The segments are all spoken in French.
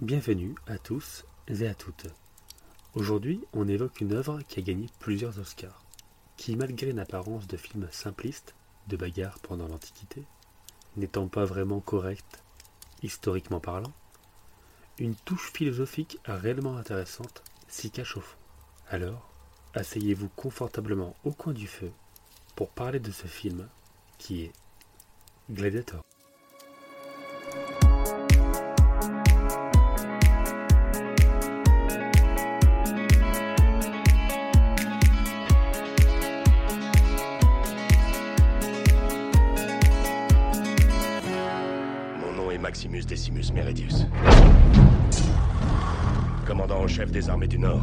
Bienvenue à tous et à toutes. Aujourd'hui, on évoque une œuvre qui a gagné plusieurs Oscars, qui, malgré une apparence de film simpliste, de bagarre pendant l'Antiquité, n'étant pas vraiment correcte, historiquement parlant, une touche philosophique réellement intéressante s'y cache au fond. Alors, asseyez-vous confortablement au coin du feu pour parler de ce film qui est Gladiator. Decimus Meridius. Commandant en chef des armées du Nord.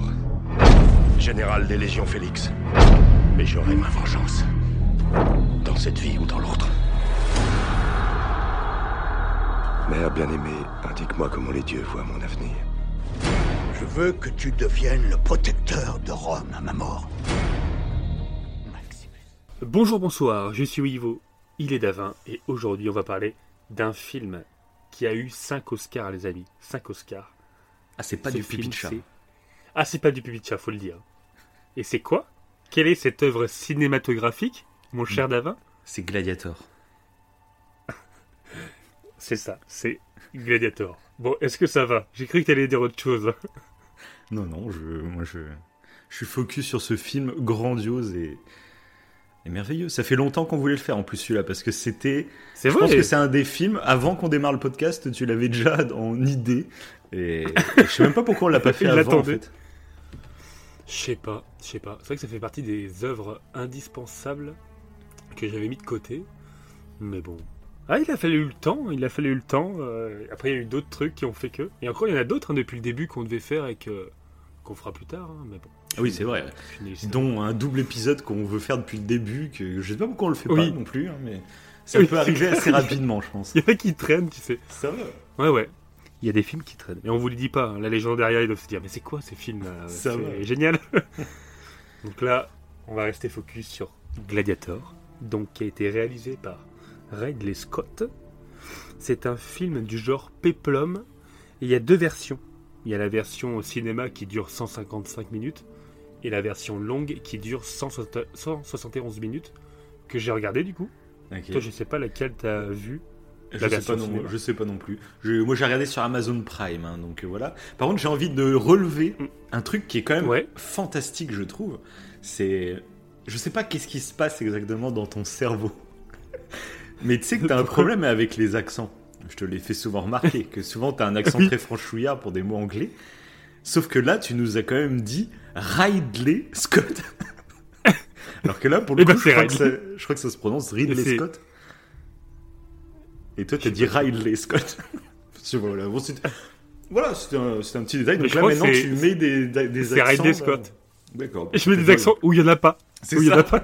Général des légions Félix. Mais j'aurai ma vengeance. Dans cette vie ou dans l'autre. Mère bien-aimée, indique-moi comment les dieux voient mon avenir. Je veux que tu deviennes le protecteur de Rome à ma mort. Maximus. Bonjour, bonsoir, je suis Ivo, il est Davin, et aujourd'hui on va parler d'un film qui a eu 5 Oscars, les amis. 5 Oscars. Ah, c'est pas Ce du pipi de chat. c'est- Ah, c'est pas du pipi de chat, faut le dire. Et c'est quoi? Quelle est cette œuvre cinématographique, mon cher Davin? C'est Gladiator. C'est ça, c'est Gladiator. Bon, est-ce que ça va? J'ai cru que t'allais dire autre chose. Non, non, je, moi je, je suis focus sur ce film grandiose et, et merveilleux. Ça fait longtemps qu'on voulait le faire en plus celui-là parce que c'était. C'est Je vrai pense que c'est un des films. Avant qu'on démarre le podcast, tu l'avais déjà en idée et, et je sais même pas pourquoi on l'a pas fait avant en fait. Je sais pas, je sais pas. C'est vrai que ça fait partie des œuvres indispensables que j'avais mis de côté. Mais bon. Ah, il a fallu le temps, il a fallu le temps. euh, après, il y a eu d'autres trucs qui ont fait que. Et encore, il y en a d'autres hein, depuis le début qu'on devait faire et que qu'on fera plus tard. hein, mais bon. Ah oui, c'est vrai. Dont un double épisode qu'on veut faire depuis le début que je sais pas pourquoi on le fait Oui. pas non plus, hein, mais ça Oui, peut arriver assez rapidement, je pense. Il y en a qui traînent, tu sais. Ça va. Ouais, ouais. Il y a des films qui traînent. Mais on vous le dit pas. hein. Les gens derrière, ils doivent se dire Mais c'est quoi ces films là Ça va. C'est génial. donc là, on va rester focus sur Gladiator, donc qui a été réalisé par Ridley Scott. C'est un film du genre Peplum. Et il y a deux versions. Il y a la version au cinéma qui dure 155 minutes et la version longue qui dure 160 171 minutes que j'ai regardé du coup. Toi, je sais pas laquelle t'as vu. Je sais, pas non, je sais pas non plus. Je- moi j'ai regardé sur Amazon Prime, hein, donc euh, voilà. Par contre j'ai envie de relever Mm. un truc qui est quand même Ouais. fantastique, je trouve. C'est, je sais pas qu'est-ce qui se passe exactement dans ton cerveau, mais tu sais que t'as un problème avec les accents. Je te l'ai fait souvent remarquer que souvent t'as un accent très franchouillard pour des mots anglais. Sauf que là tu nous as quand même dit Ridley Scott. Alors que là pour le Eh ben, coup, je, crois que ça, je crois que ça se prononce Ridley Scott. Et toi, t'as dit Ridley Scott. Voilà, bon, voilà, c'était un, petit détail. Donc là, maintenant, tu mets des, des, des c'est accents. Ridley. Scott. D'accord. Et je mets des accents où il y en a pas. C'est Où il y en a pas.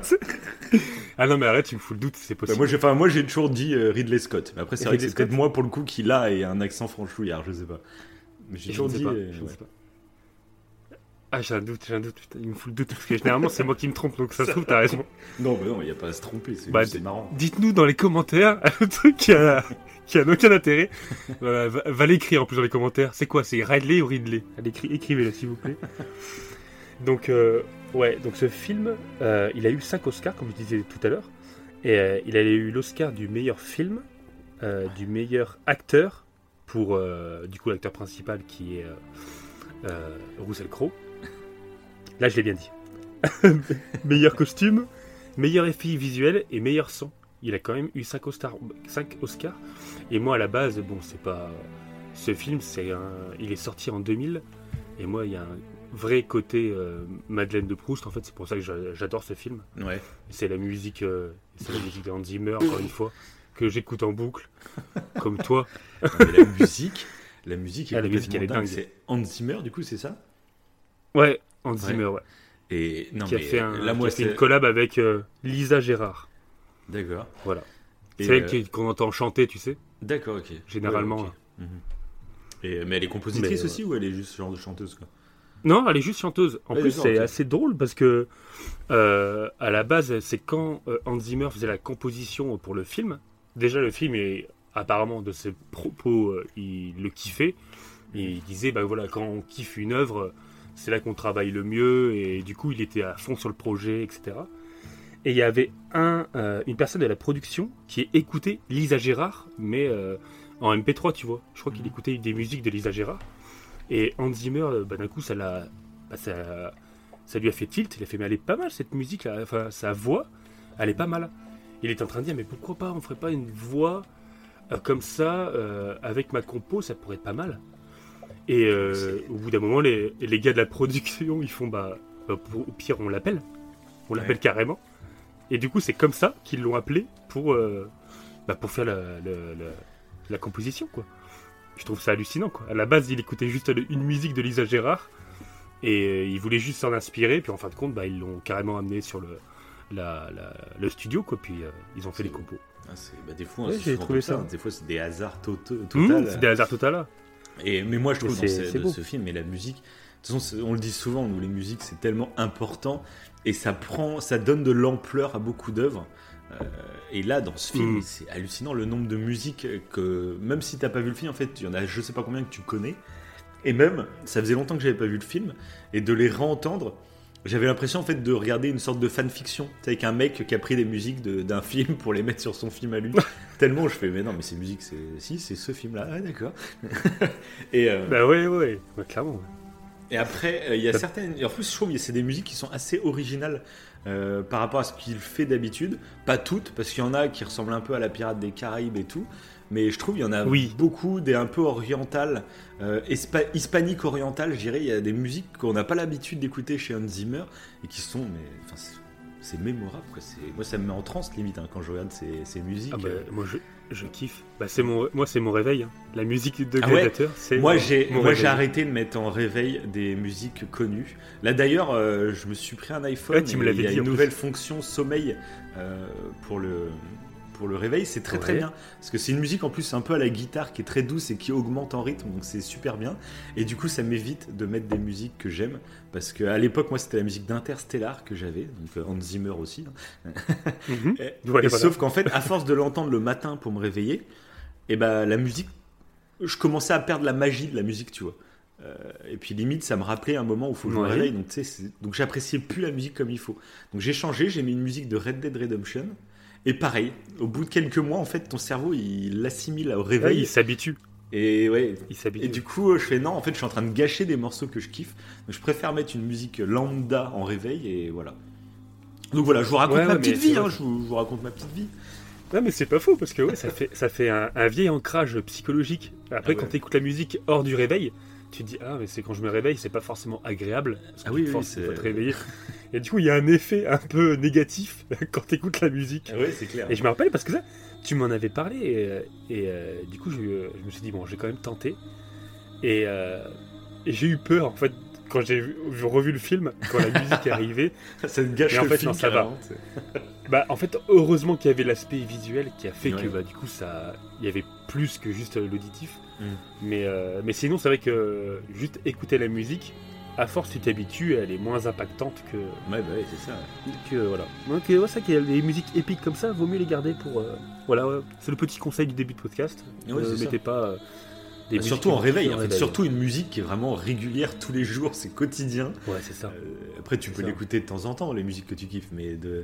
ah non, mais arrête, tu me fous le doute, c'est Bah, possible. moi, j'ai, enfin, moi, j'ai toujours dit euh, Ridley Scott. Mais après, c'est vrai que c'est peut-être moi, pour le coup, qui l'a et un accent franchouillard, je sais pas. Mais j'ai toujours dit. pas. euh, je ne ouais. sais pas. Ah, j'ai un doute, j'ai un doute, putain, il me fout le doute, parce que généralement c'est moi qui me trompe, donc ça se trouve, t'as raison. Non, bah non, il n'y a pas à se tromper, c'est, Bah, marrant. Dites-nous dans les commentaires un truc qui a, qui a aucun intérêt. Euh, va va l'écrire en plus dans les commentaires. C'est quoi C'est Ridley ou Ridley? Allez, écri- écrivez-le s'il vous plaît. Donc, euh, ouais, donc ce film, euh, il a eu 5 Oscars, comme je disais tout à l'heure. Et euh, il a eu l'Oscar du meilleur film, du meilleur acteur, pour du coup l'acteur principal qui est Russell Crowe. Là, je l'ai bien dit. meilleur costume, meilleur effet visuel et meilleur son. Il a quand même eu 5 Oscars. 5 Oscars. Et moi, à la base, bon, c'est pas. Ce film, c'est un... il est sorti en 2000. Et moi, il y a un vrai côté euh, Madeleine de Proust. En fait, c'est pour ça que j'a- j'adore ce film. Ouais. C'est la musique, euh, c'est la musique Zimmer, encore une fois, que j'écoute en boucle, comme toi. Non, mais la musique, la musique est Ah, la musique, elle est dingue. C'est Hans Zimmer, du coup, c'est ça? Ouais, Hans Zimmer, ouais. Et non, qui a mais fait, un, là, moi, qui a fait c'est. une collab avec euh, Lisa Gérard. D'accord. Voilà. C'est elle euh, qu'on entend chanter, tu sais. D'accord, ok. Généralement, Ouais, ok. Mhm. Et, mais elle est compositrice Mais, aussi ou elle est juste ce genre de chanteuse quoi Non, elle est juste chanteuse. En plus, c'est assez drôle parce que euh, à la base, c'est quand euh, Hans Zimmer faisait la composition pour le film. Déjà, le film est apparemment de ses propos, euh, il le kiffait. Et il disait, bah voilà, quand on kiffe une œuvre, c'est là qu'on travaille le mieux. Et du coup, il était à fond sur le projet, etc. Et il y avait un, euh, une personne de la production qui écoutait Lisa Gérard, mais euh, en MP3, tu vois. Je crois qu'il écoutait des musiques de Lisa Gérard. Et Hans Zimmer, euh, bah, d'un coup, ça, l'a, bah, ça, ça lui a fait tilt. Il a fait, mais elle est pas mal cette musique, là. Enfin, sa voix, elle est pas mal. Il est en train de dire, mais pourquoi pas, on ferait pas une voix euh, comme ça, avec ma compo, ça pourrait être pas mal. Et euh, au bout d'un moment, les, les gars de la production, ils font, bah, bah, pour- au pire, on l'appelle. On l'appelle Ouais. carrément. Et du coup, c'est comme ça qu'ils l'ont appelé pour, euh, bah, pour faire la, la- la- la composition, quoi. Je trouve ça hallucinant, quoi. À la base, il écoutait juste une musique de Lisa Gérard et euh, il voulait juste s'en inspirer. Puis en fin de compte, bah, ils l'ont carrément amené sur le, la- la- le studio, quoi. Puis euh, ils ont fait les compos. Ah, bah, des fois, Ouais, c'est j'ai souvent trouvé comme ça. Des fois, c'est des hasards totaux. Mmh, total. c'est des hasards total là. Et, mais moi, je trouve dans ce, de ce film et la musique, de toute façon, on le dit souvent, nous, les musiques, c'est tellement important et ça prend, ça donne de l'ampleur à beaucoup d'œuvres. Euh, et là, dans ce film, Mm. c'est hallucinant le nombre de musiques que, même si t'as pas vu le film, en fait, il y en a je sais pas combien que tu connais. Et même, ça faisait longtemps que j'avais pas vu le film, et de les réentendre, j'avais l'impression en fait de regarder une sorte de fanfiction, avec un mec qui a pris des musiques de- d'un film pour les mettre sur son film à lui. Tellement je fais, mais non, mais ces musiques, c'est si, c'est ce film-là, ah, d'accord. et, euh, Bah ouais, ouais, ouais, clairement. et après, euh, il y a Ça- certaines. en plus, je trouve que c'est des musiques qui sont assez originales euh, par rapport à ce qu'il fait d'habitude. Pas toutes, parce qu'il y en a qui ressemblent un peu à la Pirate des Caraïbes et tout. Mais je trouve qu'il y en a Oui. beaucoup des un peu orientales, euh, hispa- hispaniques orientales, je dirais. Il y a des musiques qu'on n'a pas l'habitude d'écouter chez Hans Zimmer et qui sont. Mais, enfin, c'est- mémorable. Quoi. Moi, ça me met en transe limite hein, quand je regarde ces, ces musiques. Ah bah, euh. moi, je, je kiffe. Bah, c'est mon, moi, c'est mon réveil. hein. La musique de Ah ouais? Gladiateur, c'est Moi j'ai moi j'ai arrêté de mettre en réveil des musiques connues. Là d'ailleurs euh, je me suis pris un iPhone. Ouais, tu me l'avais il y a dit, une nouvelle fonction sommeil euh, pour le pour le réveil. C'est très très bien parce que c'est une musique en plus un peu à la guitare qui est très douce et qui augmente en rythme donc c'est super bien. Et du coup ça m'évite de mettre des musiques que j'aime parce que à l'époque moi c'était la musique d'Interstellar que j'avais donc euh, Hans Zimmer aussi. hein. Mhm. Et, Ouais, et voilà. Sauf qu'en fait, à force de l'entendre le matin pour me réveiller, et ben la musique, je commençais à perdre la magie de la musique, tu vois. Euh, et puis limite, ça me rappelait un moment où il faut que je me réveille, donc donc j'appréciais plus la musique comme il faut. Donc j'ai changé, j'ai mis une musique de Red Dead Redemption. Et pareil, au bout de quelques mois, en fait, ton cerveau il l'assimile au Ouais, réveil. il s'habitue. Et ouais, Il s'habitue. et du coup, je fais non, en fait, je suis en train de gâcher des morceaux que je kiffe. Donc, je préfère mettre une musique lambda en réveil et voilà. Donc voilà, je vous raconte Ouais, ma ouais, petite vie, hein, je, vous, je vous raconte ma petite vie. Ouais, mais c'est pas faux parce que ouais, ça fait, ça fait un, un vieil ancrage psychologique. Après, Ah ouais. quand tu écoutes la musique hors du réveil, tu te dis Ah, mais c'est quand je me réveille, c'est pas forcément agréable. Parce que Ah oui, oui, force, faut te réveiller. Et du coup, il y a un effet un peu négatif quand tu écoutes la musique. ouais, c'est clair. Et je me rappelle parce que ça, tu m'en avais parlé et, euh, et, euh, du coup, je, je me suis dit Bon, j'ai quand même tenté. Et, euh, et j'ai eu peur en fait. Quand j'ai vu- j'ai revu le film, quand la musique est arrivée, ça te gâche Mais en le fait, film, non, ça va. Bah, en fait, heureusement qu'il y avait l'aspect visuel qui a fait Ouais. que, bah, du coup, ça, il y avait plus que juste l'auditif. Mm. Mais, euh, mais sinon, c'est vrai que euh, juste écouter la musique, à force, tu t'habitues, elle est moins impactante que, Ouais, bah ouais, c'est ça. que voilà. Donc, euh, ouais, c'est vrai qu'il y a des musiques épiques comme ça, vaut mieux les garder pour, euh, voilà, ouais. c'est le petit conseil du début de podcast. Ouais, ne ça. mettez pas euh, des Bah, surtout en réveil, en fait. Surtout une musique qui est vraiment régulière tous les jours, c'est quotidien. Ouais, c'est ça. Euh, après, tu peux ça. l'écouter de temps en temps, les musiques que tu kiffes, mais de euh,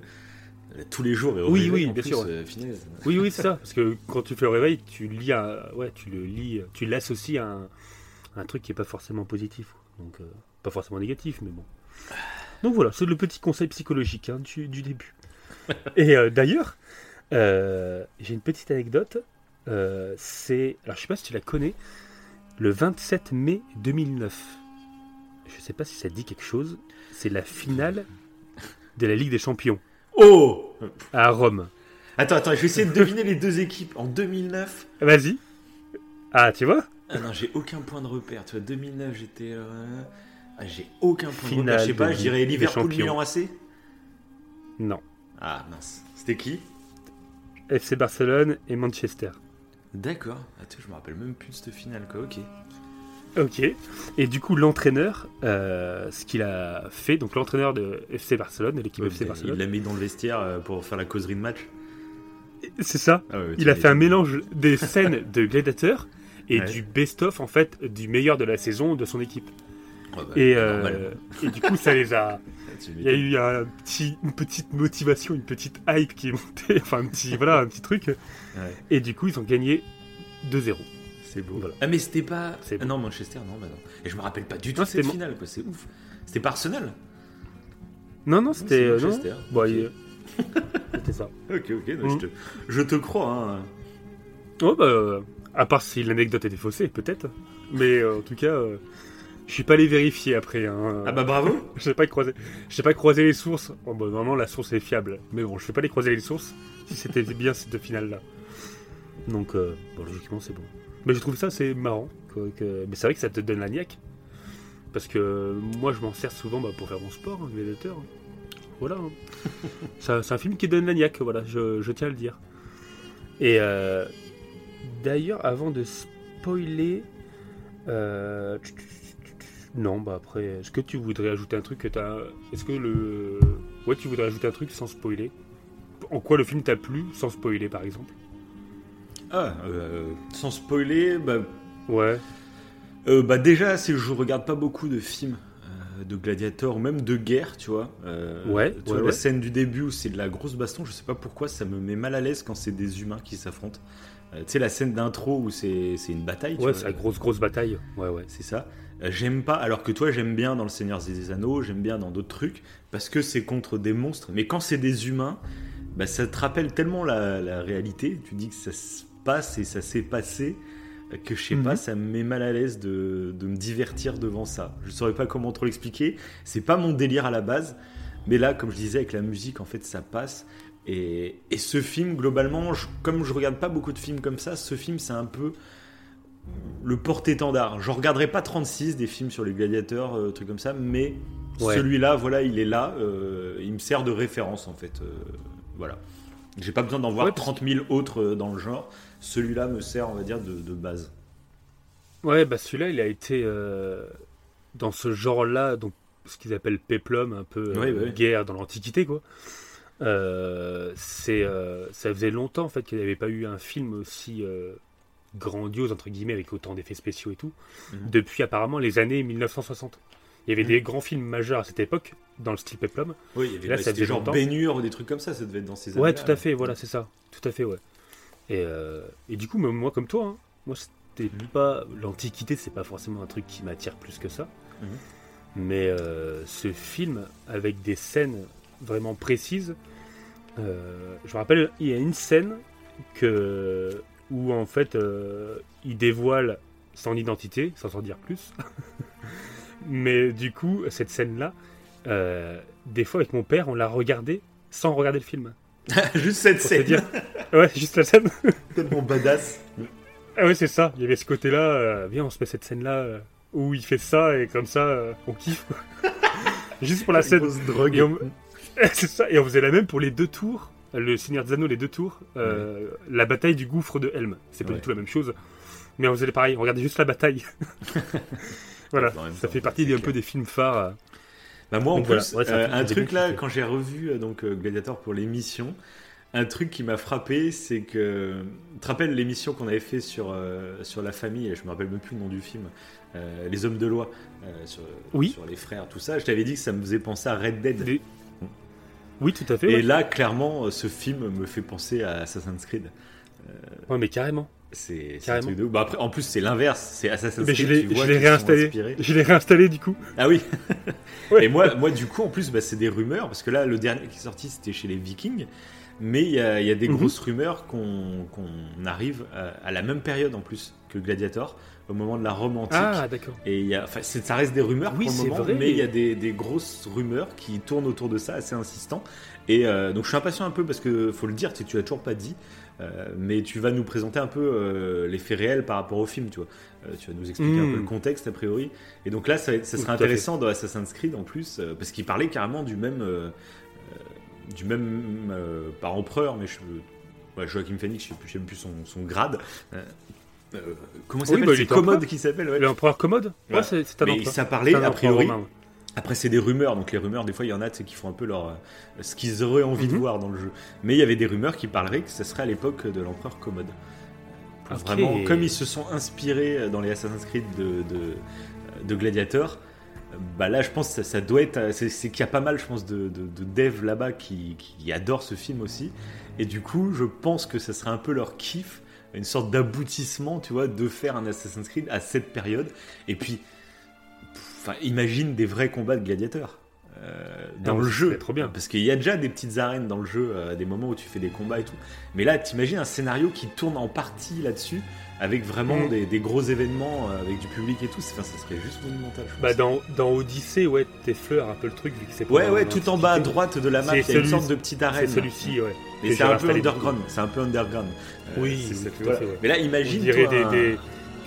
tous les jours et au Oui, réveil, oui, en bien plus, sûr, euh, finesse. Oui, oui, c'est ça. Parce que quand tu fais le réveil, tu lis un, ouais, tu le lis, tu l'associes à un, truc qui est pas forcément positif, donc euh, pas forcément négatif, mais bon. Donc voilà, c'est le petit conseil psychologique hein, du, du début. Et euh, d'ailleurs, euh, j'ai une petite anecdote. Euh, c'est, alors je sais pas si tu la connais, le 27 mai 2009. Je sais pas si ça dit quelque chose. C'est la finale de la Ligue des Champions Oh à Rome. Attends, attends, je vais essayer de deviner les deux équipes. En 2009, Vas-y. Ah, tu vois Ah non, j'ai aucun point de repère. Tu vois, 2009, j'étais. euh, ah, j'ai aucun point de repère. Je sais pas, je dirais Ligue des Liverpool Champions. Milan AC. Non. Ah mince. C'était qui FC Barcelone et Manchester. D'accord. Attends, je me rappelle même plus de cette finale, quoi. Ok. Ok. Et du coup, l'entraîneur, euh, ce qu'il a fait, donc l'entraîneur de FC Barcelone, de l'équipe Ouais, FC il Barcelone. l'a mis dans le vestiaire euh, pour faire la causerie de match. c'est ça. Ah ouais, Il a fait un mélange des scènes de Gladiator et Ouais. du best-of en fait du meilleur de la saison de son équipe. Bah, Et, euh, et du coup, ça les a. Tu Il y a eu un petit, une petite motivation, une petite hype qui est montée, enfin un petit, voilà, un petit truc. Et du coup, ils ont gagné 2-0. C'est beau. Voilà. Ah mais c'était pas. C'est Ah non Manchester non bah non. Et je me rappelle pas du tout Non, cette c'était finale quoi. C'est ouf. C'était pas Arsenal. Non, non, c'était. euh, non. Manchester. Bon, Ok. il- c'était ça. Ok ok. donc je, te... je te crois. Hein. Oh, bah, euh, à part si l'anecdote était faussée, peut-être. Mais euh, en tout cas, euh, je suis pas allé vérifier après. Hein. Ah bah bravo. Je sais pas croiser, je sais pas croiser les sources. Oh, bah, normalement, la source est fiable. Mais bon, je vais pas les croiser les sources si c'était bien cette finale-là. Donc, euh, bon, logiquement, c'est bon. Mais je trouve ça, c'est marrant. que- Mais c'est vrai que ça te donne la niaque. Parce que moi, je m'en sers souvent bah, pour faire mon sport, hein, Gladiator. Voilà. hein. C'est un film qui donne la niaque, voilà, je, je tiens à le dire. Et euh, d'ailleurs, avant de spoiler. euh, non, bah après, est-ce que tu voudrais ajouter un truc que t'as. Est-ce que le. Ouais, tu voudrais ajouter un truc sans spoiler? En quoi le film t'a plu sans spoiler, par exemple? Ah euh, sans spoiler bah Ouais. Euh, bah déjà, c'est je regarde pas beaucoup de films euh, de gladiateurs ou même de guerre, tu vois. Euh, Ouais, tu ouais, vois, la scène du début où c'est de la grosse baston, je sais pas pourquoi, ça me met mal à l'aise quand c'est des humains qui s'affrontent. Euh, tu sais, la scène d'intro où c'est c'est une bataille, tu Ouais, c'est la grosse, grosse bataille. Ouais, ouais. C'est ça. Euh, J'aime pas, alors que toi j'aime bien dans Le Seigneur des Anneaux, j'aime bien dans d'autres trucs, parce que c'est contre des monstres. Mais quand c'est des humains, bah, ça te rappelle tellement la, la réalité, tu dis que ça se passe et ça s'est passé, euh, que je sais Mhm. pas, ça me met mal à l'aise de, de me divertir devant ça. Je saurais pas comment trop l'expliquer, c'est pas mon délire à la base, mais là, comme je disais, avec la musique, en fait, ça passe. Et, et ce film, globalement, je- comme je regarde pas beaucoup de films comme ça, ce film, c'est un peu le porte-étendard. Je regarderai pas 36 des films sur les gladiateurs, euh, trucs comme ça, mais Ouais. celui-là, voilà, il est là, euh, il me sert de référence en fait. euh, voilà. J'ai pas besoin d'en voir Ouais, parce 30 000 autres dans le genre. Celui-là me sert, on va dire, de, de base. Ouais, bah celui-là, il a été euh, dans ce genre-là, donc ce qu'ils appellent péplum, un peu euh, Ouais, ouais. guerre dans l'Antiquité, quoi. Euh, c'est, ça faisait longtemps en fait qu'il n'y avait pas eu un film aussi grandiose entre guillemets avec autant d'effets spéciaux et tout Mhm. depuis apparemment les années 1960. Il y avait Mhm. des grands films majeurs à cette époque dans le style péplum. Oui, il y avait Là, bah, ça genre baignure ou des trucs comme ça, ça devait être dans ces années. Ouais, tout à fait, voilà, c'est ça. Tout à fait, ouais. Et, euh, et du coup, même moi comme toi, hein, moi c'était pas l'Antiquité, c'est pas forcément un truc qui m'attire plus que ça. Mhm. Mais euh, ce film avec des scènes vraiment précises, euh, je me rappelle, il y a une scène que où en fait il dévoile son identité, sans en dire plus. Mais du coup, cette scène-là, des fois avec mon père, on l'a regardée sans regarder le film. Juste cette scène, dire. Ouais, juste la scène. tellement badass. Ah ouais, c'est ça. Il y avait ce côté-là. euh, viens, on se met cette scène-là euh, où il fait ça et comme ça, euh, on kiffe. juste pour la scène. drogue. Et on... c'est ça. Et on faisait la même pour les deux tours. Le Seigneur des Anneaux, les deux tours. La bataille du gouffre de Helm. C'est pas Ouais. du tout la même chose. Mais on faisait pareil. On regardait juste la bataille. voilà. Ça fait partie clair. peu des films phares. Bah moi en Donc plus, voilà, ouais, c'est un euh, un truc là, quand j'ai revu euh, donc euh, Gladiator pour l'émission, un truc qui m'a frappé, c'est que tu te rappelles l'émission qu'on avait fait sur euh, sur la famille, et je me rappelle même plus le nom du film, euh, les hommes de loi, euh, sur, Oui. sur les frères, tout ça. Je t'avais dit que ça me faisait penser à Red Dead. Oui, tout à fait. Et ouais. là, clairement, ce film me fait penser à Assassin's Creed. Ouais, mais carrément. C'est c'est un truc de ouf. Bah, après, en plus, c'est l'inverse. C'est Assassin's Mais Creed. vois je l'ai réinstallé. Je l'ai réinstallé du coup. Ah oui. Ouais. Et moi, moi, du coup, en plus, bah, c'est des rumeurs parce que là, le dernier qui est sorti, c'était chez les Vikings. Mais il y a, il y a des Mhm. grosses rumeurs qu'on arrive à, à la même période en plus que Gladiator, au moment de la Rome antique. Ah, d'accord. Et y a, ça reste des rumeurs Oui, pour le c'est moment, vrai. mais il y a des, des grosses rumeurs qui tournent autour de ça, assez insistant. Et euh, donc je suis impatient un peu parce que faut le dire, tu, tu as toujours pas dit, euh, mais tu vas nous présenter un peu euh, les faits réels par rapport au film, tu vois. Euh, tu vas nous expliquer un peu le contexte a priori. Et donc là, ça, ça Tout sera à fait. intéressant dans Assassin's Creed en plus, euh, parce qu'il parlait carrément du même, euh, euh, du même, euh, pas empereur, mais je, ouais, Joachim Phoenix, je sais plus, je sais même plus son, son grade. Euh, euh, comment ça Oui, s'appelle? bah, C'est était Commode qui s'appelle, ouais. L'empereur commode? Ouais. Ouais, c'est un Mais empereur. ça parlait, a priori. Après, c'est des rumeurs, donc les rumeurs, des fois, il y en a c'est qui font un peu leur, euh, ce qu'ils auraient envie de Mhm. voir dans le jeu. Mais il y avait des rumeurs qui parleraient que ce serait à l'époque de l'empereur Commode. Vraiment, comme ils se sont inspirés dans les Assassin's Creed de, de, de Gladiator, bah là, je pense que ça, ça doit être. C'est c'est qu'il y a pas mal, je pense, de, de, de devs là-bas qui, qui adorent ce film aussi. Et du coup, je pense que ça serait un peu leur kiff, une sorte d'aboutissement, tu vois, de faire un Assassin's Creed à cette période. Et puis, enfin, imagine des vrais combats de gladiateurs. euh, dans Ah, le jeu, trop bien. parce qu'il y a déjà des petites arènes dans le jeu, euh, des moments où tu fais des combats et tout. Mais là, t'imagines un scénario qui tourne en partie là-dessus, avec vraiment Mm. des, des gros événements, euh, avec du public et tout. C'est- Enfin, ça serait juste monumental. je. Bah, dans, dans Odyssey, ouais, t'effleures un peu le truc vu que c'est Ouais, pas ouais, tout en bas à droite de la map, C'est il y a une sorte de petite C'est arène. celui-ci, ouais. Mais c'est un peu underground. C'est un peu underground. Euh, Oui, c'est voilà. ouais. Mais là, On imagine. dirait toi, des,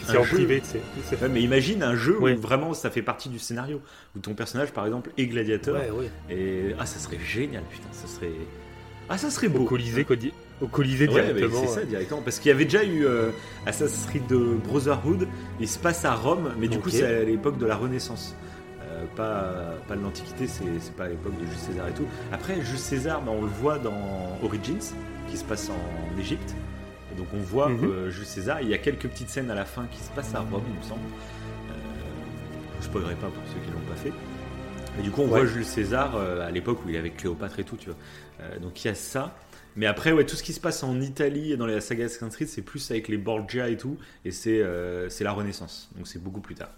c'est en jeu. privé, tu sais. C'est- Ouais, mais imagine un jeu Ouais. où vraiment ça fait partie du scénario, où ton personnage, par exemple, est gladiateur. Ouais, ouais. Et ah, ça serait génial, putain, ça serait. Ah, ça serait beau. Au Colisée, quoi, di- au Colisée Ouais, mais directement. c'est ça directement. Parce qu'il y avait déjà eu euh, Assassin's Creed de Brotherhood, il se passe à Rome, mais du coup c'est à l'époque de la Renaissance. Euh, pas, pas de l'Antiquité, c'est c'est pas à l'époque de Jules César et tout. Après, Jules César, bah, on le voit dans Origins, qui se passe en Égypte. Donc on voit Mhm. euh, Jules César. Il y a quelques petites scènes à la fin qui se passent à Rome, il me semble. Euh, je spoilerai pas pour ceux qui l'ont pas fait. Et du coup, on Ouais. voit Jules César euh, à l'époque où il est avec Cléopâtre et tout, tu vois. Euh, donc il y a ça. Mais après, ouais, tout ce qui se passe en Italie et dans les sagas Assassin's Creed, c'est plus avec les Borgia et tout, et c'est euh, la Renaissance. Donc c'est beaucoup plus tard.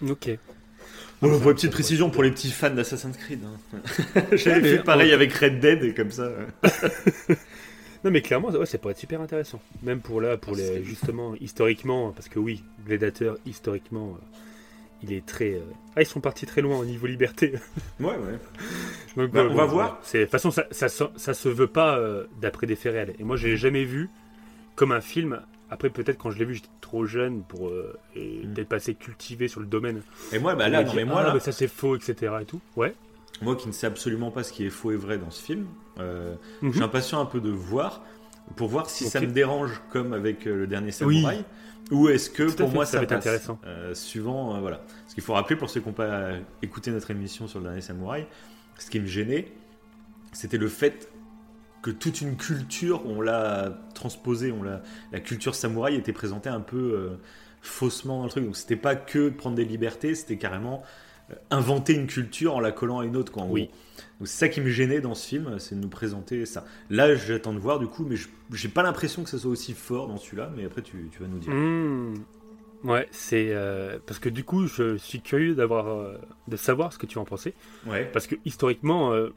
Ok. Bon, pour une petite précision pour les petits fans d'Assassin's Creed. hein. J'avais fait pareil avec Red Dead et comme ça. euh. Non, mais clairement, ouais, ça pourrait être super intéressant. Même pour là, pour Ah, les, justement, historiquement, parce que oui, Gladiator, historiquement, euh, il est très. euh, Ah, ils sont partis très loin au niveau liberté. Ouais, ouais. Donc, Bah, ouais, on bon, va voir. De toute façon, ça, ça, se- ça se veut pas euh, d'après des faits réels. Et moi, je l'ai jamais vu comme un film. Après, peut-être quand je l'ai vu, j'étais trop jeune pour euh, et Mm. peut-être pas assez cultivé sur le domaine. Et moi, bah là, On non, dit, mais moi, ah, là, mais ça c'est faux, etc. Et tout. Ouais. moi qui ne sais absolument pas ce qui est faux et vrai dans ce film, euh, je suis impatient un peu de voir pour voir si ça me dérange comme avec euh, le dernier Samouraï ou est-ce que pour fait, moi ça va être passe. intéressant. Euh, suivant euh, voilà ce qu'il faut rappeler pour ceux qui n'ont pas écouté notre émission sur le dernier Samouraï ce qui me gênait c'était le fait que toute une culture on l'a transposée on l'a la culture samouraï était présentée un peu euh, faussement dans le truc donc c'était pas que de prendre des libertés c'était carrément inventer une culture en la collant à une autre quoi Oui. gros. Donc c'est ça qui me gênait dans ce film, c'est de nous présenter ça. Là, j'attends de voir du coup, mais j'ai pas l'impression que ça soit aussi fort dans celui-là, mais après tu, tu vas nous dire. Mmh. Ouais, c'est euh, parce que du coup, je suis curieux d'avoir, euh, de savoir ce que tu en pensais, Ouais. parce que historiquement, euh,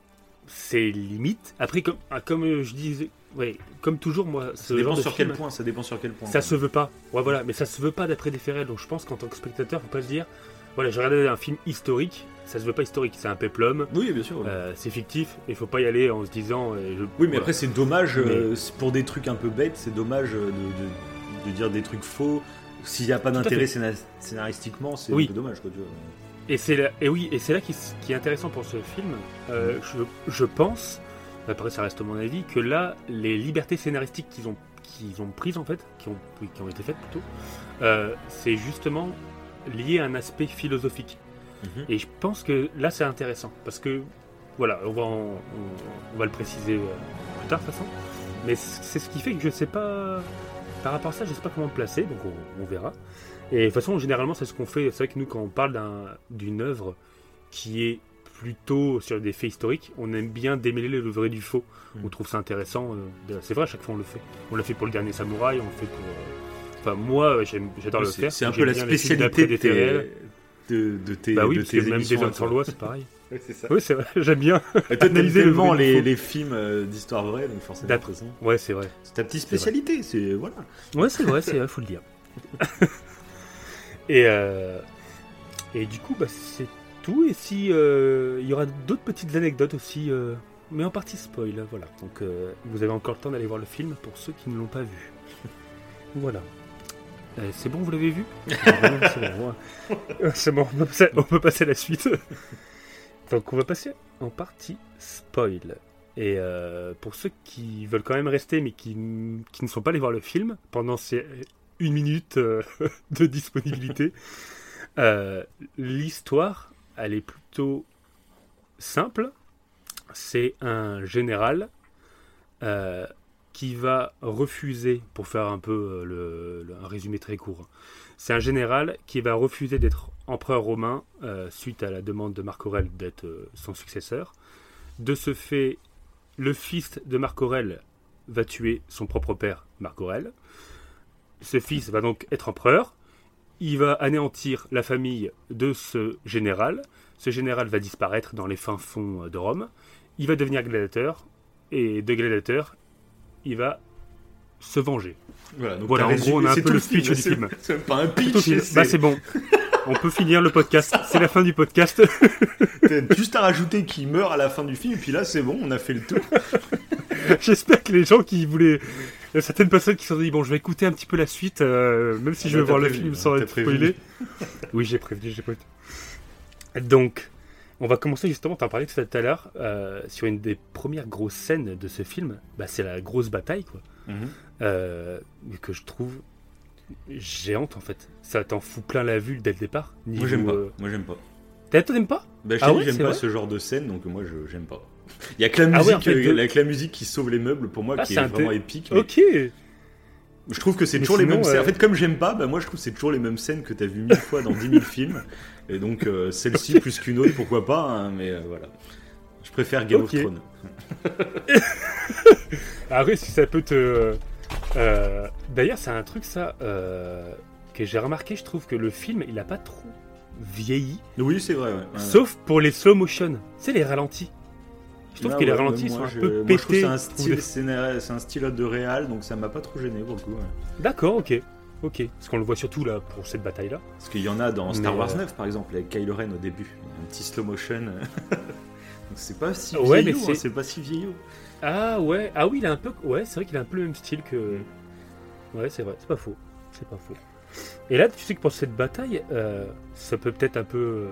c'est limite. Après, comme, ah, comme je disais, ouais, comme toujours, moi, Ça dépend genre de sur film, quel point, ça dépend sur quel point. ça se veut pas. Ouais, voilà, mais ça se veut pas d'après des. Donc, je pense qu'en tant que spectateur, faut pas se dire, voilà, j'ai regardé un film historique, ça se veut pas historique, c'est un péplum. Oui, bien sûr. euh, c'est fictif, il faut pas y aller en se disant. euh, je- oui, mais après c'est dommage euh, c'est pour des trucs un peu bêtes, c'est dommage euh, de, de- de dire des trucs faux. S'il n'y a pas d'intérêt scéna- scénaristiquement, c'est Oui. un peu dommage. Quoi, tu vois. Et c'est là, et oui, et c'est là qui, qui est intéressant pour ce film. Euh, je, je pense, après ça reste mon avis, que là, les libertés scénaristiques qu'ils ont, qu'ils ont prises en fait, qui ont, oui, qui ont été faites plutôt, euh, c'est justement lié à un aspect philosophique. Mhm. Et je pense que là, c'est intéressant parce que voilà, on va, en- on, on va le préciser euh, plus tard de toute façon. Mais c'est ce qui fait que je sais pas. Par rapport à ça, je sais pas comment le placer, donc on, on verra. Et de toute façon, généralement, c'est ce qu'on fait. C'est vrai que nous, quand on parle d'un- d'une œuvre qui est plutôt sur des faits historiques, on aime bien démêler le vrai du faux. Mm. On trouve ça intéressant. euh, c'est vrai, à chaque fois, on le fait. On l'a fait pour le dernier samouraï, on le fait pour. euh, Enfin, moi, j'aime- j'adore le faire. c'est un peu la spécialité des de, de tes, Bah oui, de tes même des émissions. hommes sans loi, c'est pareil. C'est ça. Oui, c'est vrai, j'aime bien. Toi, Analyser le les, les films euh, d'histoire vraie, donc forcément. Ouais, c'est vrai. C'est ta petite spécialité, c'est voilà. Ouais, c'est vrai, c'est vrai, faut le dire. et, euh, et du coup, bah, c'est tout. Et si euh, il y aura d'autres petites anecdotes aussi, euh, mais en partie spoil, voilà. Donc euh, vous avez encore le temps d'aller voir le film pour ceux qui ne l'ont pas vu. Voilà. Euh, c'est bon, vous l'avez vu Ah, C'est bon. Euh, on peut, passer, on peut passer à la suite. Donc on va passer en partie spoil. Et euh, pour ceux qui veulent quand même rester mais qui, ne sont pas allés voir le film pendant ces une minute euh, de disponibilité, euh, l'histoire elle est plutôt simple. C'est un général euh, qui va refuser, pour faire un peu euh, le, un résumé très court, c'est un général qui va refuser d'être empereur romain euh, suite à la demande de Marc Aurèle d'être euh, son successeur. De ce fait, le fils de Marc Aurèle va tuer son propre père, Marc Aurèle. Ce fils va donc être empereur. Il va anéantir la famille de ce général. Ce général va disparaître dans les fins fonds de Rome. Il va devenir gladiateur. Et de gladiateur, il va se venger. Voilà, donc Voilà, t'as en résumé- gros, on a un peu le speech du film. C'est même pas un pitch. Bah c'est bon. On peut finir le podcast. C'est la fin du podcast. T'as juste à rajouter qu'il meurt à la fin du film, et puis là c'est bon, on a fait le tour. J'espère que les gens qui voulaient. Il y a certaines personnes qui se sont dit bon, je vais écouter un petit peu la suite, euh, même si Ah je bah, vais voir le film hein, sans être prévenu. spoilé. oui, j'ai prévenu, j'ai prévenu. Donc, on va commencer justement, t'en parlais tout à l'heure, euh, sur une des premières grosses scènes de ce film. Bah, c'est la grosse bataille, quoi. Mhm. Euh, que je trouve géante en fait. Ça t'en fout plein la vue dès le départ. Moi j'aime pas. euh, Moi j'aime pas. T'as- T'aimes pas? Bah, je Ah ouais, j'aime pas vrai? ce genre de scène, donc moi je j'aime pas. Il y a que la Ah musique, ouais, en fait, de- il y a que la musique qui sauve les meubles pour moi, Ah, qui est vraiment épique. mais Ok. Je trouve que c'est toujours les mêmes scènes. En fait, comme j'aime pas, bah moi je trouve que c'est toujours les mêmes scènes que t'as vu mille fois dans dix mille films. Et donc euh, celle-ci plus qu'une autre, pourquoi pas, hein, mais euh, voilà. Je préfère Game Ok. of Thrones. Après, si ça peut te. euh, D'ailleurs, c'est un truc, ça, que j'ai remarqué. Je trouve que le film, il a pas trop vieilli. Oui, c'est vrai, ouais. Ouais. Sauf pour les slow motion. C'est les ralentis. Je trouve Ah que les ouais, ralentis moi, sont un je- peu moi, pétés. c'est un style, c'est un style de réal, donc ça m'a pas trop gêné pour le coup. ouais. D'accord, ok. Ok. Parce qu'on le voit surtout là pour cette bataille-là. Parce qu'il y en a dans Star Mais, Wars euh, 9 par exemple, avec Kylo Ren au début. Un petit slow motion. donc c'est pas si Ouais, vieillot, mais hein, c'est- pas si vieillot. Ah ouais. Ah oui, il a un peu. Ouais, c'est vrai qu'il a un peu le même style que. Ouais, c'est vrai. C'est pas faux. C'est pas faux. Et là, tu sais que pour cette bataille, euh, ça peut peut-être un peu euh,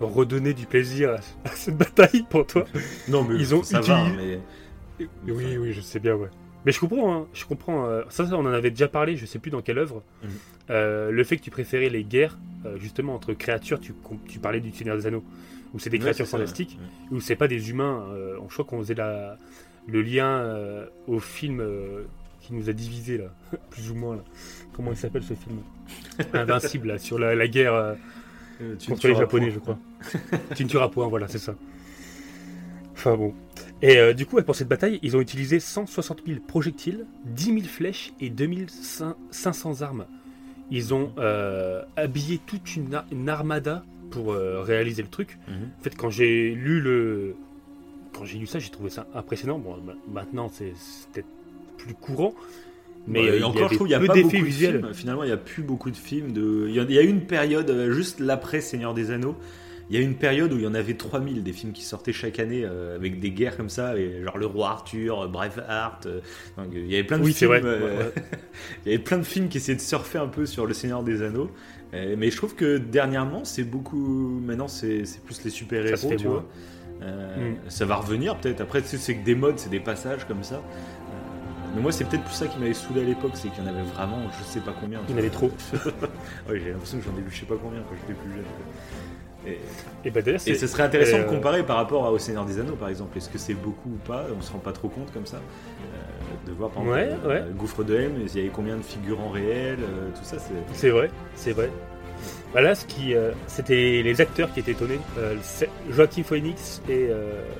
redonner du plaisir à, à cette bataille pour toi. Non, mais Ils ont ça va, utilisé- mais Oui, oui, je sais bien, ouais. Mais je comprends, hein, je comprends. euh, ça, ça, on en avait déjà parlé, je sais plus dans quelle œuvre. Mhm. Euh, le fait que tu préférais les guerres, euh, justement, entre créatures, tu, tu parlais du Seigneur des Anneaux, où c'est des Ouais, créatures fantastiques, ouais. où c'est pas des humains. Euh, je crois qu'on faisait la, le lien au film qui nous a divisés, là, plus ou moins. Là. Comment il s'appelle ce film? Invincible, là, sur la, la guerre. Euh, contre les Japonais, point. je crois. tu ne tueras point, voilà, c'est ça. Enfin bon. Et euh, du coup, pour cette bataille, ils ont utilisé 160 000 projectiles, 10 000 flèches et 2500 armes. Ils ont euh, habillé toute une, ar- une armada pour euh, réaliser le truc. Mhm. En fait, quand j'ai lu le, quand j'ai lu ça, j'ai trouvé ça impressionnant. Bon, ma- maintenant, c'est c'est peut-être plus courant, mais Ouais, euh, et encore, je trouve, il y a peu pas d'effets beaucoup de films. Finalement, il n'y a plus beaucoup de films. De... Il y a- eu une période, euh, juste l'après Seigneur des Anneaux, il y a eu une période où il y en avait 3000 des films qui sortaient chaque année euh, avec des guerres comme ça, et genre Le Roi Arthur, Braveheart. euh, donc, il y avait plein de Oui, films. vrai. euh, il y avait plein de films qui essayaient de surfer un peu sur le Seigneur des Anneaux. Mais je trouve que dernièrement, c'est beaucoup. Maintenant, c'est plus les super-héros, tu vois. Mm. Ça va revenir peut-être. Après, tu sais, c'est que des modes, c'est des passages comme ça. Mais moi, c'est peut-être plus ça qui m'avait saoulé à l'époque, c'est qu'il y en avait vraiment, je sais pas combien. Il y en avait trop. ouais, j'ai l'impression que j'en ai vu je sais pas combien quand j'étais plus jeune. Et, Et bah et ce serait intéressant de euh, comparer par rapport au Seigneur des Anneaux, par exemple. Est-ce que c'est beaucoup ou pas? On se rend pas trop compte comme ça. Euh, de voir par exemple Ouais, euh. Gouffre de Helm, il y avait combien de figurants réels, tout ça, c'est. Vrai, c'est vrai. Bah là, ce qui, c'était les acteurs qui étaient étonnés. Joachim Phoenix et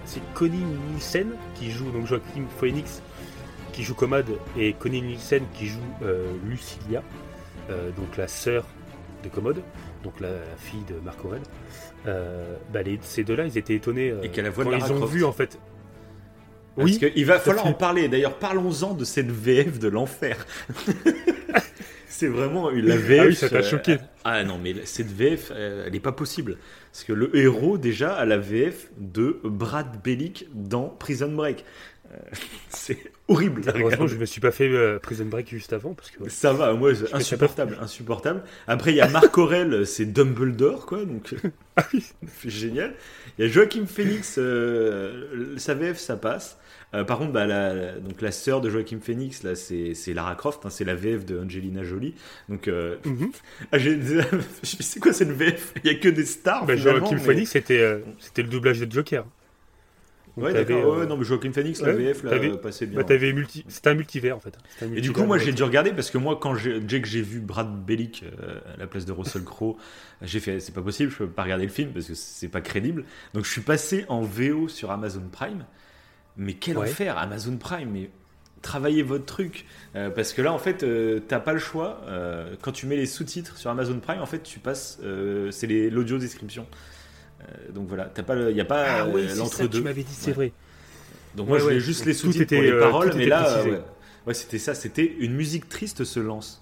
c'est Connie Nielsen qui joue donc Joachim Phoenix qui joue Commode et Connie Nielsen qui joue euh, Lucilia, euh, donc la sœur de Commode, donc la, la fille de Marc Aurèle. Euh, bah les- ces deux-là, ils étaient étonnés euh, Et qu'à la voix de quand Lara ils ont Croft. vu en fait. Parce Oui, qu'il va falloir fait. en parler. D'ailleurs, parlons-en de cette VF de l'enfer. c'est vraiment la VF. Ah oui, ça t'a euh, choqué. Ah non, mais cette VF, euh, elle n'est pas possible. Parce que le héros, déjà, a la VF de Brad Bellick dans Prison Break. c'est horrible. Heureusement, je me suis pas fait euh, Prison Break juste avant parce que ouais. Ça va, moi, c'est ça insupportable, insupportable. Après, il y a Marc Aurel, c'est Dumbledore, quoi, donc Ah oui. c'est génial. Il y a Joachim Phoenix, euh, sa VF, ça passe. Euh, par contre, bah, la, la- donc la sœur de Joachim Phoenix, là, c'est Lara Croft, hein, c'est la VF de Angelina Jolie. Donc, euh, ah, j'ai- c'est quoi cette VF? Il y a que des stars. Bah, mais- Phoenix, c'était euh, c'était le doublage de Joker. Donc, Ouais, d'accord. euh, Ouais, non, mais Joachim Phoenix, la ouais, VF, là, passait bien. bah, t'avais multi... C'était un multivers en fait. Et du coup, moi, j'ai dû regarder parce que moi, quand dès que j'ai vu Brad Bellick euh, à la place de Russell Crowe, j'ai fait, c'est pas possible, je peux pas regarder le film parce que c'est pas crédible. Donc, je suis passé en VO sur Amazon Prime. Mais quel Ouais. enfer, Amazon Prime, mais travaillez votre truc. Euh, parce que là, en fait, euh, t'as pas le choix. Euh, quand tu mets les sous-titres sur Amazon Prime, en fait, tu passes, c'est l'audio description. Euh, donc voilà, t'as pas, il y a pas Ah euh, oui, que l'entre-deux. tu m'avais dit, c'est Ouais. vrai. Donc Ouais, moi, je voulais ouais. juste les sous-titres pour les euh, paroles, mais là, euh, ouais, Ouais, c'était ça, c'était une musique triste se lance.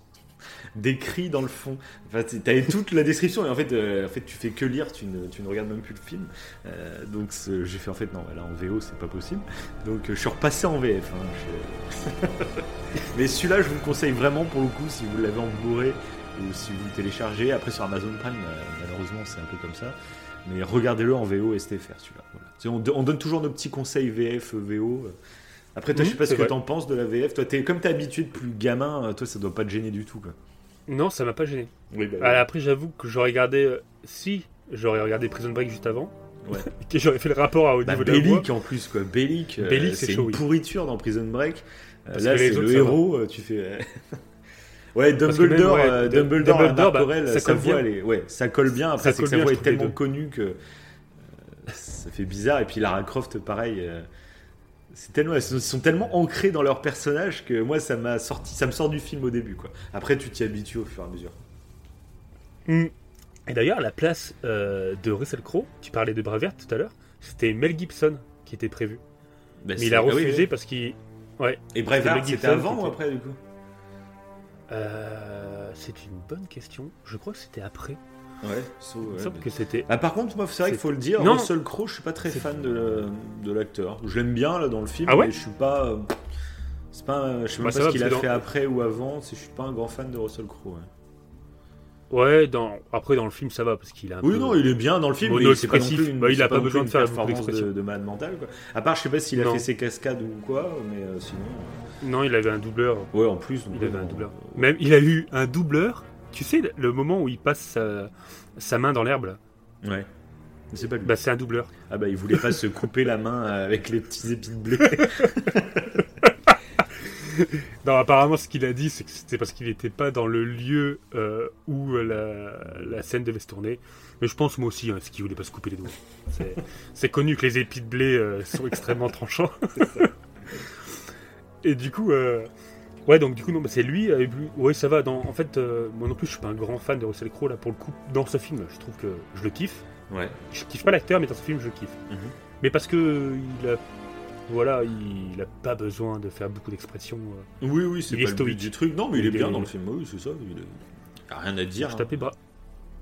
Des cris dans le fond. Enfin, t- t'avais toute la description et en fait, euh, en fait, tu fais que lire, tu ne, tu ne regardes même plus le film. Euh, donc j'ai fait en fait non, là en VO c'est pas possible. Donc euh, je suis repassé en VF. hein, je- Mais celui-là, je vous le conseille vraiment pour le coup si vous l'avez en Blu-ray ou si vous le téléchargez. Après sur Amazon Prime, euh, malheureusement c'est un peu comme ça. Mais regardez-le en VO STFR celui-là. Voilà. On, on donne toujours nos petits conseils VF, VO. euh. Après, toi, Mhm, je sais pas ce que t'en penses de la VF. Toi, es, comme t'es habitué depuis gamin, euh, toi, ça doit pas te gêner du tout. Quoi. Non, ça m'a pas gêné. Oui, bah, Ah, après, j'avoue que j'aurais regardé. euh, si j'aurais regardé Prison Break juste avant, Ouais. j'aurais fait le rapport à- au Bah, niveau de la voix. Bellic en plus, quoi. Bellic, euh, Bellic, c'est chaud, une oui. pourriture dans Prison Break. Euh, là, c'est le héros, euh, tu fais. ouais, que même, Dumbledore, ouais, euh, Dumbledore, Dumbledore, bah, ça colle bien. est- ouais, ça colle bien. Après, c'est que sa voix est les tellement deux. connue que euh, ça fait bizarre. Et puis Lara Croft, pareil. euh, c'est tellement, ils sont- tellement ancrés dans leur personnage que moi, ça m'a sorti, ça me sort du film au début, quoi. Après, tu t'y habitues au fur et à mesure. Hmm. Et d'ailleurs, la place euh, de Russell Crowe, tu parlais de Bravert tout à l'heure, c'était Mel Gibson qui était prévu. Bah, Mais il a ah oui, refusé oui. parce qu'il. Ouais. Et Braveheart, c'était avant ou après, du coup? Euh, c'est une bonne question. Je crois que c'était après. Ouais, so, ouais, mais- que c'était. Ah, par contre, moi, c'est vrai qu'il faut le dire, Non. Russell Crowe, je suis pas très fan de l'acteur. Je l'aime bien là dans le film, Ah ouais mais je suis pas. euh, C'est pas, un- je sais même Bah, pas ce qu'il a fait dans- après ou avant. Je suis pas un grand fan de Russell Crowe. ouais. Ouais, dans... après dans le film ça va parce qu'il a un Oui, peu- non, il est bien dans le film, mais c'est pas non plus une, Bah, il a pas besoin de une faire beaucoup performance de, de malade mental. Quoi. À part, je sais pas s'il a Non. fait ses cascades ou quoi, mais euh, sinon. Non, il avait un doubleur. Ouais, en plus. Il avait un doubleur. euh, Même il a eu un doubleur. Tu sais le moment où il passe sa, sa main dans l'herbe là Ouais. C'est pas lui. Bah c'est un doubleur. Ah bah, il voulait pas se couper la main avec les petits épis de blé. Non, apparemment ce qu'il a dit c'est que c'était parce qu'il n'était pas dans le lieu euh, où la, la scène devait se tourner. Mais je pense moi aussi hein, c'est qu'il voulait pas se couper les doigts? C'est- C'est connu que les épis de blé euh, sont extrêmement tranchants. Et du coup, euh, ouais, donc du coup, non, bah, c'est lui. euh, ouais, ça va. Dans, en fait, euh, moi non plus, je suis pas un grand fan de Russell Crowe là pour le coup. Dans ce film, je trouve que je le kiffe. ouais. Je kiffe pas l'acteur, mais dans ce film, je le kiffe. Mhm. Mais parce que il a, voilà, il, a pas besoin de faire beaucoup d'expressions. euh. Oui, oui, c'est pas le but du truc. Non, mais il, Il est bien est- dans le film. Oui, c'est ça. Il a rien à dire. je hein. tapais.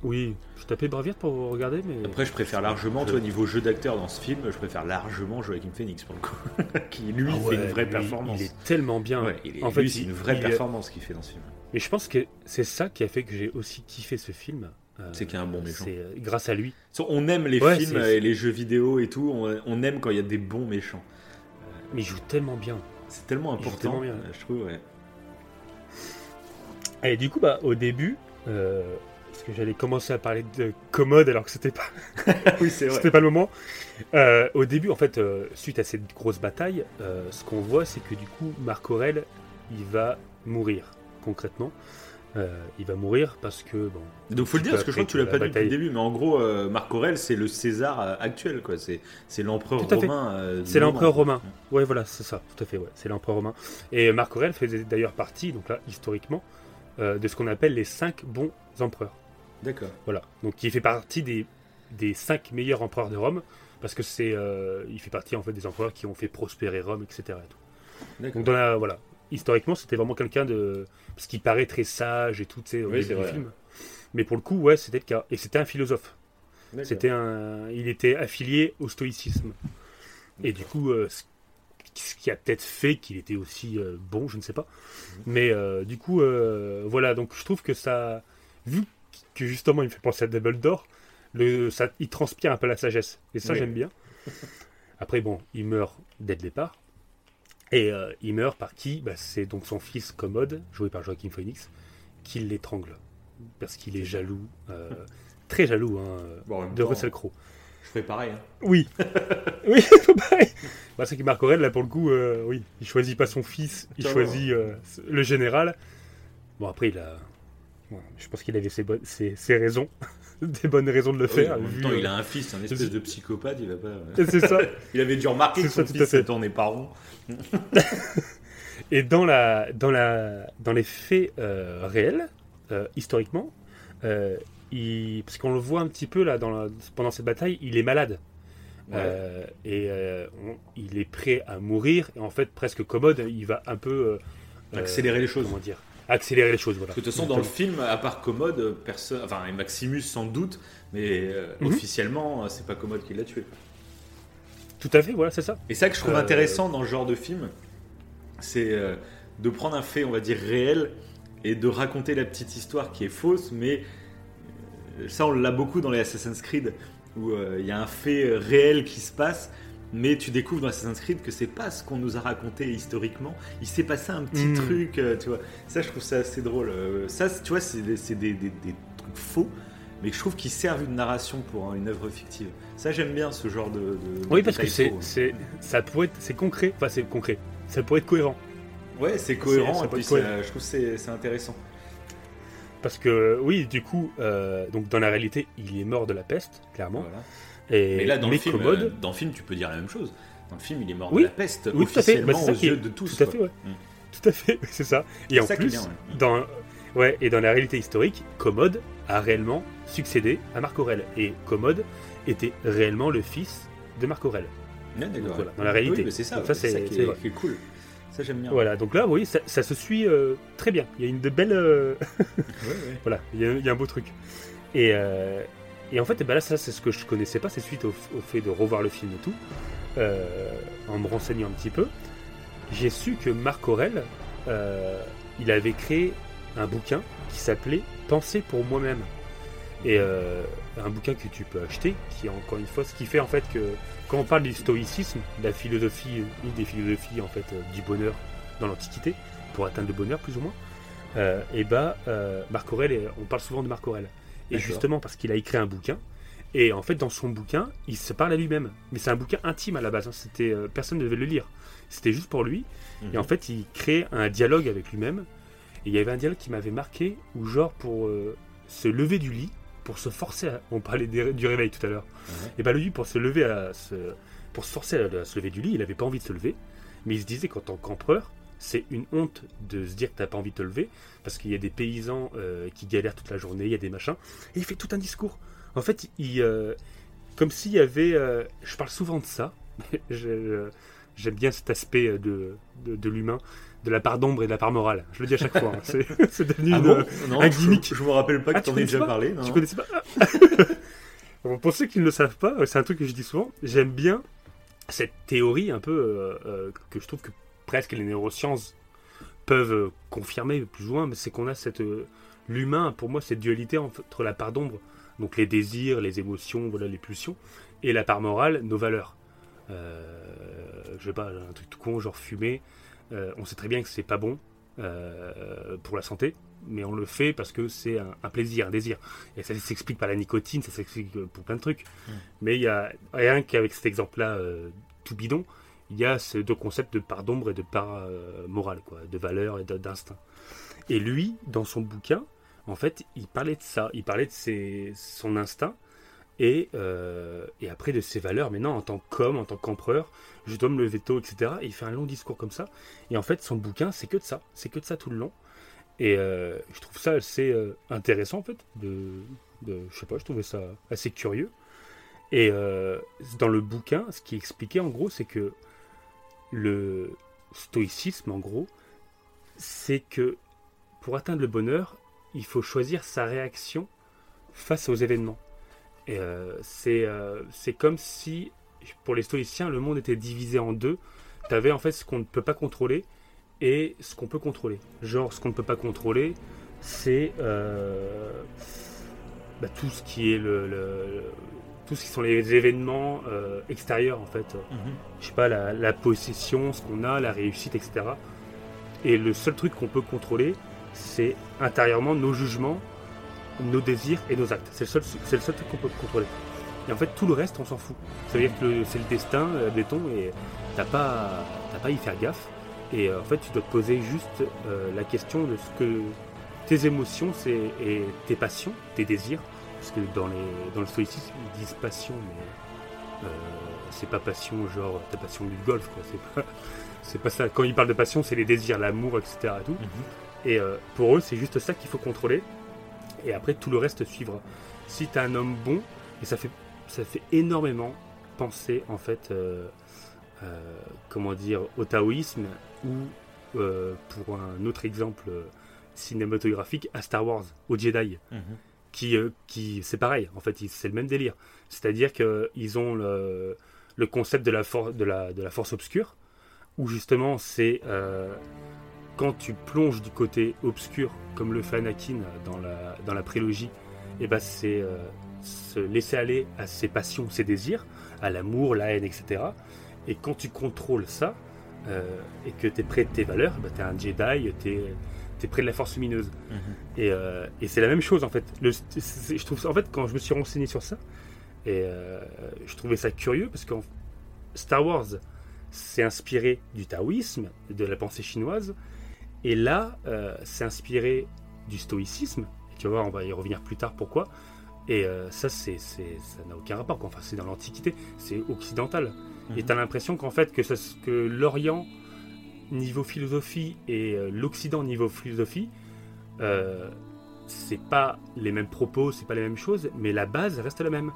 Oui, je tapais Bravière pour regarder, mais Après, je préfère largement, Je- toi, niveau jeu d'acteur dans ce film, je préfère largement Joaquin Phoenix pour le coup. qui, lui, Ah fait une vraie lui, performance. Il est tellement bien. Ouais, il est- En fait, lui, c'est il- une vraie il- performance qu'il fait dans ce film. Mais je pense que c'est ça qui a fait que j'ai aussi kiffé ce film. Euh, C'est qu'il y a un bon méchant. C'est euh, grâce à lui. On aime les Ouais, films c'est- et les jeux vidéo et tout, on, on aime quand il y a des bons méchants. Mais il joue tellement bien. C'est tellement important, tellement bien. euh, je trouve, ouais. Et du coup, bah, au début, euh, parce que j'allais commencer à parler de commode alors que c'était pas, oui, c'était pas le moment. Euh, au début, en fait, euh, suite à cette grosse bataille, euh, ce qu'on voit, c'est que du coup, Marc Aurel, il va mourir concrètement. Euh, il va mourir parce que bon. Donc faut le dire, parce que je crois que tu l'as la pas dit depuis le début, mais en gros, euh, Marc Aurel, c'est le César euh, actuel, quoi. C'est, c'est l'empereur Tout à fait. romain. euh, C'est l'empereur romain. Ouais, voilà, c'est ça, tout à fait, ouais. C'est l'empereur romain. Et Marc Aurèle faisait d'ailleurs partie, donc là, historiquement, de ce qu'on appelle les cinq bons empereurs. D'accord. Voilà. Donc il fait partie des, des cinq meilleurs empereurs de Rome, parce que c'est, euh, il fait partie en fait des empereurs qui ont fait prospérer Rome, etc. et tout. Donc dans la, voilà, historiquement, c'était vraiment quelqu'un de, parce qu'il paraît très sage et tout, tu sais, Oui, c'est vrai. film. Mais pour le coup, ouais, c'était le cas. Et c'était un philosophe. C'était un, il était affilié au stoïcisme. Et du coup, euh, ce ce qui a peut-être fait qu'il était aussi euh, bon, je ne sais pas. Mais euh, du coup, voilà, donc je trouve que ça, vu que justement il me fait penser à Dumbledore, le, ça, il transpire un peu la sagesse. Et ça, Oui. j'aime bien. Après, bon, il meurt dès le départ. Et euh, il meurt par qui? Bah, C'est donc son fils Commode, joué par Joaquin Phoenix, qui l'étrangle. Parce qu'il est jaloux, euh, très jaloux hein, Bon, de temps, Russell Crowe. Je ferais pareil. hein. Oui. oui, pareil. Bah, c'est que Marc Aurèle, là, pour le coup, euh, oui, il choisit pas son fils, il choisit euh, le général. Bon, après, il a. je pense qu'il avait ses, bonnes- ses, ses raisons, des bonnes raisons de le Oui, faire. en même temps, euh, il a un fils, un espèce de psychopathe, il va pas. C'est ça. Il avait dû remarquer que ça, son à fils tournait pas rond. Et dans, la, dans, la, dans les faits euh, réels, euh, historiquement, euh, il- parce qu'on le voit un petit peu là dans la- pendant cette bataille, il est malade. Ouais. Euh, et euh, on- il est prêt à mourir. Et en fait, presque commode, il va un peu euh, Accélérer les choses. Comment dire Accélérer les choses, voilà. De toute façon, dans le film, à part Commode, personne. Enfin, et Maximus sans doute, mais euh, Mhm. officiellement, c'est pas Commode qui l'a tué. Tout à fait, voilà, c'est ça. Et ça que je trouve Euh, intéressant dans ce genre de film, c'est euh, de prendre un fait, on va dire, réel et de raconter la petite histoire qui est fausse, mais euh, ça on l'a beaucoup dans les Assassin's Creed, où euh, il y a un fait euh, réel qui se passe, mais tu découvres dans Assassin's Creed que c'est pas ce qu'on nous a raconté historiquement, il s'est passé un petit Mm. truc, euh, tu vois. Ça je trouve ça assez drôle. Euh, ça, tu vois, c'est des, des- des- des trucs faux. Mais que je trouve qu'ils servent une narration pour hein, une œuvre fictive. Ça, j'aime bien ce genre de. de- Oui, parce que c'est, faux. c'est, ça pourrait être, c'est concret. Enfin, c'est concret. Ça pourrait être cohérent. Ouais, c'est cohérent et puis cohérent. je trouve que c'est intéressant. Parce que, oui, du coup, euh, donc dans la réalité, il est mort de la peste, clairement. Voilà. Et, Mais là, dans le, mais film, Commode, euh, dans le film, tu peux dire la même chose. Dans le film, il est mort Oui. de la peste, Oui, tout à fait. officiellement Bah, aux yeux de tous. tout à fait, ouais. Mm. Tout à fait, c'est ça. Et en ça plus, bien, ouais. dans, ouais, et dans la réalité historique, Commode a réellement succédé à Marc Aurèle. Et Commode était réellement le fils de Marc Aurèle. Ouais, Donc, voilà, dans la réalité. Oui, c'est ça, c'est qui qui est cool. Ça, j'aime bien. Voilà, donc là, oui, ça, ça se suit euh, très bien. Il y a une de belles. euh, Ouais, ouais. voilà, il y, a, il y a un beau truc. Et, euh, et en fait, eh ben là, ça, c'est ce que je connaissais pas, c'est suite au, fait de revoir le film et tout, euh, en me renseignant un petit peu. J'ai su que Marc Aurèle, euh, il avait créé un bouquin qui s'appelait Penser pour moi-même. Et euh, un bouquin que tu peux acheter, qui est encore une fois ce qui fait en fait que quand on parle du stoïcisme, la philosophie, une des philosophies en fait du bonheur dans l'Antiquité, pour atteindre le bonheur plus ou moins, et bah euh, Marc est- on parle souvent de Marc Aurèle. Et justement parce qu'il a écrit un bouquin, et en fait dans son bouquin, il se parle à lui-même. Mais c'est un bouquin intime à la base, hein. c'était euh, personne ne devait le lire. C'était juste pour lui. Mhm. Et en fait, il crée un dialogue avec lui-même. Et il y avait un dialogue qui m'avait marqué, où genre pour euh, se lever du lit, pour se forcer à... On parlait du réveil tout à l'heure. Ouais. Et bah lui, pour se lever à se... Pour se forcer à, à se lever du lit, il avait pas envie de se lever. Mais il se disait qu'en tant qu'empereur, c'est une honte de se dire que t'as pas envie de te lever, parce qu'il y a des paysans euh, qui galèrent toute la journée, il y a des machins. Et il fait tout un discours. En fait, il... euh, comme s'il y avait... euh, je parle souvent de ça. Je- je- J'aime bien cet aspect de, de, de l'humain, de la part d'ombre et de la part morale. Je le dis à chaque fois. hein. C'est devenu Ah une- bon Non, un je- gimmick. Je, me rappelle pas Ah, que tu t'en aies connaissais déjà pas parlé. non Tu connaissais pas Bon, Pour ceux qui ne le savent pas, c'est un truc que je dis souvent. J'aime bien cette théorie un peu euh, que je trouve que presque les neurosciences peuvent confirmer plus ou moins, mais c'est qu'on a cette euh, l'humain pour moi cette dualité entre la part d'ombre, donc les désirs, les émotions, voilà les pulsions, et la part morale, nos valeurs. Euh, je sais pas, un truc tout con, genre fumer. euh, on sait très bien que c'est pas bon euh, pour la santé, mais on le fait parce que c'est un, un plaisir, un désir. Et ça s'explique par la nicotine, ça s'explique pour plein de trucs. Mm. Mais il y a rien qu'avec cet exemple-là, tout bidon, il y a ces deux concepts de part d'ombre et de part euh, morale, quoi, de valeur et d'instinct. Et lui, dans son bouquin, en fait, il parlait de ça, il parlait de ses- son instinct et, euh, et après de ses valeurs. Maintenant, en tant qu'homme, en tant qu'empereur, je dois me lever tôt, etc. Et il fait un long discours comme ça. Et en fait, son bouquin, c'est que de ça, c'est que de ça tout le long. Et euh, je trouve ça assez intéressant, en fait. De, de, je sais pas, je trouvais ça assez curieux. Et dans le bouquin, ce qui expliquait, en gros, c'est que le stoïcisme, en gros, c'est que pour atteindre le bonheur, il faut choisir sa réaction face aux événements. Et euh, c'est euh, c'est comme si, pour les stoïciens, le monde était divisé en deux. tu avais en fait ce qu'on ne peut pas contrôler et ce qu'on peut contrôler. Genre, ce qu'on ne peut pas contrôler, c'est euh, bah, tout ce qui est le- tout ce qui sont les événements euh, extérieurs en fait. Je sais pas, la, la possession, ce qu'on a, la réussite, etc. Et le seul truc qu'on peut contrôler, c'est intérieurement nos jugements, nos désirs et nos actes. C'est le seul, c'est le seul truc qu'on peut contrôler. Et en fait, tout le reste, on s'en fout. Ça veut dire que c'est le destin, euh, béton, et t'as pas, t'as pas à y faire gaffe. Et euh, en fait, tu dois te poser juste euh, la question de ce que tes émotions c'est, et tes passions, tes désirs. Parce que dans, les, dans le stoïcisme, ils disent passion, mais euh, c'est pas passion genre ta passion du golf, quoi. C'est pas, c'est pas ça. Quand ils parlent de passion, c'est les désirs, l'amour, etc. Et, tout. et euh, pour eux, c'est juste ça qu'il faut contrôler. Et après, tout le reste suivra. Si t'es un homme bon, et ça fait, ça fait énormément penser, en fait, euh, comment dire, au taoïsme ou, pour un autre exemple cinématographique, à Star Wars, au Jedi qui, euh, qui c'est pareil, en fait, c'est le même délire. C'est-à-dire qu'ils ont le, concept de la, de, la, force obscure, où justement c'est euh, quand tu plonges du côté obscur, comme le fait Anakin dans la, dans la prélogie, et ben c'est euh, se laisser aller à ses passions, ses désirs, à l'amour, la haine, etc. Et quand tu contrôles ça, euh, et que tu es près de tes valeurs, ben, tu es un Jedi, tu es, près de la force lumineuse. Et, euh, et c'est la même chose en fait. Le- je trouve ça- en fait quand je me suis renseigné sur ça, et euh, je trouvais ça curieux parce que Star Wars s'est inspiré du taoïsme, de la pensée chinoise, et là euh, c'est inspiré du stoïcisme. Et tu vas voir, on va y revenir plus tard pourquoi. Et ça, c'est, ça n'a aucun rapport. quoi. Enfin, c'est dans l'Antiquité, c'est occidental. Et tu as l'impression qu'en fait, que, ça, que l'Orient niveau philosophie et euh, l'Occident niveau philosophie, euh, c'est pas les mêmes propos, c'est pas les mêmes choses, mais la base reste la même.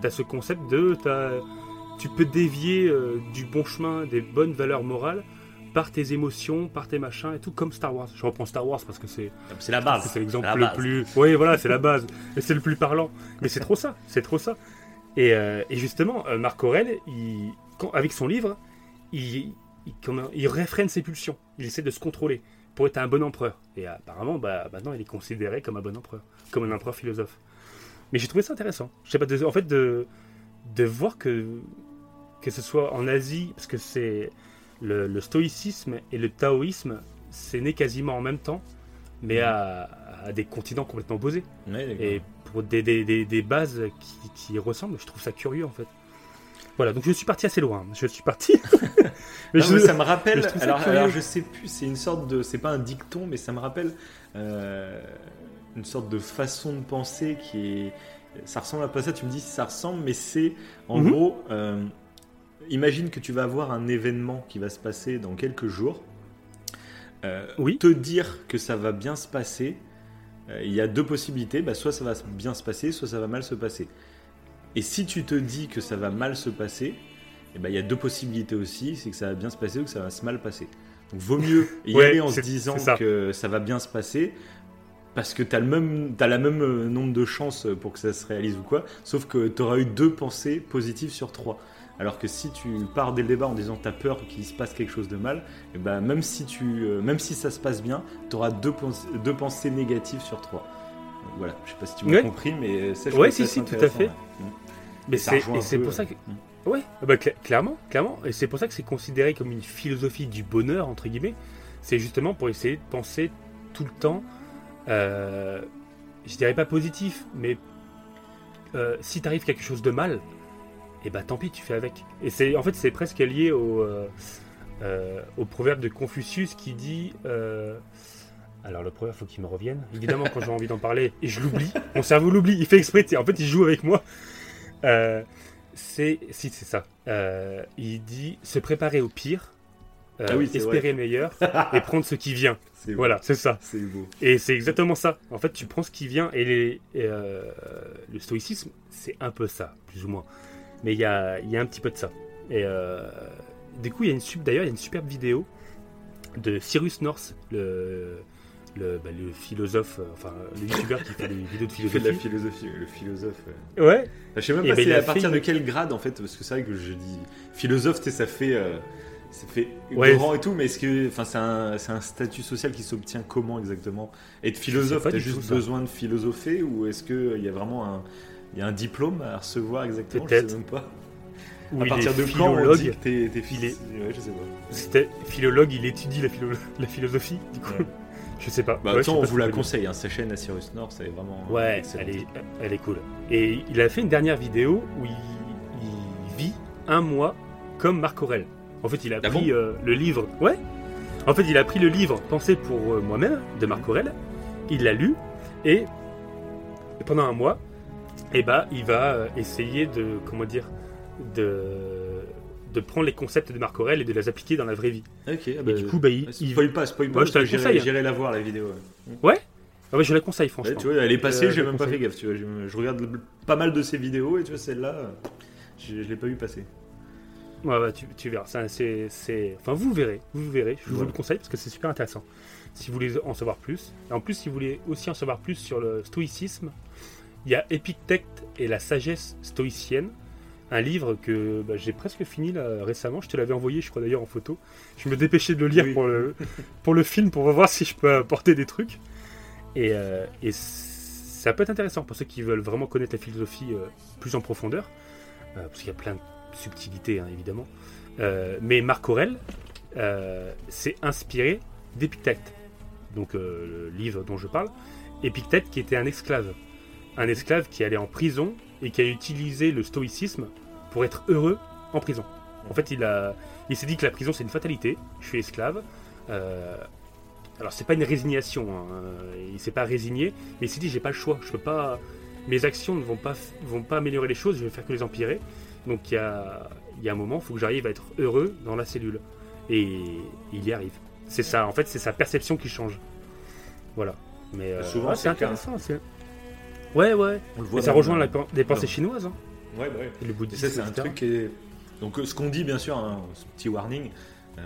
Tu as ce concept de. Tu peux dévier euh, du bon chemin, des bonnes valeurs morales, par tes émotions, par tes machins et tout, comme Star Wars. Je reprends Star Wars parce que c'est C'est la base. c'est l'exemple le plus. Oui, voilà, c'est la base. Et c'est le plus parlant. Mais c'est trop ça. C'est trop ça. Et, euh, et justement, Marc Aurèle, il, quand- avec son livre, il, il, il réfrène ses pulsions. Il essaie de se contrôler pour être un bon empereur. Et apparemment, bah, maintenant, il est considéré comme un bon empereur, comme un empereur philosophe. Mais j'ai trouvé ça intéressant. Je sais pas, de- en fait, de, de voir que, que ce soit en Asie, parce que c'est le, le stoïcisme et le taoïsme, c'est né quasiment en même temps, mais à, à des continents complètement opposés. Ouais. Et pour des, des, des, des bases qui, qui ressemblent, je trouve ça curieux en fait. Voilà, donc je suis parti assez loin. Je suis parti. Mais Non, je- mais ça me rappelle. je ça alors, curieux. alors, je sais plus, c'est une sorte de. C'est pas un dicton, mais ça me rappelle euh, une sorte de façon de penser qui est. Ça ressemble à pas ça, tu me dis si ça ressemble, mais c'est en Mhm. gros. euh, imagine que tu vas avoir un événement qui va se passer dans quelques jours. Euh, Oui. Te dire que ça va bien se passer, euh, il y a deux possibilités. Bah, soit ça va bien se passer, soit ça va mal se passer. Et si tu te dis que ça va mal se passer, eh ben, il y a deux possibilités aussi, c'est que ça va bien se passer ou que ça va se mal passer. Donc vaut mieux y Ouais, aller en se disant ça. que ça va bien se passer, parce que tu as le même, t'as la même euh, nombre de chances pour que ça se réalise ou quoi, sauf que tu auras eu deux pensées positives sur trois. Alors que si tu pars dès le débat en disant que tu as peur qu'il se passe quelque chose de mal, eh ben, même, si tu, euh, même si ça se passe bien, tu auras deux, pens- deux pensées négatives sur trois. Donc Voilà, je sais pas si tu m'as Ouais. compris, mais ça, je Ouais, si, si, tout à fait. ouais. Mais c'est pour ça euh, que. mm. Ouais, ah bah, cla- clairement, clairement. Et c'est pour ça que c'est considéré comme une philosophie du bonheur, entre guillemets. C'est justement pour essayer de penser tout le temps, euh, je dirais pas positif, mais euh, si t'arrive quelque chose de mal, et bah tant pis, tu fais avec. Et c'est en fait, c'est presque lié au, euh, au proverbe de Confucius qui dit. alors le proverbe, faut qu'il me revienne. Évidemment, quand j'ai envie d'en parler, et je l'oublie, mon cerveau l'oublie, il fait exprès, en fait, il joue avec moi. Euh, c'est si c'est ça. Euh, il dit se préparer au pire, euh, Ah oui, espérer vrai. le meilleur et prendre ce qui vient. Voilà, c'est ça. Beau. Et c'est exactement ça. En fait, tu prends ce qui vient et, les, et, le stoïcisme, c'est un peu ça, plus ou moins. Mais il y a, il y a un petit peu de ça. Et du coup, il y a une d'ailleurs, il y a une superbe vidéo de Cyrus North, le, le, bah, le philosophe, euh, enfin le youtubeur qui fait des vidéos de Tu fais de la philosophie. philosophie, le philosophe. euh. Ouais, Je sais même Eh pas c'est il a à fait partir de quel grade en fait, parce que c'est vrai que je dis philosophe, tu sais, ça fait, euh, ça fait Ouais. grand et tout, mais est-ce que, enfin, c'est un, un statut social qui s'obtient comment exactement? Être philosophe, t'as tout, juste besoin de philosopher ou est-ce qu'il y a vraiment un, il y a un diplôme à recevoir exactement? Je sais même pas. Où à il partir de quand on dit que t'es, t'es Il est- Ouais, je sais pas. C'était philologue, il étudie la, philo- la philosophie, du coup. Je sais pas. Bah, Ouais, sais on pas vous la conseille, hein, sa chaîne à Cyrus Nord, c'est vraiment. Ouais, elle est, elle est cool. Et il a fait une dernière vidéo où il, il vit un mois comme Marc Aurel. En fait, il a Ah pris euh, le livre. Ouais. En fait, il a pris le livre Pensé pour euh, moi-même de Marc Aurel. Il l'a lu et pendant un mois, eh ben, il va euh, essayer de comment dire de de prendre les concepts de Marc Aurel et de les appliquer dans la vraie vie. Ok, ah Et bah, du coup, bah, il, il- spoil pas, spoil pas. Moi, je te J'irai hein. la voir la vidéo. ouais. ah ouais, je la conseille franchement. Ouais, tu vois, elle est passée, Euh, j'ai même pas fait gaffe. Tu vois, je, je regarde le- pas mal de ses vidéos et tu vois, celle-là, je, je l'ai pas vu passer. Ouais, ouais, tu, tu verras. C'est, Enfin, vous verrez. Vous verrez. Je vous le conseille parce que c'est super intéressant. Si vous voulez en savoir plus. Et en plus, si vous voulez aussi en savoir plus sur le stoïcisme, il y a Épictète et la sagesse stoïcienne. Un livre que bah, j'ai presque fini là, récemment. Je te l'avais envoyé, je crois d'ailleurs en photo. Je me dépêchais de le lire Oui. pour, le, pour le film pour voir si je peux apporter des trucs. Et, euh, et ça peut être intéressant pour ceux qui veulent vraiment connaître la philosophie euh, plus en profondeur. Euh, parce qu'il y a plein de subtilités, hein, évidemment. Mais Marc Aurel s'est inspiré d'Épictète, donc le livre dont je parle. Épictète qui était un esclave. Un esclave qui allait en prison et qui a utilisé le stoïcisme pour être heureux en prison. En fait, il, a, il s'est dit que la prison c'est une fatalité. Je suis esclave. Euh, alors c'est pas une résignation. hein, Il s'est pas résigné, mais il s'est dit j'ai pas le choix. Je peux pas. Mes actions ne vont pas, vont pas améliorer les choses. Je vais faire que les empirer. Donc il y a, y a un moment, il faut que j'arrive à être heureux dans la cellule. Et il y arrive. C'est ça, en fait, c'est sa perception qui change. Voilà. Mais euh, Souvent, ouais, c'est cas. Ouais, ouais. On le Mais ça rejoint la, des pensées dans- chinoises. hein. Ouais, ouais. Et le bouddhisme. c'est un etc. truc qui est. Donc, euh, ce qu'on dit, bien sûr, hein, ce petit warning, euh,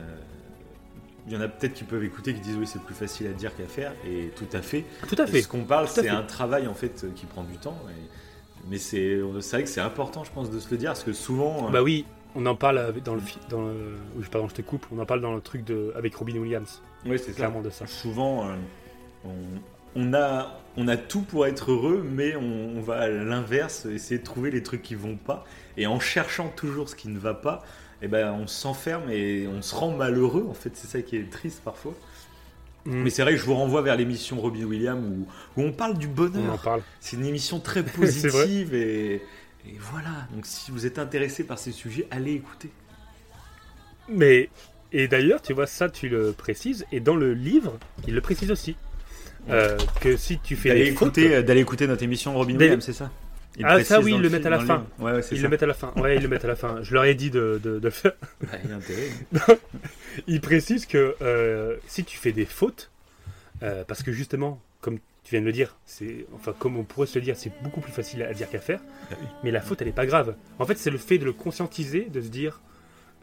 il y en a peut-être qui peuvent écouter qui disent oui, c'est plus facile à dire qu'à faire, et tout à fait. Tout à Et fait. ce qu'on parle, c'est un travail en fait euh, qui prend du temps. et- Mais c'est vrai que c'est important, je pense, de se le dire, parce que souvent. euh, Bah oui, on en parle dans le. Dans le oui, pardon, je te coupe. On en parle dans le truc de, avec Robin Williams. ouais, c'est ça. Clairement de ça. Souvent, euh, on, on a, on a tout pour être heureux, mais on, on va à l'inverse, essayer de trouver les trucs qui vont pas. Et en cherchant toujours ce qui ne va pas, eh ben, on s'enferme et on se rend malheureux. En fait, c'est ça qui est triste parfois. Mm. Mais c'est vrai que je vous renvoie vers l'émission Robin Williams où, où on parle du On en bonheur. parle. C'est une émission très positive et, et voilà. Donc si vous êtes intéressé par ces sujets, allez écouter. Mais et d'ailleurs, tu vois ça, tu le précises, et dans le livre, il le précise aussi Euh, que si tu fais D'aller écouter, d'aller écouter notre émission Robin Williams, c'est ça Il Ah, ça, oui, ils le mettent à la fin. Ouais, ouais, ils ça. le mettent à la fin. Ouais, ils le mettent à la fin. Je leur ai dit de, de, faire. Ah, il y a intérêt. Il précise que euh, si tu fais des fautes, euh, parce que justement, comme tu viens de le dire, c'est enfin comme on pourrait se le dire, c'est beaucoup plus facile à dire qu'à faire. Mais la faute, elle est pas grave. En fait, c'est le fait de le conscientiser, de se dire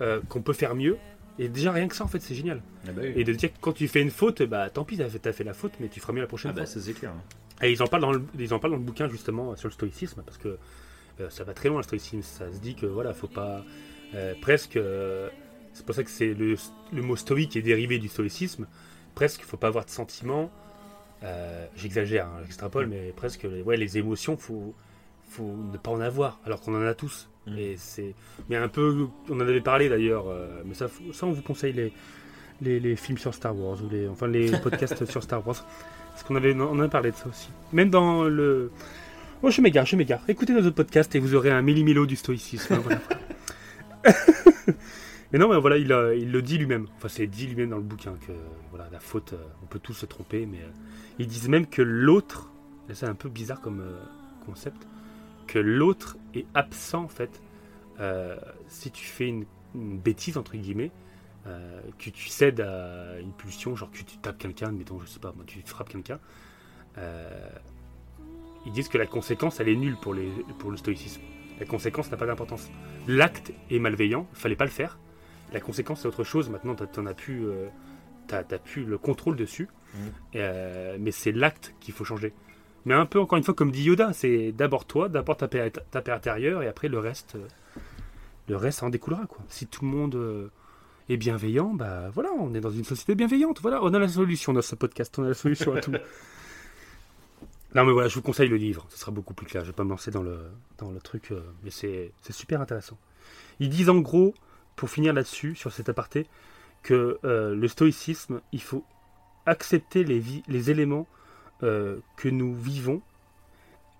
euh, qu'on peut faire mieux. Et déjà rien que ça, en fait, c'est génial. Ah bah oui. Et de dire que quand tu fais une faute, bah tant pis, t'as fait, t'as fait la faute, mais tu feras mieux la prochaine Ah bah fois. ça c'est clair. Et ils en parlent dans le, ils en parlent dans le bouquin justement sur le stoïcisme parce que euh, ça va très loin le stoïcisme. Ça se dit que voilà, faut pas euh, presque. euh, c'est pour ça que c'est le, le mot stoïque est dérivé du stoïcisme. Presque, faut pas avoir de sentiments. J'exagère, hein, j'extrapole, mais presque. les- Ouais, les émotions, faut faut ne pas en avoir, alors qu'on en a tous. Mm. Et c'est, mais un peu, on en avait parlé d'ailleurs. euh, mais ça, ça, on vous conseille les, les, les films sur Star Wars ou les, enfin les podcasts sur Star Wars. Parce qu'on avait, on en a parlé de ça aussi. Même dans le. Oh, je m'égare, je m'égare. Écoutez nos autres podcasts et vous aurez un millimilo du stoïcisme. hein, voilà. mais non, mais voilà, il, a- il le dit lui-même. Enfin, c'est dit lui-même dans le bouquin que voilà, la faute, euh, on peut tous se tromper, mais euh, ils disent même que l'autre, c'est un peu bizarre comme euh, concept, que l'autre est absent en fait. euh, si tu fais une, une bêtise entre guillemets, euh, que tu cèdes à une pulsion, genre que tu tapes quelqu'un, mettons, je sais pas, moi, tu frappes quelqu'un, euh, ils disent que la conséquence, elle est nulle pour, les, pour le stoïcisme. La conséquence n'a pas d'importance. L'acte est malveillant, il fallait pas le faire. La conséquence, c'est autre chose. Maintenant, tu as pu, euh, pu le contrôle dessus. Euh, mais c'est l'acte qu'il faut changer. Mais un peu, encore une fois, comme dit Yoda, c'est d'abord toi, d'abord ta paix, ta paix intérieure, et après le reste, euh, le reste en découlera. Quoi. Si tout le monde. euh, et bienveillant, bah voilà, on est dans une société bienveillante. Voilà, on a la solution dans ce podcast, on a la solution à tout. Non mais voilà, je vous conseille le livre, ce sera beaucoup plus clair. Je vais pas me lancer dans le, dans le truc, euh, mais c'est c'est super intéressant. Ils disent en gros, pour finir là-dessus, sur cet aparté, que euh, le stoïcisme, il faut accepter les, les éléments euh, que nous vivons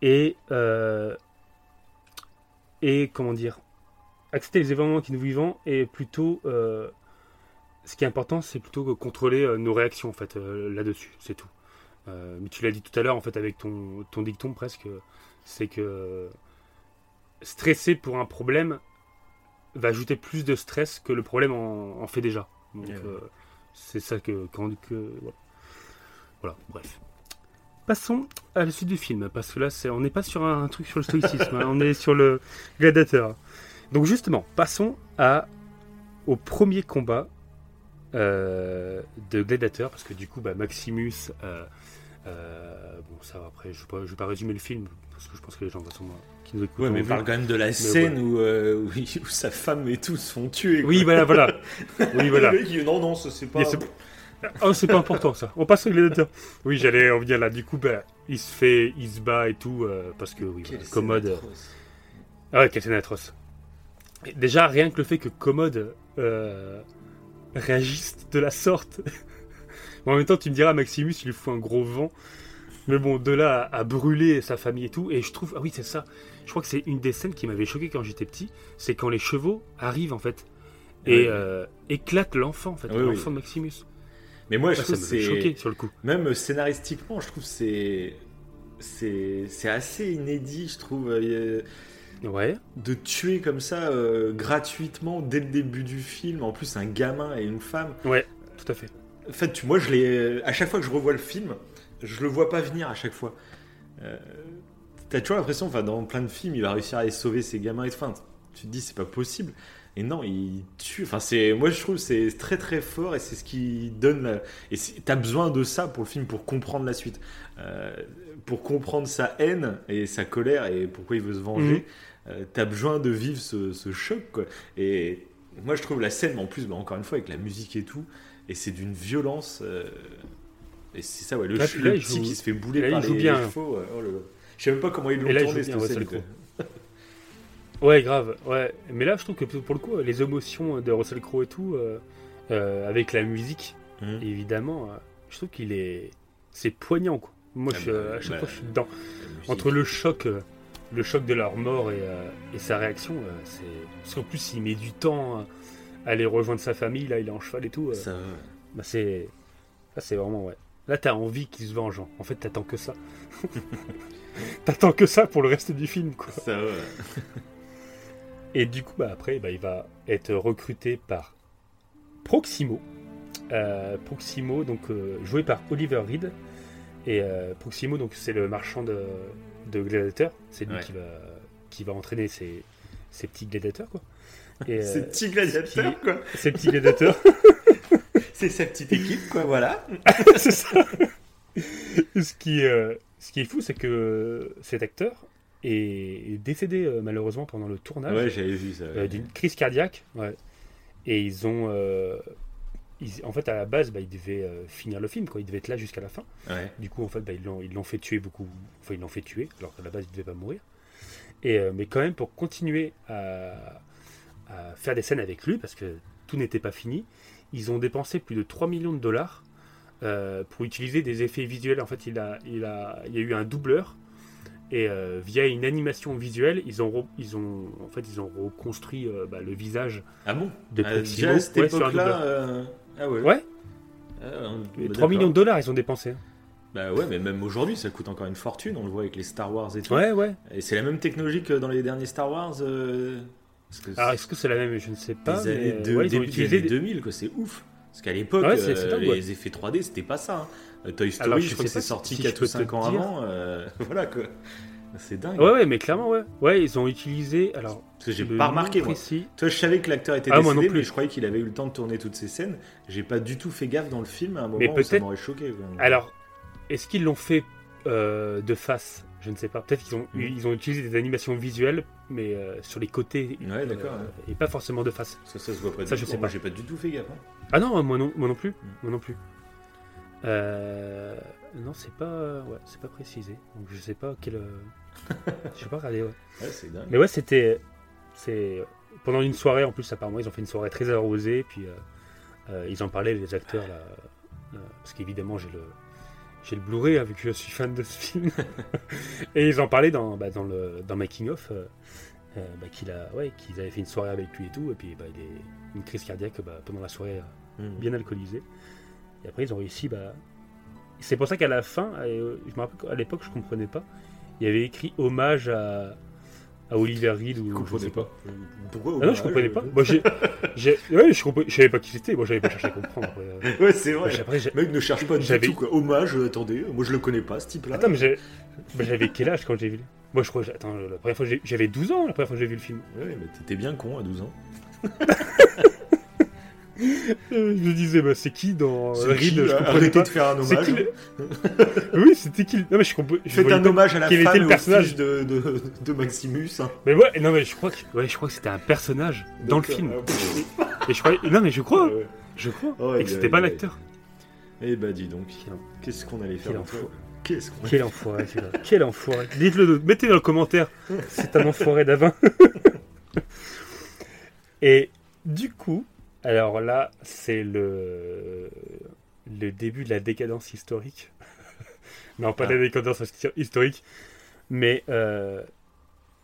et, euh, et comment dire, accepter les événements que nous vivons et plutôt, euh, ce qui est important, c'est plutôt que contrôler nos réactions en fait là-dessus, c'est tout. Mais tu l'as dit tout à l'heure en fait avec ton, ton dicton presque, c'est que stresser pour un problème va ajouter plus de stress que le problème en, en fait déjà. Donc euh, c'est ça que, quand, que voilà. Voilà, bref. Passons à la suite du film, parce que là, c'est, on n'est pas sur un, truc sur le stoïcisme, hein, on est sur le gladiateur. Donc justement, passons à, au premier combat euh, de gladiateur, parce que du coup, bah, Maximus, euh, euh, bon ça après, je ne vais, pas- je vais pas résumer le film, parce que je pense que les gens façon, qui nous écoutent Ouais, mais parle quand même de la scène où, euh, où, il- où sa femme et tout se font tuer. quoi. Oui, voilà, voilà. Oui, voilà. Non, non, c'est pas. Oh, c'est pas important ça. On passe au gladiateur. Oui, j'allais en venir là. Du coup, bah, il se fait, il se bat et tout, euh, parce que oui, voilà, commode. atroce. Ah ouais, quelle scène atroce. Et Déjà, rien que le fait que commode euh, réagisse de la sorte. Bon, en même temps, tu me diras, Maximus, il lui fout un gros vent. Mais bon, de là à, à brûler sa famille et tout. Et je trouve, ah oui, c'est ça. Je crois que c'est une des scènes qui m'avait choqué quand j'étais petit. C'est quand les chevaux arrivent en fait et euh, éclatent l'enfant en fait, Oui, oui. l'enfant de Maximus. Mais moi, je ça trouve que m'avait choqué c'est. sur le coup. Même scénaristiquement, je trouve que c'est. C'est c'est assez inédit, je trouve, euh, Ouais. de tuer comme ça euh, gratuitement dès le début du film. En plus, un gamin et une femme. Ouais, tout à fait. En fait, tu- moi, je l'ai. À chaque fois que je revois le film, je le vois pas venir à chaque fois. Euh, T'as toujours l'impression, enfin, dans plein de films, il va réussir à les sauver ces gamins et tout. Enfin, tu te dis, c'est pas possible. Et non, il tue. Enfin, c'est. Moi, je trouve que c'est très très fort et c'est ce qui donne. la- Et t'as besoin de ça pour le film pour comprendre la suite, Euh, pour comprendre sa haine et sa colère et pourquoi il veut se venger. euh, t'as besoin de vivre ce, ce choc, quoi. Et moi, je trouve la scène, mais en plus, bah, encore une fois, avec la musique et tout, et c'est d'une violence. euh, Et c'est ça, ouais, le, ch- là, le petit joue- qui se fait bouler là, par les, bien. les chevaux. oh là là. Je sais même pas comment ils l'ont tourné, cette scène. Ouais, grave. Ouais. Mais là, je trouve que pour le coup, les émotions de Russell Crowe et tout, euh, euh, avec la musique, Mhm. évidemment, euh, je trouve qu'il est. C'est poignant, quoi. Moi, Ah je, bah, à chaque bah, fois, je suis dedans. Entre le choc, le choc de leur mort et, et sa réaction, c'est. Parce qu'en plus, il met du temps à aller rejoindre sa famille, là, il est en cheval et tout. Ça bah, c'est. Là, c'est vraiment, ouais. Là, t'as envie qu'il se venge. hein. En fait, t'attends que ça. t'attends que ça pour le reste du film, quoi. Ça va. Et du coup, bah, après, bah, il va être recruté par Proximo. Euh, Proximo, donc euh, joué par Oliver Reed. Et euh, Proximo, donc c'est le marchand de, de gladiateurs. C'est lui Ouais. qui, va, qui va entraîner ses, ses petits gladiateurs, quoi. Et, euh, C'est petit gladiateur, qui- quoi. ces petits gladiateurs. C'est sa petite équipe, quoi, voilà. c'est ça. ce, qui, euh, ce qui est fou, c'est que cet acteur est, décédé euh, malheureusement pendant le tournage. Ouais, j'avais vu ça. euh, ouais. d'une crise cardiaque. Ouais. Et ils ont. euh, ils- en fait, à la base, bah, ils devaient euh, finir le film, quoi. Ils devaient être là jusqu'à la fin. Ouais. Du coup, en fait, bah, ils l'ont ils l'ont fait tuer beaucoup. Enfin, ils l'ont fait tuer, alors qu'à la base, il ne devait pas mourir. Et, euh, mais quand même, pour continuer à, à faire des scènes avec lui, parce que tout n'était pas fini, ils ont dépensé plus de 3 millions de dollars euh, pour utiliser des effets visuels. En fait, il, a, il, a, il y a eu un doubleur. Et euh, via une animation visuelle, ils ont, re- ils ont, en fait, ils ont reconstruit euh, bah, le visage Ah bon? de Ah, Proximo. Déjà à cette Ouais, sur un époque-là. euh, Ah ouais. Ouais, Ah, on- et bah, 3 millions de dollars, ils ont dépensé. hein. Bah ouais, mais même aujourd'hui, ça coûte encore une fortune. On le voit avec les Star Wars et tout. Ouais, ouais. Et c'est la même technologie que dans les derniers Star Wars. euh, Parce que Alors, est-ce que c'est la même? Je ne sais pas. des mais, années euh, de- ouais, ils ont début des utilisé années des- 2000, quoi. C'est ouf. Parce qu'à l'époque, Ouais, euh, les ouais. effets 3D, c'était pas ça. hein. Euh, Toy Story, Alors, je je crois que c'est sorti si 4 je ou peux 5 te ans dire. avant. euh, Voilà quoi. C'est dingue. Ouais, ouais, mais clairement, ouais. Ouais, ils ont utilisé. Alors, Parce que j'ai pas remarqué, moi. précis. Toi, je savais que l'acteur était Ah, moi décédé, non plus. mais je croyais qu'il avait eu le temps de tourner toutes ces scènes. J'ai pas du tout fait gaffe dans le film à un moment Mais où ça peut-être- m'aurait choqué. Alors, est-ce qu'ils l'ont fait euh, de face? Je ne sais pas. Peut-être qu'ils ont, Mhm. ils ont utilisé des animations visuelles, mais euh, sur les côtés. Ouais, d'accord, ouais. et pas forcément de face. Ça, ça se voit pas Ça, du je sais Moi, pas. j'ai pas du tout fait gaffe. hein. Ah non, moi non, moi non plus. Mhm. Moi non plus. Euh, non, c'est pas, ouais, c'est pas précisé. Donc je sais pas quel. euh, je sais pas regarder. Ouais. Ouais, c'est dingue. Mais ouais, c'était, c'est pendant une soirée en plus apparemment ils ont fait une soirée très arrosée, puis euh, euh, ils en parlaient les acteurs là, parce qu'évidemment j'ai le j'ai le Blu-ray hein, vu que je suis fan de ce film, et ils en parlaient dans bah, dans le dans making of bah, qu'il a ouais qu'ils avaient fait une soirée avec lui et tout, et puis bah, il est une crise cardiaque bah, pendant la soirée Mhm. bien alcoolisé. Et après, ils ont réussi. Bah... C'est pour ça qu'à la fin, euh, je me rappelle qu'à l'époque, je comprenais pas. Il y avait écrit hommage à, à Oliver Reed. Ou, Je sais pas. Pourquoi Ah non, je comprenais pas. Moi, j'ai, j'ai, ouais, je, comprenais- je savais pas qui c'était. Moi, j'avais pas cherché à comprendre. Après, euh. Ouais, c'est vrai. Après, mec ne cherche pas du J'avais- tout quoi. Hommage, euh, attendez, moi je le connais pas ce type-là. Attends, mais j'ai- bah, j'avais quel âge quand j'ai vu Moi, je crois. que- Attends, la première fois, j'ai- j'avais 12 ans la première fois que j'ai vu le film. Ouais, mais t'étais bien con à 12 ans. Euh, Je me disais, bah, c'est qui dans euh, qui, Reed Je euh, comprenais pas. de faire un hommage. qui le- Oui, c'était qui le- Non, mais je comprenais. je Faites un hommage à la femme était le personnage. de, de, de Maximus. hein. Mais ouais, non, mais je crois que, ouais, je crois que c'était un personnage dans le D'accord. film. Ah, pff. Et je croyais, non, mais je crois, Ouais, je crois, Ouais, et que c'était pas l'acteur. Eh bah dis donc, qu'est-ce qu'on allait faire. Qu'est-ce qu'on Quel enfoiré. Quel enfoiré. Dites-le, mettez dans le commentaire, c'est un enfoiré d'avant. et du coup, alors là, c'est le, le début de la décadence historique. non, pas de la décadence histo- historique, mais euh,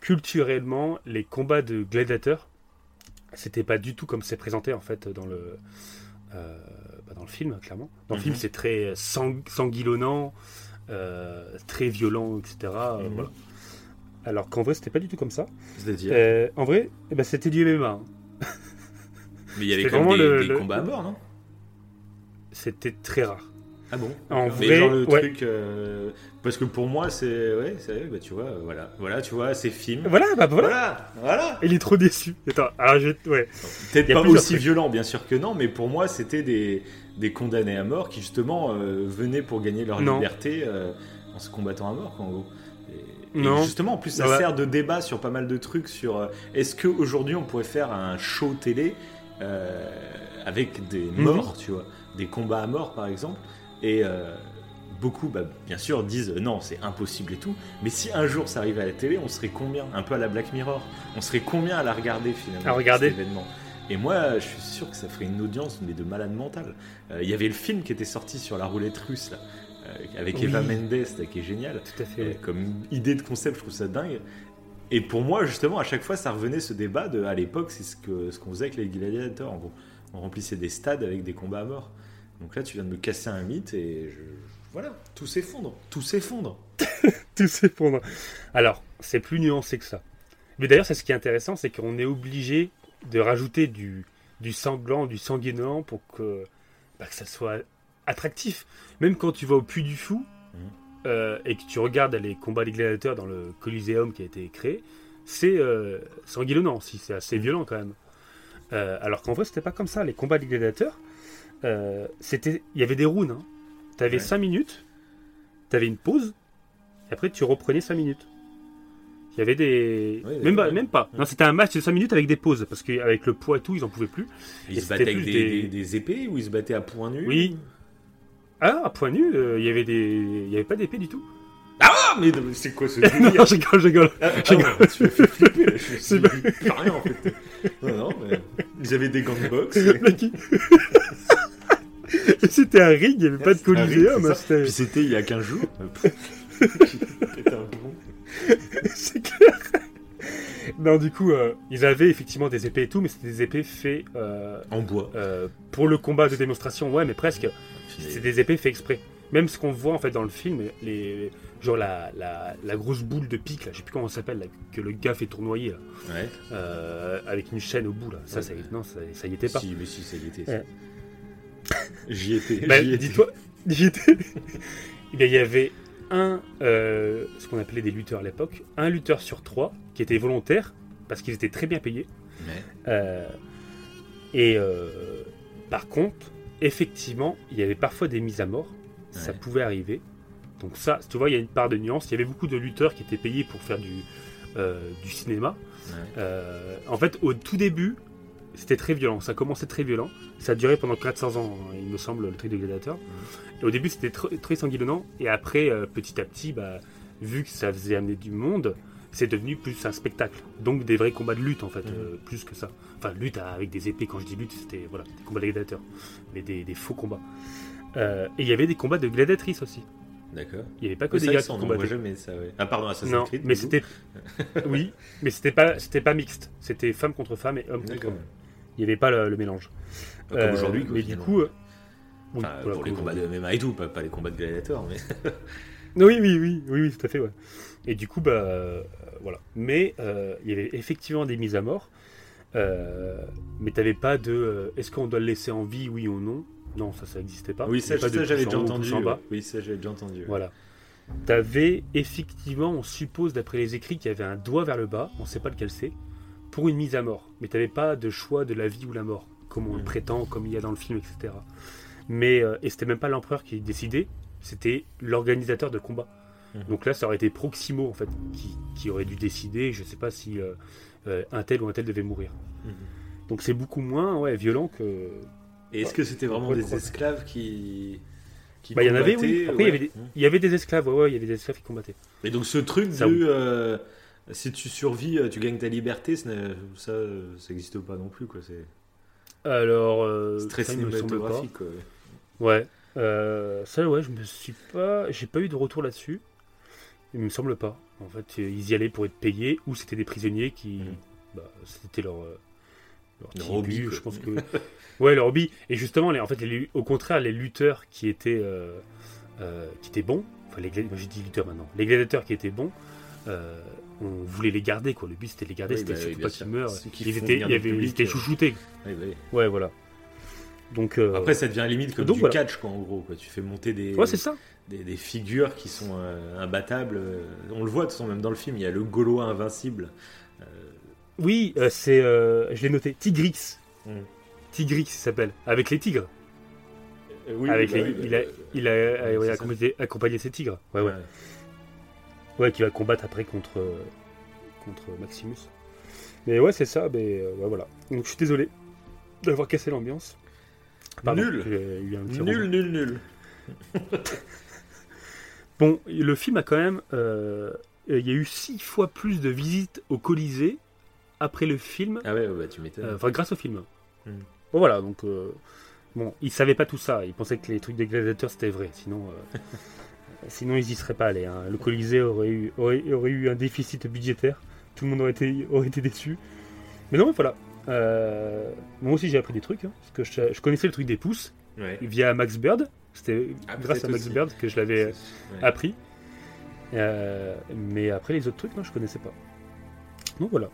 culturellement, les combats de gladiateurs, c'était pas du tout comme c'est présenté en fait dans le, euh, bah, dans le film, clairement. Dans le film, Mhm. c'est très sang- sanguillonnant, euh, très violent, etc. euh, Mhm. voilà. Alors qu'en vrai, c'était pas du tout comme ça. Euh, en vrai, eh ben, c'était du MMA. Mais il y avait quand même des, le- des le- combats à mort, non? C'était très rare. Ah bon? En Mais vrai, genre le ouais. truc... euh, Parce que pour moi, c'est... Ouais, c'est bah tu vois, voilà. Voilà, tu vois, c'est film. Voilà, bah voilà. Voilà, voilà. Il est trop déçu. Attends, alors je ouais. Peut-être pas aussi trucs. violent, bien sûr que non, mais pour moi, c'était des, des condamnés à mort qui, justement, euh, venaient pour gagner leur Non. liberté euh, en se combattant à mort, quoi, en gros. Et, et Non. justement, en plus, ça sert de débat sur pas mal de trucs sur euh, est-ce qu'aujourd'hui, on pourrait faire un show télé euh, avec des Mhm. morts, tu vois, des combats à mort, par exemple, et euh, beaucoup, bah, bien sûr, disent euh, non, c'est impossible et tout, mais si un jour ça arrivait à la télé, on serait combien? Un peu à la Black Mirror, on serait combien à la regarder finalement À regarder. cet événement? Et moi, je suis sûr que ça ferait une audience, mais de malade mental. Euh, Il y avait le film qui était sorti sur la roulette russe, là, avec Oui. Eva Mendes, là, qui est génial. Tout à fait. Et ouais. comme idée de concept, je trouve ça dingue. Et pour moi, justement, à chaque fois, ça revenait ce débat de, à l'époque, c'est ce que ce qu'on faisait avec les gladiateurs. En gros, on remplissait des stades avec des combats à mort. Donc là, tu viens de me casser un mythe et je... voilà, tout s'effondre, tout s'effondre. Tout s'effondre. Alors, c'est plus nuancé que ça. Mais d'ailleurs, c'est ce qui est intéressant, c'est qu'on est obligé de rajouter du, du sanglant, du sanguinolent pour que, bah, que ça soit attractif. Même quand tu vas au Puy du Fou Mhm. Euh, et que tu regardes les combats des gladiateurs dans le Coliseum qui a été créé, c'est euh, sanguinolent, si c'est assez violent quand même. Euh, alors qu'en vrai, c'était pas comme ça. Les combats des gladiateurs, euh, c'était, il y avait des rounds. Hein. Tu avais Ouais. 5 minutes, tu avais une pause, et après tu reprenais 5 minutes. Il y avait des. Même, pas, d'accord. même pas. Non, c'était un match de 5 minutes avec des pauses, parce qu'avec le poids et tout, ils en pouvaient plus. Ils Et se battaient avec des, des- des- des épées ou ils se battaient à poing nu Oui. Ah, à point nu, euh, il y avait des. Il y avait pas d'épée du tout. Ah, mais c'est quoi ce non, délire je rigole, je rigole. Ah, Je ah, ouais, tu m'as fait flipper là, je suis plus rien en fait. Non, non, mais ils avaient des gants de boxe. Et c'était un ring, il n'y avait pas de c'est ça. c'était- Puis c'était il y a 15 jours. C'était un bon. C'est clair. Non, du coup, euh, ils avaient effectivement des épées et tout, mais c'était des épées faites euh, En bois. euh, pour le combat de démonstration. Ouais, mais presque. C'est des épées faites exprès. Même ce qu'on voit en fait dans le film, les, genre la, la, la grosse boule de pique, là, je sais plus comment ça s'appelle, que le gars fait tournoyer, là, Ouais. avec une chaîne au bout. Là. Ça, Ouais. ça, y- non, ça, ça y était pas. Si, mais si, ça y était. Ouais. J'y étais. Bah, dis-toi, j'y étais. Eh il y avait un, euh, ce qu'on appelait des lutteurs à l'époque, un lutteur sur trois qui était volontaire parce qu'ils étaient très bien payés. Ouais. Euh, et euh, par contre, effectivement, il y avait parfois des mises à mort. Ça pouvait arriver. Donc ça, tu vois, il y a une part de nuance. Il y avait beaucoup de lutteurs qui étaient payés pour faire du, du cinéma. Ouais. En fait, au tout début, c'était très violent. Ça commençait très violent. Ça a duré pendant 400 ans, hein, il me semble, le truc de Gladiator. Et au début, c'était tr- très sanguinolent. Et après, euh, petit à petit, bah, vu que ça faisait amener du monde, c'est devenu plus un spectacle. Donc des vrais combats de lutte, en fait, euh, plus que ça. Enfin, lutte avec des épées. Quand je dis lutte, c'était voilà, des combats de gladiateurs. Mais des, des faux combats. Euh, et il y avait des combats de gladiatrices aussi. D'accord. Il n'y avait pas que Ouais, des gars qui combattaient. jamais, ça, ouais. Ah, pardon, Assassin's Non, Creed. mais c'était. oui, mais c'était pas, c'était pas mixte. C'était femme contre femme et homme contre homme. Il n'y avait pas le, le mélange. Comme Euh, aujourd'hui, Mais du finalement. coup. euh, oui, Enfin, voilà, pour les combats de MMA et tout, pas, pas les combats de gladiateurs, mais. Oui, oui, oui, oui, oui, tout à fait, ouais. Et du coup, bah, euh, voilà. Mais euh, il y avait effectivement des mises à mort, euh, mais t'avais pas de. Est-ce qu'on doit le laisser en vie, oui ou non? Non, ça, ça n'existait pas. oui, ça, ça, j'avais déjà entendu. ouais. Oui, ça, j'avais déjà entendu. ouais. Voilà. T'avais effectivement, on suppose d'après les écrits qu'il y avait un doigt vers le bas, on sait pas lequel c'est, pour une mise à mort. Mais t'avais pas de choix de la vie ou la mort, comme on le Mhm. prétend, comme il y a dans le film, etc. Mais euh, et c'était même pas l'empereur qui décidait, c'était l'organisateur de combat. Mhm. Donc là, ça aurait été Proximo en fait qui, qui aurait dû décider. Je sais pas si euh, euh, un tel ou un tel devait mourir. Mhm. Donc c'est beaucoup moins ouais, violent que. Et est-ce que c'était vraiment des esclaves qui. qui Bah, il y en avait, combattaient, oui. Après, il y avait des-. Il y avait des esclaves, ouais, ouais, il y avait des esclaves qui combattaient. Et donc ce truc Ça, euh, si tu survis, euh, tu gagnes ta liberté, ça, euh, ça n'existe pas non plus, quoi. C'est Alors, euh, c'est très ça, il me semble pas. cinématographique, quoi. Ouais. Euh, ça, ouais, je me suis pas. J'ai pas eu de retour là-dessus. Il me semble pas. En fait, ils y allaient pour être payés ou c'était des prisonniers qui. Mhm. Bah, c'était leur. Leur, hobby, je pense que. ouais, leur hobby. Et justement, les, en fait, les- au contraire, les lutteurs qui étaient. euh, qui étaient bons. Enfin, les moi, j'ai dit lutteurs maintenant. Les gladiateurs qui étaient bons. euh, on voulait les garder quoi. Le but c'était de les garder, Oui, c'était bah surtout pas qu'ils meurent. Qui Ils étaient, il y ils étaient euh. chouchoutés. Oui, bah oui. Ouais, voilà. Donc. euh, Après, ça devient limite comme donc, du voilà. catch, quoi, en gros. Quoi. Tu fais monter des, ouais, c'est ça. des, des figures qui sont euh, imbattables. euh, On le voit, de toute façon, même dans le film, il y a le Gaulois invincible. Euh, Oui, euh, c'est. euh, je l'ai noté. Tigrix. Mm. Tigrix, il s'appelle. Avec les tigres. oui, Avec bah les- oui, bah, il a, il a euh, accompagné, accompagné ses tigres. Ouais, ouais. ouais. Ouais, qui va combattre après contre, euh, contre Maximus. Mais ouais, c'est ça. Mais euh, ouais, voilà. Donc je suis désolé d'avoir cassé l'ambiance. Pardon, Nul. un petit Nul, nul, nul. Bon, le film a quand même. euh, il y a eu six fois plus de visites au Colisée après le film Ah ouais, ouais, bah, tu m'étonnes. Euh, Enfin, grâce au film. Hmm. Bon, voilà, donc. euh, bon, ils savaient pas tout ça. Ils pensaient que les trucs des gladiateurs c'était vrai. Sinon, euh, sinon ils y seraient pas allés. hein. Le Colisée aurait eu, aurait, aurait eu un déficit budgétaire. Tout le monde aurait été, aurait été déçu. Mais non, mais voilà. Euh, moi aussi, j'ai appris des trucs. hein, parce que je, je connaissais le truc des pouces Ouais. via Max Bird. C'était Ah, grâce à Max aussi. Bird que je l'avais Ouais. appris. Euh, mais après les autres trucs, non, je connaissais pas. Donc voilà.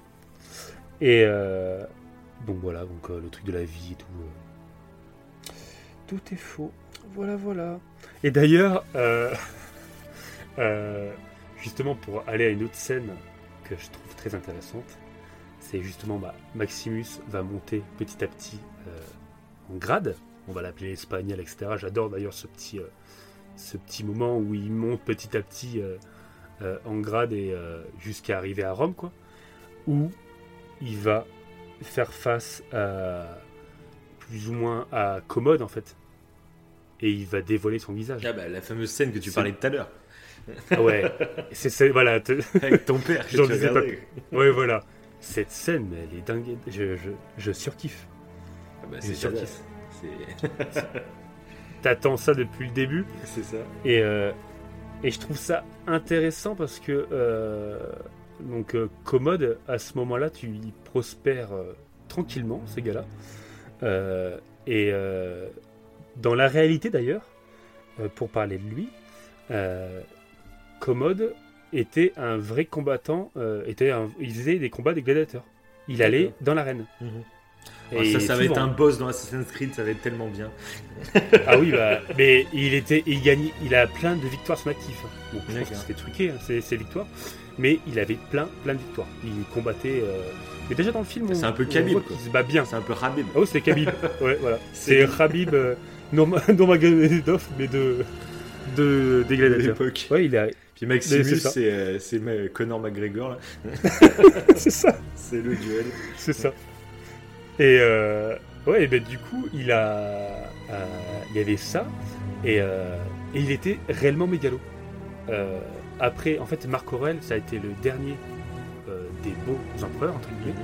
Et euh, donc voilà, donc euh, le truc de la vie et tout. tout est faux. Voilà, voilà. Et d'ailleurs, euh, euh, justement pour aller à une autre scène que je trouve très intéressante, c'est justement bah, Maximus va monter petit à petit euh, en grade. On va l'appeler espagnol, etc. J'adore d'ailleurs ce petit, ce petit moment où il monte petit à petit en grade et jusqu'à arriver à Rome, quoi. Où il va faire face à plus ou moins à Commode en fait. Et il va dévoiler son visage. Ah bah, la fameuse scène que tu parlais tout à l'heure. Ah ouais, c'est voilà, te- Avec ton père. J'en disais regardais. ouais voilà. Cette scène, mais elle est dingue. Je, je, je surkiffe. Ah bah, Je surkiffe. T'attends ça depuis le début. C'est ça. Et, euh, et je trouve ça intéressant parce que euh, donc euh, Commode, à ce moment-là, tu il prospère euh, tranquillement, ces gars-là. Et euh, dans la réalité d'ailleurs, euh, pour parler de lui, euh, Commode était un vrai combattant, euh, était un- il faisait des combats des gladiateurs. Il allait dans l'arène. Ah, Et ça, ça va être un boss dans Assassin's Creed, ça va être tellement bien. Ah oui, bah, mais il était, il gagne, il a plein de victoires sur l'actif. hein. Bon, je pense que D'accord. c'était truqué, hein, ces, ces victoires, mais il avait plein, plein de victoires. Il combattait. euh, Mais déjà dans le film, C'est un peu Khabib, quoi. qu'il se bat bien. C'est un peu Rabib. Ah oui, c'est Khabib. ouais, voilà. C'est C'est Khabib euh, Norma- Nurmagomedov, mais de de, des de gladiateurs. l'époque. Ouais, il a. Puis Maximus, c'est c'est euh, Conor McGregor, là. c'est ça. C'est le duel. C'est ça. Et euh, ouais, et ben du coup, il a, euh, il y avait ça, et, euh, et il était réellement mégalo. Euh, après, en fait, Marc Aurèle, ça a été le dernier des beaux empereurs entre guillemets,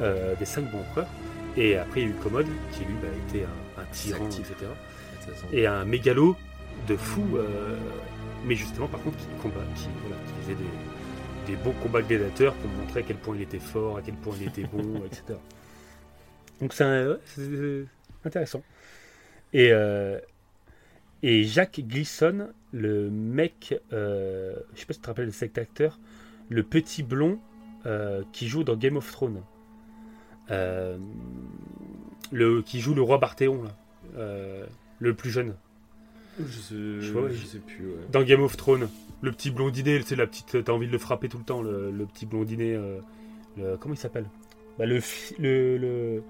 euh, des cinq bons empereurs. Et après, il y a eu Commode, qui lui bah, était un, un tyran, etc. Et un mégalo de fou, euh, mais justement, par contre, qui combat, qui, voilà, qui faisait des, des bons combats gladiateurs pour montrer à quel point il était fort, à quel point il était bon, etc. Donc c'est intéressant. Et, euh, et Jacques Gleason, le mec, euh, je sais pas si tu te rappelles de cet acteur, le petit blond euh, qui joue dans Game of Thrones. Le, qui joue le roi Barthéon, là. Euh, le plus jeune. Je sais, Je vois, je je- sais plus, ouais. Dans Game of Thrones, le petit blondinet, sais, la petite, t'as envie de le frapper tout le temps, le, le petit blondinet, euh, le- comment il s'appelle? Bah, le, le,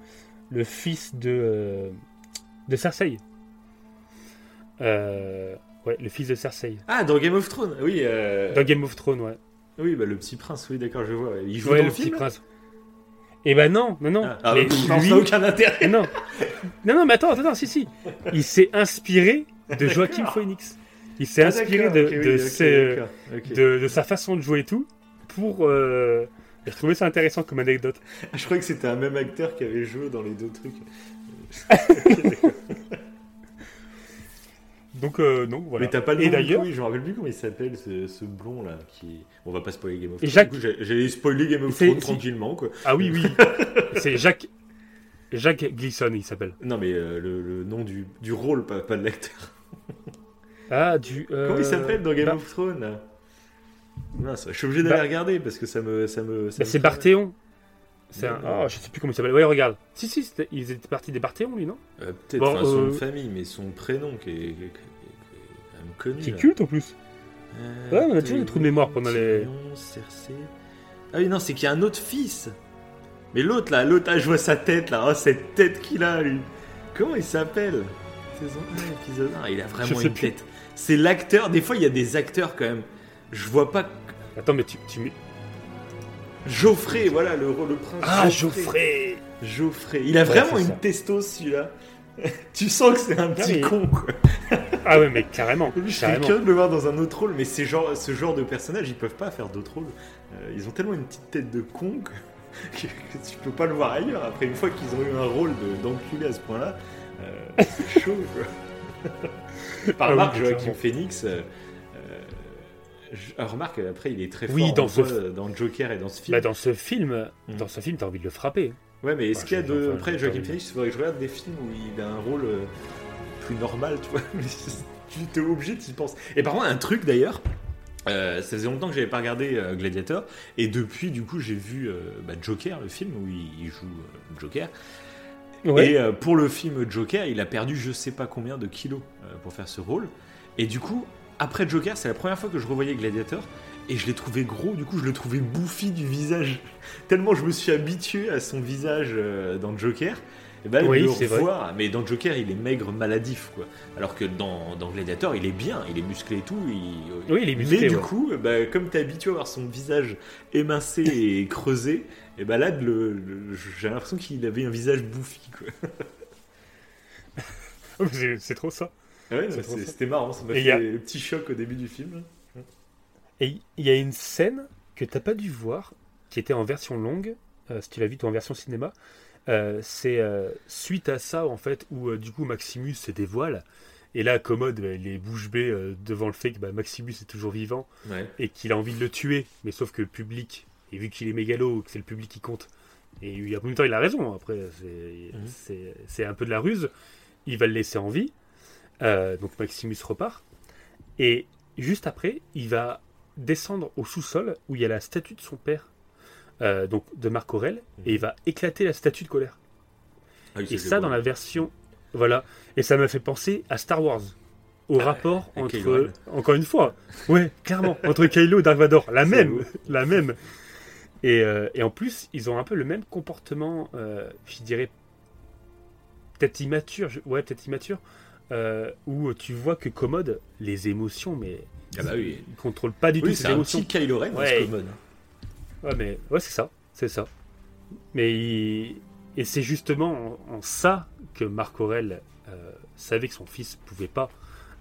le, fils de, euh, de Cersei. Euh, ouais, le fils de Cersei. Ah, dans Game of Thrones, oui. Dans Game of Thrones, ouais. Oui, bah, le petit prince, oui, d'accord, je vois. Il joue Ouais, dans le le petit film prince. Et ben non, non, non. Ah, ah, mais ça lui- n'a aucun intérêt. non. non, non, mais attends, attends, si, si. Il s'est inspiré de D'accord. Phoenix. Il s'est Ah, inspiré de, ok, oui, de ses- d'accord, ok. de, de sa façon de jouer et tout pour. Euh... J'ai trouvé ça intéressant comme anecdote. Je croyais que c'était un même acteur qui avait joué dans les deux trucs. Donc, euh, non, voilà. Mais t'as pas le nom d'ailleurs, coup, je me rappelle plus comment il s'appelle ce, ce blond là qui. On va pas spoiler Game of Thrones. Jacques- j'ai- J'allais spoiler Game of Thrones tranquillement quoi. ah oui, oui, c'est Jacques. Jacques Gleason, il s'appelle. Non mais euh, le, le nom du, du rôle, pas, pas de l'acteur. Ah, du. euh, Comment il s'appelle dans Game bah, of Thrones? Mince, je suis obligé d'aller Bah- regarder parce que ça me. Ça me ça bah, me c'est. Barthéon. C'est un. Oh, je sais plus comment il s'appelle. Ouais, regarde. Si, si, c'était- ils étaient partis des Barthéons, lui, non Euh, Peut-être Bon, enfin, son euh, de famille, mais son prénom qui est, qui est- qui est- qui est quand même connu. Qui est là. culte en plus. Euh, Ouais, on a toujours des trous de mémoire pendant les- Tyrion, Cersei. Ah oui, non, c'est qu'il y a un autre fils. Mais l'autre là, l'autre, ah, je vois sa tête là, oh, cette tête qu'il a lui. Comment il s'appelle Saison 1, épisode 1, il a vraiment sais une plus. tête. C'est l'acteur, des fois il y a des acteurs quand même. Je vois pas. Attends, mais tu. tu mets... Geoffrey, voilà le, le prince. Ah, Geoffrey Geoffrey. Il a vraiment une ça. testo celui-là. tu sens que c'est un petit mais- con quoi. Ah ouais, mais carrément. Je carrément. curieux de le voir dans un autre rôle, mais ces genre, ce genre de personnage, ils peuvent pas faire d'autres rôles. Euh, ils ont tellement une petite tête de con que, que tu peux pas le voir ailleurs. Après, une fois qu'ils ont eu un rôle de- d'enculé à ce point-là, euh, c'est chaud. Quoi. Par Ah oui, Joaquin clairement. Phoenix, euh, je- ah, remarque, après, il est très Oui, fort dans ce dans Joker et dans ce film. Bah, dans ce film, Mm. dans ce film, t'as envie de le frapper. Ouais, mais est-ce qu'il y a de... enfin, Après, Joaquin. Phoenix, il faudrait que je regarde des films où il a un rôle euh, plus normal, tu vois. Mais tu t'es obligé, tu y penses. Et par contre, un truc d'ailleurs, euh, ça faisait longtemps que j'avais pas regardé euh, Gladiator, et depuis, du coup, j'ai vu euh, bah, Joker, le film où il, il joue euh, Joker. Ouais. Et euh, pour le film Joker, il a perdu je sais pas combien de kilos euh, pour faire ce rôle. Et du coup, après Joker, c'est la première fois que je revoyais Gladiator. Et je l'ai trouvé gros, du coup je le trouvais bouffi du visage. Tellement je me suis habitué à son visage euh, dans Joker. Et ben Oui, le c'est vrai. revoir, mais dans Joker il est maigre maladif quoi. Alors que dans, dans Gladiator il est bien, il est musclé et tout. il- Oui, il est musclé, Mais du ouais. coup, bah, comme t'es habitué à voir son visage émincé et creusé, et ben là le- le- j'ai l'impression qu'il avait un visage bouffi quoi. C'est trop ça. Ouais, trop ça. c'était marrant, ça m'a fait a- le petit choc au début du film. Et il y a une scène que t'as pas dû voir, qui était en version longue, euh, si tu l'as vu toi en version cinéma. Euh, c'est euh, suite à ça en fait où euh, du coup Maximus se dévoile et là Commode bah, il est bouche bée devant le fait que bah, Maximus est toujours vivant Ouais. et qu'il a envie de le tuer mais sauf que le public et vu qu'il est mégalo que c'est le public qui compte et il- en même temps il a raison après c'est Mhm. c'est un peu de la ruse il va le laisser en vie Euh, donc Maximus repart. Et juste après il va descendre au sous-sol où il y a la statue de son père euh, donc de Marc Aurel et il va éclater la statue de colère. Ah et ça dans la version voilà. Et ça me fait penser à Star Wars au Ah, rapport entre encore une fois ouais clairement entre Kylo et Dark Vador la même la même. Et, euh, et en plus ils ont un peu le même comportement je dirais peut-être immature je- ouais peut-être immature euh, où tu vois que Commode, les émotions, mais Ah bah oui. il contrôle pas du Oui, tout c'est ses un émotions. petit Kylo Ren dans Ouais. commode. Ouais, mais ouais, c'est ça, c'est ça. Mais il- et c'est justement en, en ça que Marc Aurel euh, savait que son fils pouvait pas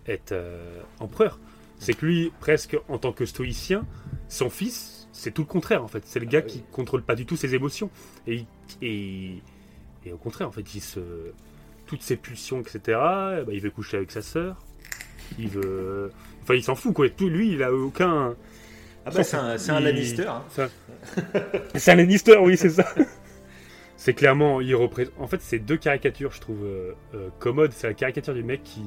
être euh, empereur. C'est que lui, presque en tant que stoïcien, son fils, c'est tout le contraire en fait. C'est le gars oui. qui contrôle pas du tout ses émotions et et, et au contraire en fait, il se toutes ses pulsions, etc. eh ben, il veut coucher avec sa sœur. Il veut, enfin, il s'en fout quoi. Tout lui, il a aucun. Ah bah c'est un, un Lannister. hein. C'est un Lannister, oui, c'est ça. c'est clairement, il représente. En fait, c'est deux caricatures, je trouve. Euh, euh, Commode, c'est la caricature du mec qui,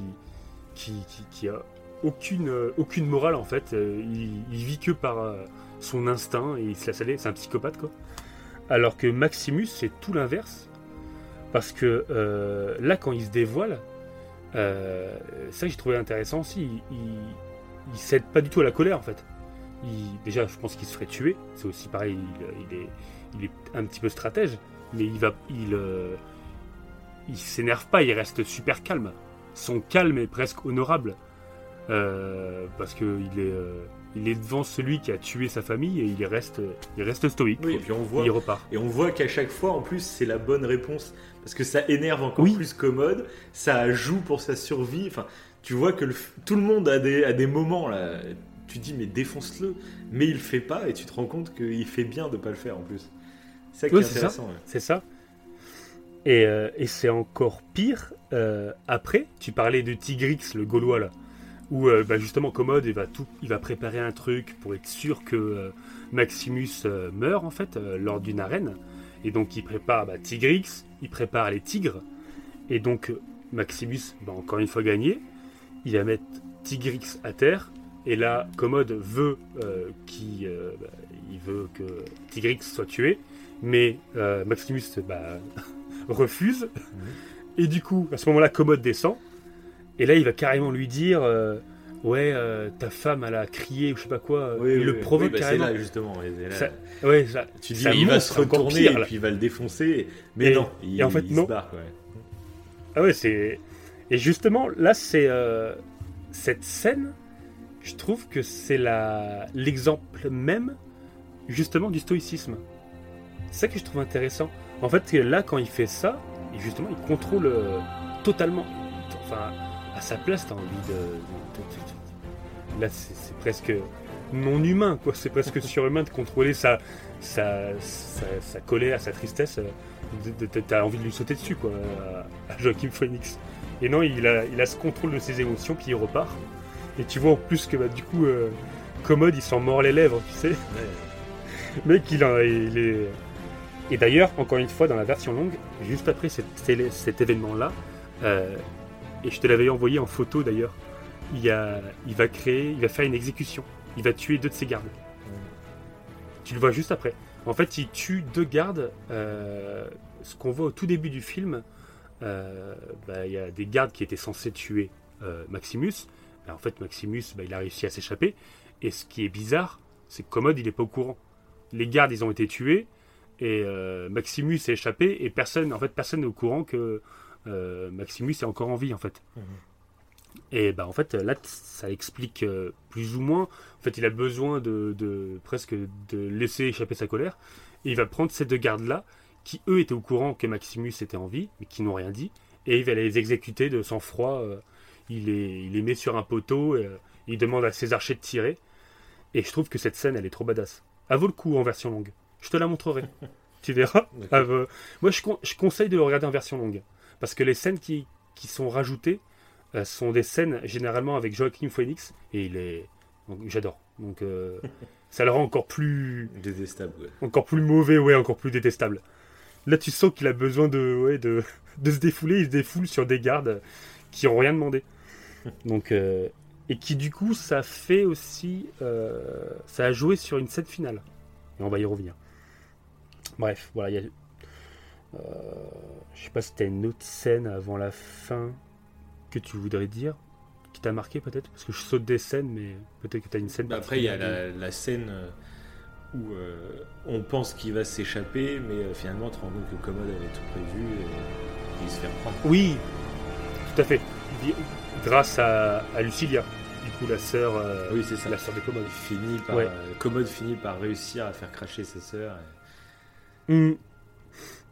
qui, qui, qui a aucune, euh, aucune morale, en fait. Euh, il, il vit que par son instinct et il se laisse aller. C'est un psychopathe, quoi. Alors que Maximus, c'est tout l'inverse. Parce que euh, là, quand il se dévoile, euh, ça, j'ai trouvé intéressant aussi. Il, il, il cède pas du tout à la colère, en fait. Il- déjà, je pense qu'il se ferait tuer. C'est aussi pareil, il, il est, il est un petit peu stratège, mais il va, il, euh, il s'énerve pas, il reste super calme. Son calme est presque honorable Euh, parce que il est, euh, il est devant celui qui a tué sa famille et il reste, il reste stoïque. Oui, et puis on voit, il repart. et on voit qu'à chaque fois, en plus, c'est la bonne réponse. Parce que ça énerve encore Oui. plus commode, ça joue pour sa survie. Enfin, tu vois que le tout le monde a des, a des moments là. Tu dis, mais défonce-le. Mais il le fait pas, et tu te rends compte qu'il fait bien de pas le faire en plus. C'est ça qui c'est ça. intéressant. ouais. C'est ça. Et, euh, et c'est encore pire euh, après. Tu parlais de Tigrix, le Gaulois là, où euh, bah, justement Commode il va tout, il va préparer un truc pour être sûr que Maximus meurt en fait lors d'une arène. Et donc il prépare bah, Tigrix, il prépare les tigres. Et donc Maximus va encore une fois gagner. Il va mettre Tigrix à terre. Et là, Commode veut euh, qu'il, euh, bah, il veut que Tigrix soit tué mais euh, Maximus bah, refuse. Et du coup, à ce moment-là, Commode descend. Et là, il va carrément lui dire Ouais, euh, ta femme, elle a crié ou je sais pas quoi. Oui, il oui, le provoque Oui, bah, c'est carrément. là justement. là, Ça- Ouais, ça- tu dis, ça il va se c'est retourner pire, et puis il va le défoncer. Mais Et- non, il, et en fait, il non. se barre. quoi. Ah ouais, c'est. Et justement, là, c'est. euh, Cette scène, je trouve que c'est la... l'exemple même, justement, du stoïcisme. C'est ça que je trouve intéressant. En fait, là, quand il fait ça, justement, il contrôle euh, totalement. Enfin, à sa place, t'as envie de. de- de- de- Là, c'est presque non humain, quoi. C'est presque surhumain de contrôler sa, sa, sa, sa colère, sa tristesse. euh, T'as envie de lui sauter dessus, quoi, à- Joachim Phoenix. Et non, il a, il a ce contrôle de ses émotions, puis il repart. Et tu vois en plus que, bah, du coup, euh, Commode, il s'en mord les lèvres, tu sais. Mec, il, a- il est. Et d'ailleurs, encore une fois, dans la version longue, juste après cet, cet- cet événement-là, euh, et je te l'avais envoyé en photo d'ailleurs, il, a- va créer, il va faire une exécution. Il va tuer deux de ses gardes. Tu le vois juste après. En fait, il tue deux gardes. euh, ce qu'on voit au tout début du film, euh, bah, il y a des gardes qui étaient censés tuer euh, Maximus. Mais en fait, Maximus, bah, il a réussi à s'échapper. Et ce qui est bizarre, c'est que Commode, il n'est pas au courant. Les gardes, ils ont été tués. Et Maximus s'est échappé. Et personne, en fait, personne n'est au courant que Maximus est encore en vie, en fait. Et bah, en fait, là, ça explique euh, plus ou moins. En fait, il a besoin de, de- presque de laisser échapper sa colère. Et il va prendre ces deux gardes-là, qui eux étaient au courant que Maximus était en vie, mais qui n'ont rien dit. Et il va les exécuter de sang-froid. euh, il, les, il les met sur un poteau. Et, euh, il demande à ses archers de tirer. Et je trouve que cette scène, elle est trop badass. Elle vaut le coup en version longue. Je te la montrerai. tu verras. Ah, euh, moi, je, con- je conseille de le regarder en version longue. Parce que les scènes qui, qui sont rajoutées euh, sont des scènes généralement avec Joaquin Phoenix. Et il est. J'adore. Donc, euh, ça le rend encore plus, Détestable. ouais. encore plus mauvais, ouais, encore plus détestable. Là, tu sens qu'il a besoin de, ouais, de, de se défouler. Il se défoule sur des gardes qui ont rien demandé. Donc, euh, et qui du coup, ça fait aussi, euh, ça a joué sur une scène finale. Et on va y revenir. Bref, voilà. il Y a, je sais pas si t'as une autre scène avant la fin que tu voudrais dire, qui t'a marqué peut-être, parce que je saute des scènes, mais peut-être que t'as une scène. Bah, Après, il y a la, la scène euh, où euh, on pense qu'il va s'échapper, mais euh, finalement, tu te rends compte que Commode avait tout prévu et il se fait reprendre. Oui, tout à fait. grâce à, à Lucilia, du coup la sœur, euh, Oui, c'est ça. la sœur de Commode. Finit par, Ouais. Commode finit par réussir à faire cracher ses sœurs. Hmm. Et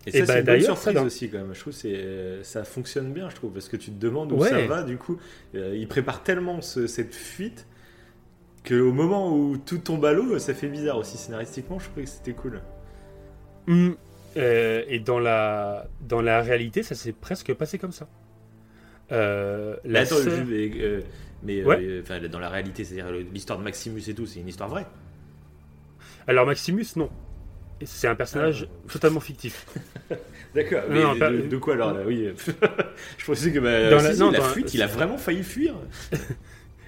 Et ça, bah, c'est une bonne surprise ça, aussi, quand même. Je trouve que euh, ça fonctionne bien, je trouve, parce que tu te demandes où Ouais. ça va, du coup. Euh, il prépare tellement ce- cette fuite qu'au moment où tout tombe à l'eau, ça fait bizarre aussi scénaristiquement. Je trouvais que c'était cool. Hmm. Euh, et dans la, dans la réalité, ça s'est presque passé comme ça. Euh, la Attends, sœur- mais, mais, Ouais. enfin, dans la réalité, c'est-à-dire l'histoire de Maximus et tout, c'est une histoire vraie. Alors Maximus, non. C'est un personnage Ah. totalement fictif. D'accord. Mais non, de, quoi alors là Oui. je pensais que bah, Dans si, la- si, non, la dans la- fuite, il a vraiment failli fuir.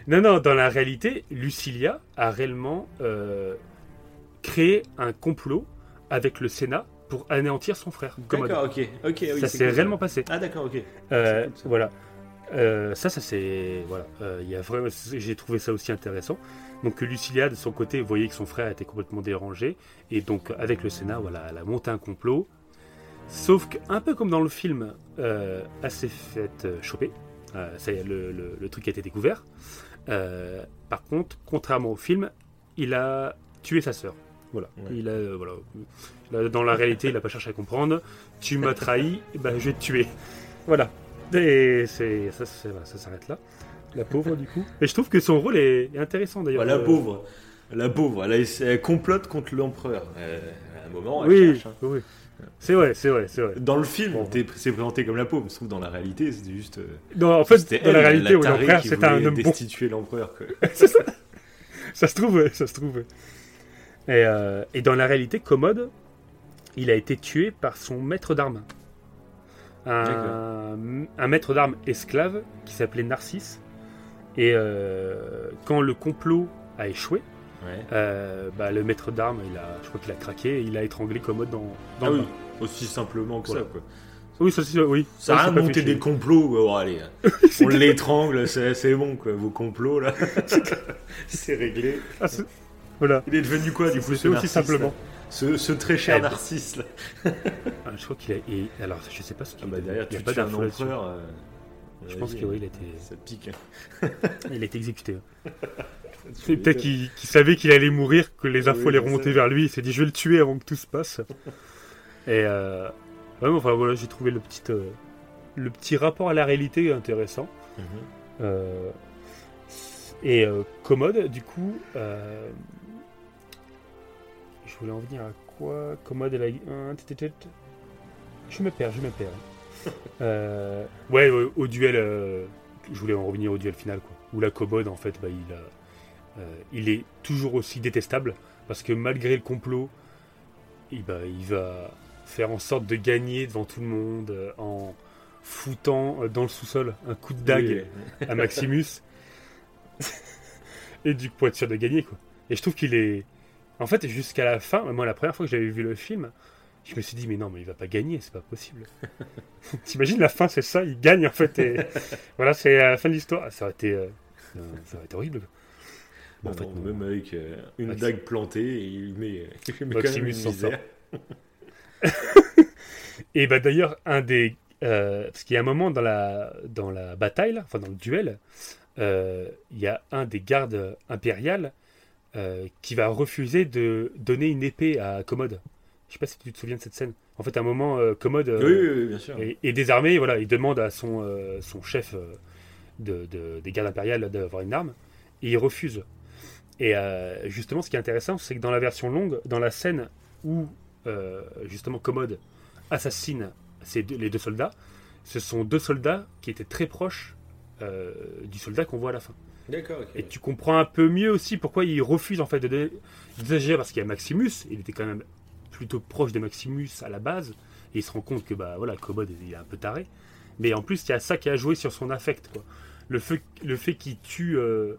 Non, non, dans la réalité, Lucilia a réellement euh, créé un complot avec le Sénat pour anéantir son frère. D'accord, ok, ok. oui, ça s'est réellement passé. Ah d'accord, ok. Euh, voilà. Euh, ça, ça c'est voilà. Il y a vraiment, j'ai trouvé ça aussi intéressant. Donc que Lucilia, de son côté, voyait que son frère était complètement dérangé, et donc avec le Sénat, voilà, elle a monté un complot. Sauf que, un peu comme dans le film, euh, elle s'est faite euh, choper. Euh, ça y est, le, le- le truc a été découvert. Euh, par contre, contrairement au film, il a tué sa sœur. Voilà. Ouais. Il a, voilà. Là, dans la réalité, il n'a pas cherché à comprendre. Tu m'as trahi, ben, je vais te tuer. Voilà. Et c'est ça, voilà, ça s'arrête là. La pauvre, du coup. Et je trouve que son rôle est, est intéressant d'ailleurs. Bah, la Euh, pauvre, la pauvre, elle, a- elle complote contre l'empereur. Euh, à un moment, elle Oui, cherche, hein. oui. C'est vrai, c'est vrai, c'est vrai. Dans le film, Bon. c'est présenté comme la pauvre. Je trouve dans la réalité, c'était juste. euh, Non, en fait, c'était dans la réalité, l'empereur, qui c'est un voulait homme bon. destituer l'empereur. quoi. Ça se trouve, ça se trouve. Et, euh, et dans la réalité, Commode, il a été tué par son maître d'armes. Un, un maître d'armes esclave qui s'appelait Narcisse. Et euh, quand le complot a échoué, Ouais. euh, bah, le maître d'armes, il a, je crois qu'il a craqué et il a étranglé Commode dans, dans Ah le oui, bain. aussi simplement que Voilà. ça. Quoi. Oui, ça, c'est- oui. Ça a monter fait chier. des complots. Allez, on l'étrangle, c'est bon, quoi. Vos complots, là. c'est réglé. Ah, voilà. Il est devenu quoi, du coup, C'est ce aussi simplement. ce, ce très cher Eh ben. Narcisse, là. Ah, je crois qu'il a. et- alors, je sais pas ce Ah qu'il bah derrière, a tu pas un empereur. euh, Je pense que oui, il a été, Ça pique. il a été exécuté. C'est peut-être qu'il qu'il savait qu'il allait mourir, que les infos Oui, allaient remonter vers lui. Il s'est dit, je vais le tuer avant que tout se passe. Et euh, ouais, enfin voilà, j'ai trouvé le petit, euh, le petit rapport à la réalité intéressant. Mhm. Euh, et euh, commode, du coup, euh, je voulais en venir à quoi? Commode, elle a. un tit- tit- tit. Je me perds, je me perds. Euh, ouais, ouais, au duel, euh, je voulais en revenir au duel final, quoi. Où la commode, en fait, bah, il, a, euh, il est toujours aussi détestable parce que malgré le complot, il, bah, il va faire en sorte de gagner devant tout le monde euh, en foutant euh, dans le sous-sol un coup de dague Oui, à Maximus. et du coup, être sûr de gagner, quoi. Et je trouve qu'il est. En fait, jusqu'à la fin, moi, la première fois que j'avais vu le film, je me suis dit, mais non, mais il va pas gagner, c'est pas possible. T'imagines, la fin, c'est ça, il gagne, en fait. Et... voilà, c'est la fin de l'histoire. Ça aurait été. euh, ça aurait été horrible. Bon, en fait, Non, non. même avec euh, une dague plantée, et il met, il met quand même Maximus une misère. Et bah d'ailleurs, un des. euh, parce qu'il y a un moment dans la, dans la bataille, là, enfin dans le duel, euh, il y a un des gardes impériales qui va refuser de donner une épée à Commode. Je sais pas si tu te souviens de cette scène. En fait, à un moment, euh, Commode euh, Oui, oui, oui, bien sûr. est, est désarmé, voilà, il demande à son, euh, son chef de, de- des gardes impériales d'avoir une arme, et il refuse. Et justement, ce qui est intéressant, c'est que dans la version longue, dans la scène où justement Commode assassine ces deux- les deux soldats, ce sont deux soldats qui étaient très proches du soldat qu'on voit à la fin. D'accord. Et tu comprends un peu mieux aussi pourquoi il refuse en fait de. Déjà parce qu'il y a Maximus, il était quand même plutôt proche de Maximus à la base, et il se rend compte que bah voilà, Commode il est un peu taré. Mais en plus, il y a ça qui a joué sur son affect. Quoi. Le fait, le fait qu'il tue euh,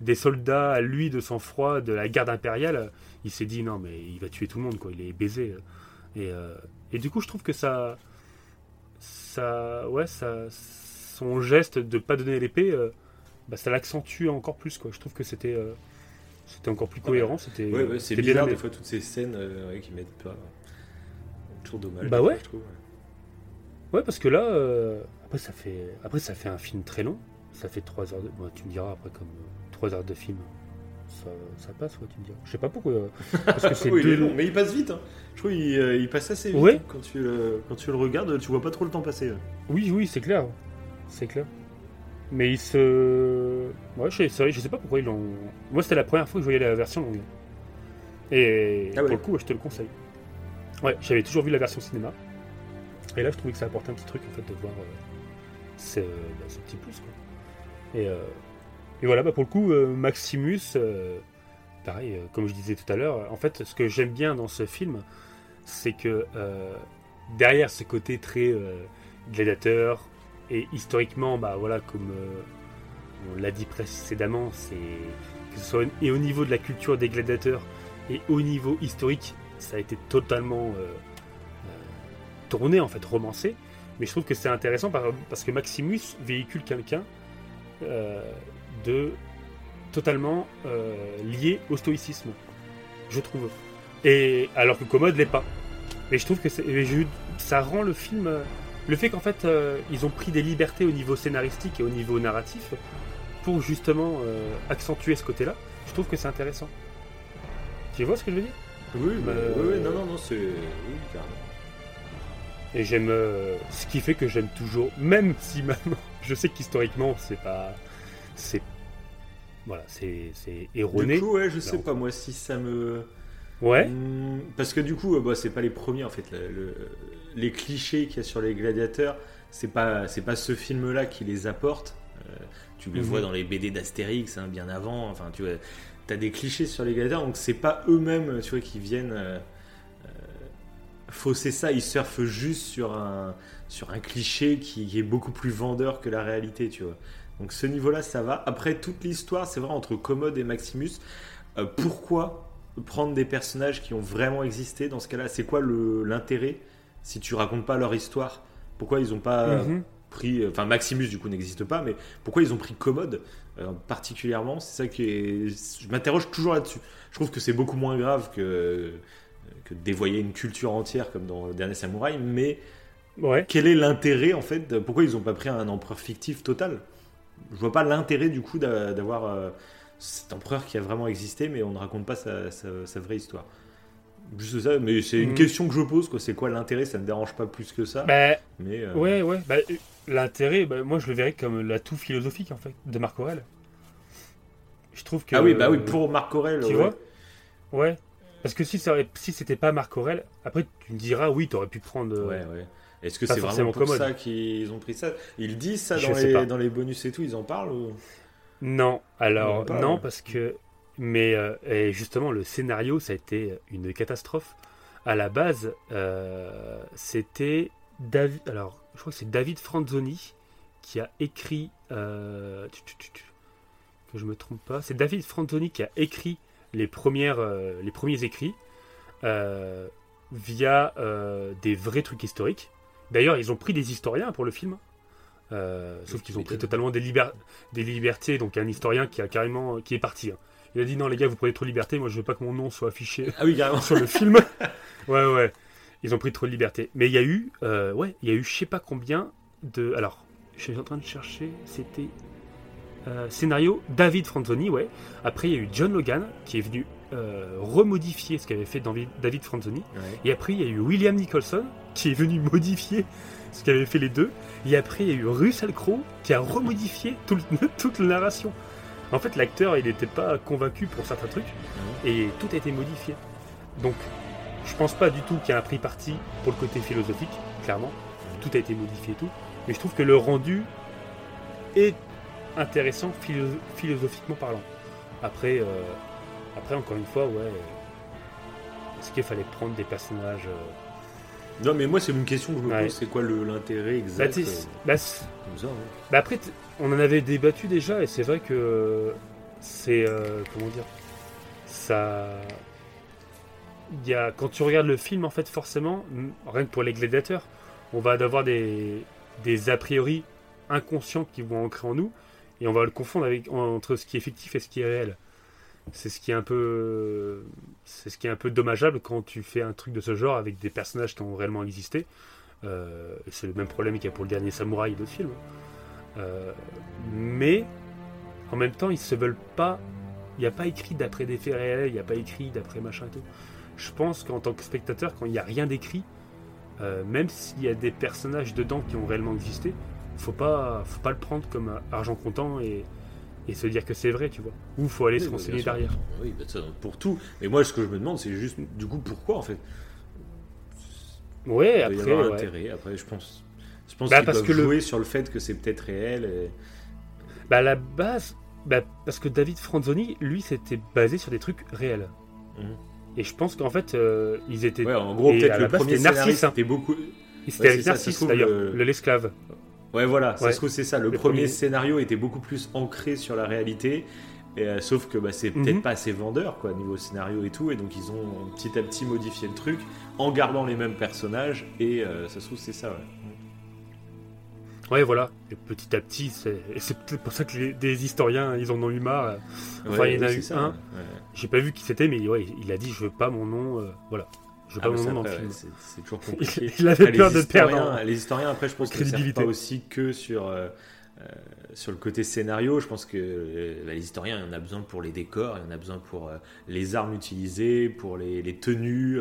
des soldats à lui de sang-froid de la garde impériale, il s'est dit non mais il va tuer tout le monde, quoi. il est baisé. Et, euh, et du coup, je trouve que ça, ça, ouais, ça, son geste de pas donner l'épée. euh, bah, ça l'accentue encore plus quoi. Je trouve que c'était euh, c'était encore plus cohérent, c'était Ouais, ouais, c'est bien bizarre amené. des fois toutes ces scènes euh, ouais, qui mettent pas. Toujours dommage. Bah ouais. je trouve. Ouais, parce que là euh, Après, ça fait, après, ça fait un film très long. Ça fait 3 heures de. bon, tu me diras après, comme 3 heures de film. Ça, ça passe, ouais, tu me diras. Je sais pas pourquoi. euh, Parce que c'est Oui, il est long, mais il passe vite. hein. Je trouve qu'il euh, il passe assez vite. Ouais. hein. Quand, tu le, quand tu le regardes, tu vois pas trop le temps passer. hein. Oui, oui, c'est clair. C'est clair. Mais il se. Ouais, je sais, je pas pourquoi ils l'ont. Moi, c'était la première fois que je voyais la version longue. Et Ah ouais. pour le coup, je te le conseille. Ouais, j'avais toujours vu la version cinéma. Et là, je trouvais que ça apportait un petit truc, en fait, de voir euh, ce, bah, ce petit plus, quoi. Et, euh, et voilà, bah, pour le coup, euh, Maximus, pareil, comme je disais tout à l'heure, en fait, ce que j'aime bien dans ce film, c'est que derrière ce côté très gladiateur, et historiquement, bah voilà, comme euh, on l'a dit précédemment, c'est et au niveau de la culture des gladiateurs et au niveau historique, ça a été totalement euh, euh, tourné en fait, romancé. Mais je trouve que c'est intéressant par- parce que Maximus véhicule quelqu'un de totalement lié au stoïcisme, je trouve. Et alors que Commode l'est pas. Et je trouve que je- ça rend le film le fait qu'en fait euh, ils ont pris des libertés au niveau scénaristique et au niveau narratif pour justement euh, accentuer ce côté-là, je trouve que c'est intéressant. Tu vois ce que je veux dire? Oui, bah, Euh, oui, non, non, non, c'est. Oui, carrément. Et j'aime ce qui fait que j'aime toujours, même si maintenant je sais qu'historiquement c'est pas, c'est voilà, c'est c'est erroné. Du coup, ouais, je sais Non. pas moi si ça me. Ouais, Hmm, Parce que du coup, euh, bah, c'est pas les premiers en fait. Le- le- les clichés qu'il y a sur les gladiateurs, c'est pas c'est pas ce film-là qui les apporte. Euh, tu les Mhm. vois dans les BD d'Astérix, hein, bien avant. Enfin, tu vois, t'as des clichés sur les gladiateurs, donc c'est pas eux-mêmes, tu vois, qui viennent euh, euh, fausser ça. Ils surfent juste sur un sur un cliché qui, qui est beaucoup plus vendeur que la réalité, tu vois. Donc ce niveau-là, ça va. Après toute l'histoire, c'est vrai entre Commode et Maximus. pourquoi prendre des personnages qui ont vraiment existé dans ce cas-là C'est quoi l'intérêt si tu racontes pas leur histoire? Pourquoi ils ont pas Mhm. pris, enfin Maximus du coup n'existe pas, mais pourquoi ils ont pris Commode euh, particulièrement? C'est ça qui est, je m'interroge toujours là-dessus. Je trouve que c'est beaucoup moins grave que dévoyer une culture entière comme dans le dernier Samouraï, mais ouais. quel est l'intérêt en fait Pourquoi ils ont pas pris un empereur fictif total? Je vois pas l'intérêt du coup d'a- d'avoir euh, cet empereur qui a vraiment existé, mais on ne raconte pas sa, sa- sa vraie histoire. Juste ça, mais c'est une Mhm. question que je pose. quoi. C'est quoi l'intérêt? Ça ne dérange pas plus que ça. Bah, mais euh, Ouais, ouais. Bah, euh, l'intérêt, bah, moi je le verrais comme l'atout philosophique en fait de Marc Aurel. Je trouve que. ah oui, bah oui, pour Marc Aurel. Tu ouais. vois? Ouais. Parce que si ça aurait- si c'était pas Marc Aurel, après tu me diras oui, t'aurais pu prendre. euh, Ouais, ouais. Est-ce que c'est vraiment pour commode. ça qu'ils ont pris ça? Ils disent ça dans les, dans les bonus et tout, ils en parlent ou... Non, alors Non, pas, non ouais. parce que mais euh, et justement le scénario ça a été une catastrophe. À la base, euh, c'était David. Alors je crois que c'est David Franzoni qui a écrit. euh, tu- tu- tu- tu- que je me trompe pas. C'est David Franzoni qui a écrit les premières les premiers écrits via des vrais trucs historiques. D'ailleurs, ils ont pris des historiens pour le film. Euh, sauf qu'ils ont pris totalement des, liber- des libertés. Donc, un historien qui a carrément qui est parti. hein. Il a dit non, les gars, vous prenez trop de liberté. Moi, je veux pas que mon nom soit affiché Ah oui, carrément. sur le film. Ouais, ouais. Ils ont pris trop de liberté. Mais il y a eu, euh, ouais, il y a eu je sais pas combien de. Alors, je suis en train de chercher. C'était euh, scénario David Franzoni, ouais. Après, il y a eu John Logan qui est venu euh, remodifier ce qu'avait fait David David Franzoni. Ouais. Et après, il y a eu William Nicholson qui est venu modifier ce qu'avaient fait les deux. Et après, il y a eu Russell Crowe qui a remodifié tout le- toute la narration. En fait, l'acteur, il n'était pas convaincu pour certains trucs. Et tout a été modifié. Donc, je pense pas du tout qu'il y a un pris parti pour le côté philosophique, clairement. Tout a été modifié et tout. Mais je trouve que le rendu est intéressant philo- philosophiquement parlant. Après, euh, après encore une fois, ouais. euh, Est-ce qu'il fallait prendre des personnages. euh, Non, mais moi, c'est une question que je me Ouais. pose c'est quoi l'intérêt exact bah, comme ça, hein. bah après, on en avait débattu déjà, et c'est vrai que c'est. euh, comment dire Ça. Y a, quand tu regardes le film, en fait, forcément, rien que pour les gladiateurs, on va avoir des, des a priori inconscients qui vont ancrer en nous, et on va le confondre avec, entre ce qui est fictif et ce qui est réel. C'est ce qui est un peu, c'est ce qui est un peu dommageable quand tu fais un truc de ce genre avec des personnages qui ont réellement existé. Euh, c'est le même problème qu'il y a pour le dernier Samouraï et d'autres films. Euh, mais en même temps, ils se veulent pas. Il n'y a pas écrit d'après des faits réels, il n'y a pas écrit d'après machin et tout. Je pense qu'en tant que spectateur, quand il n'y a rien d'écrit, euh, même s'il y a des personnages dedans qui ont réellement existé, faut pas, faut pas le prendre comme argent comptant et, et se dire que c'est vrai, tu vois. Ou faut aller Oui, se bah, renseigner derrière. Oui, bah, ça, pour tout. Mais moi, ce que je me demande, c'est juste, du coup, pourquoi en fait? Ouais, Il doit y après, avoir ouais. intérêt. Après, je pense, je pense Bah, qu'ils parce que le- jouer sur le fait que c'est peut-être réel. et- Bah à la base, bah, parce que David Franzoni, lui, c'était basé sur des trucs réels. Mhm. Et je pense qu'en fait, euh, ils étaient. Ouais, en gros, peut-être le base, premier Narcisse, hein. beaucoup. C'était Ouais, Narcisse d'ailleurs, le- le- l'esclave. Ouais, voilà, ça Ouais. se trouve, c'est ça. Le, Le premier, premier. scénario était beaucoup plus ancré sur la réalité. Et, euh, sauf que bah, c'est peut-être Mhm. pas assez vendeur, quoi, niveau scénario et tout. Et donc, ils ont petit à petit modifié le truc en gardant les mêmes personnages. Et euh, ça se trouve, c'est ça, ouais. Ouais, voilà. Et petit à petit, c'est peut-être pour ça que les- des historiens, ils en ont eu marre. Enfin, Ouais, il y en a eu ça, un. J'ai pas vu qui c'était, mais ouais, il a dit Je veux pas mon nom. euh, voilà. Je Ah, c'est toujours compliqué. Il avait Après, peur de perdre. Les historiens, après, je pense que ne pas aussi que sur, euh, euh, sur le côté scénario. Je pense que euh, bah, les historiens, il y en a besoin pour les décors, il y en a besoin pour euh, les armes utilisées, pour les, les tenues.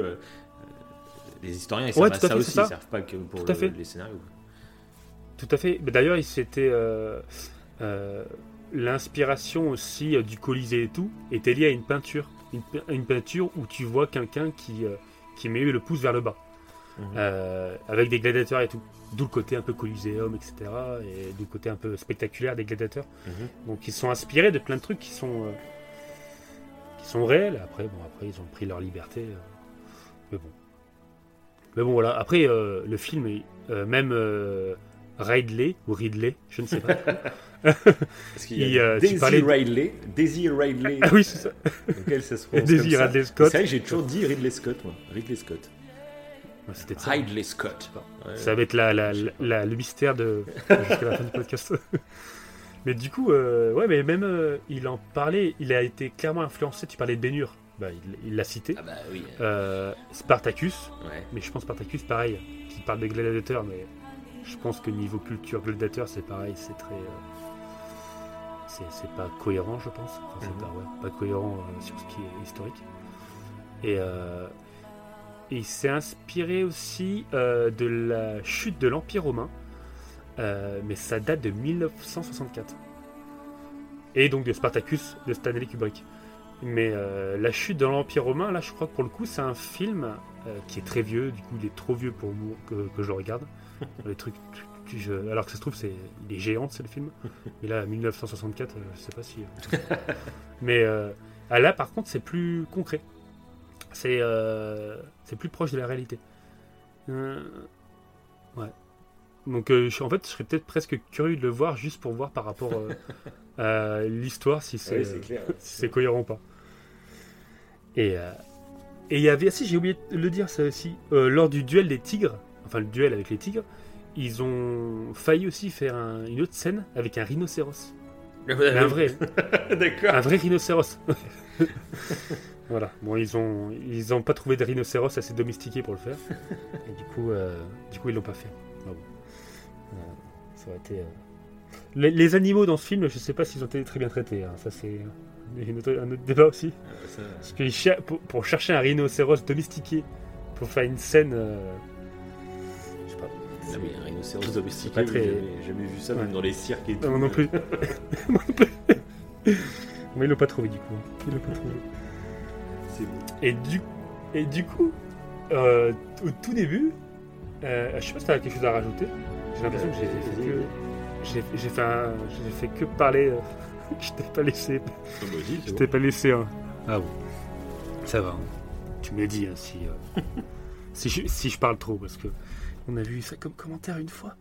les historiens, ils servent Ouais, à ça aussi, ça. ils servent pas que pour le- les scénarios. Tout à fait. D'ailleurs, euh, L'inspiration aussi du Colisée et tout était liée à une peinture. Une, pe- une peinture où tu vois quelqu'un qui, euh, qui met le pouce vers le bas. Mhm. Euh, avec des gladiateurs et tout. D'où le côté un peu coliséum, etc. Et du côté un peu spectaculaire des gladiateurs. Mhm. Donc ils sont inspirés de plein de trucs qui sont, euh, qui sont réels. Après, bon, après ils ont pris leur liberté. euh, mais bon. Mais bon, voilà. Après, le film, est- même Ridley, ou Ridley, je ne sais pas. Parce qu'il y a Il, euh, Daisy parlais de- Ridley, Daisy Ridley. ah oui, c'est ça. Donc elle, ça se Daisy. Ridley Scott. C'est vrai que j'ai toujours dit Ridley Scott, moi. Ridley Scott. Ouais, C'était ça. Ridley Scott. Ouais. Ça va être la, le mystère de jusqu'à la fin du podcast. mais du coup, euh, ouais, mais même euh, il en parlait, il a été clairement influencé. Tu parlais de Bénur, bah, il il l'a cité. Ah bah oui. Spartacus, Ouais. mais je pense Spartacus, pareil, qui parle des gladiateurs, mais je pense que niveau culture gladiateur, c'est pareil, c'est très. C'est pas cohérent, je pense. Enfin, c'est Mhm. pas, ouais, pas cohérent euh, sur ce qui est historique. Et, euh, il s'est inspiré aussi euh, de la chute de l'Empire romain, mais ça date de 1964. Et donc de Spartacus de Stanley Kubrick. Mais la chute de l'Empire romain, là, je crois que pour le coup, c'est un film qui est très vieux. Du coup, il est trop vieux pour moi que, que je le regarde. Les trucs, tu- je- alors que ça se trouve, c'est, il est géant, c'est le film. Mais là, 1964, euh, je sais pas si. euh. Mais euh, ah, là, par contre, c'est plus concret. C'est, c'est plus proche de la réalité. Ouais. Donc, euh, je- en fait, je serais peut-être presque curieux de le voir juste pour voir par rapport euh, à l'histoire si c'est, si cohérent ou pas. Et euh, et il y avait, ah, si j'ai oublié de le dire ça aussi, lors du duel des tigres, enfin le duel avec les tigres, ils ont failli aussi faire un- une autre scène avec un rhinocéros. Mais un vrai, D'accord. un vrai rhinocéros. voilà. Bon, ils ont, ils ont pas trouvé de rhinocéros assez domestiqué pour le faire. Et du coup, euh, du coup, ils l'ont pas fait. Ah bon. Euh, ça aurait été. euh, Les, les animaux dans ce film, je sais pas s'ils ont été très bien traités. hein. Ça, c'est autre- un autre débat aussi. Ça, Parce que ils cher- pour, pour chercher un rhinocéros domestiqué pour faire une scène. euh, Non, mais un rhinocéros domestiqué, pas j'ai très- jamais, jamais vu ça, même Ouais. dans les cirques et tout. Non, moi non plus. Moi non plus. Mais ils l'ont pas trouvé du coup. Ils l'ont pas trouvé. C'est bon. Et du, et du coup, euh, au tout début, euh, je sais pas si t'as quelque chose à rajouter. J'ai l'impression que j'ai fait que. J'ai j'ai fait, un- j'ai fait que parler. euh, je t'ai pas laissé. Ah bah, c'est Je bon. t'ai pas laissé un. Ah bon. Ça va. hein. Tu me le dis hein, si, euh, si, je, si je parle trop parce que on a vu ça comme commentaire une fois.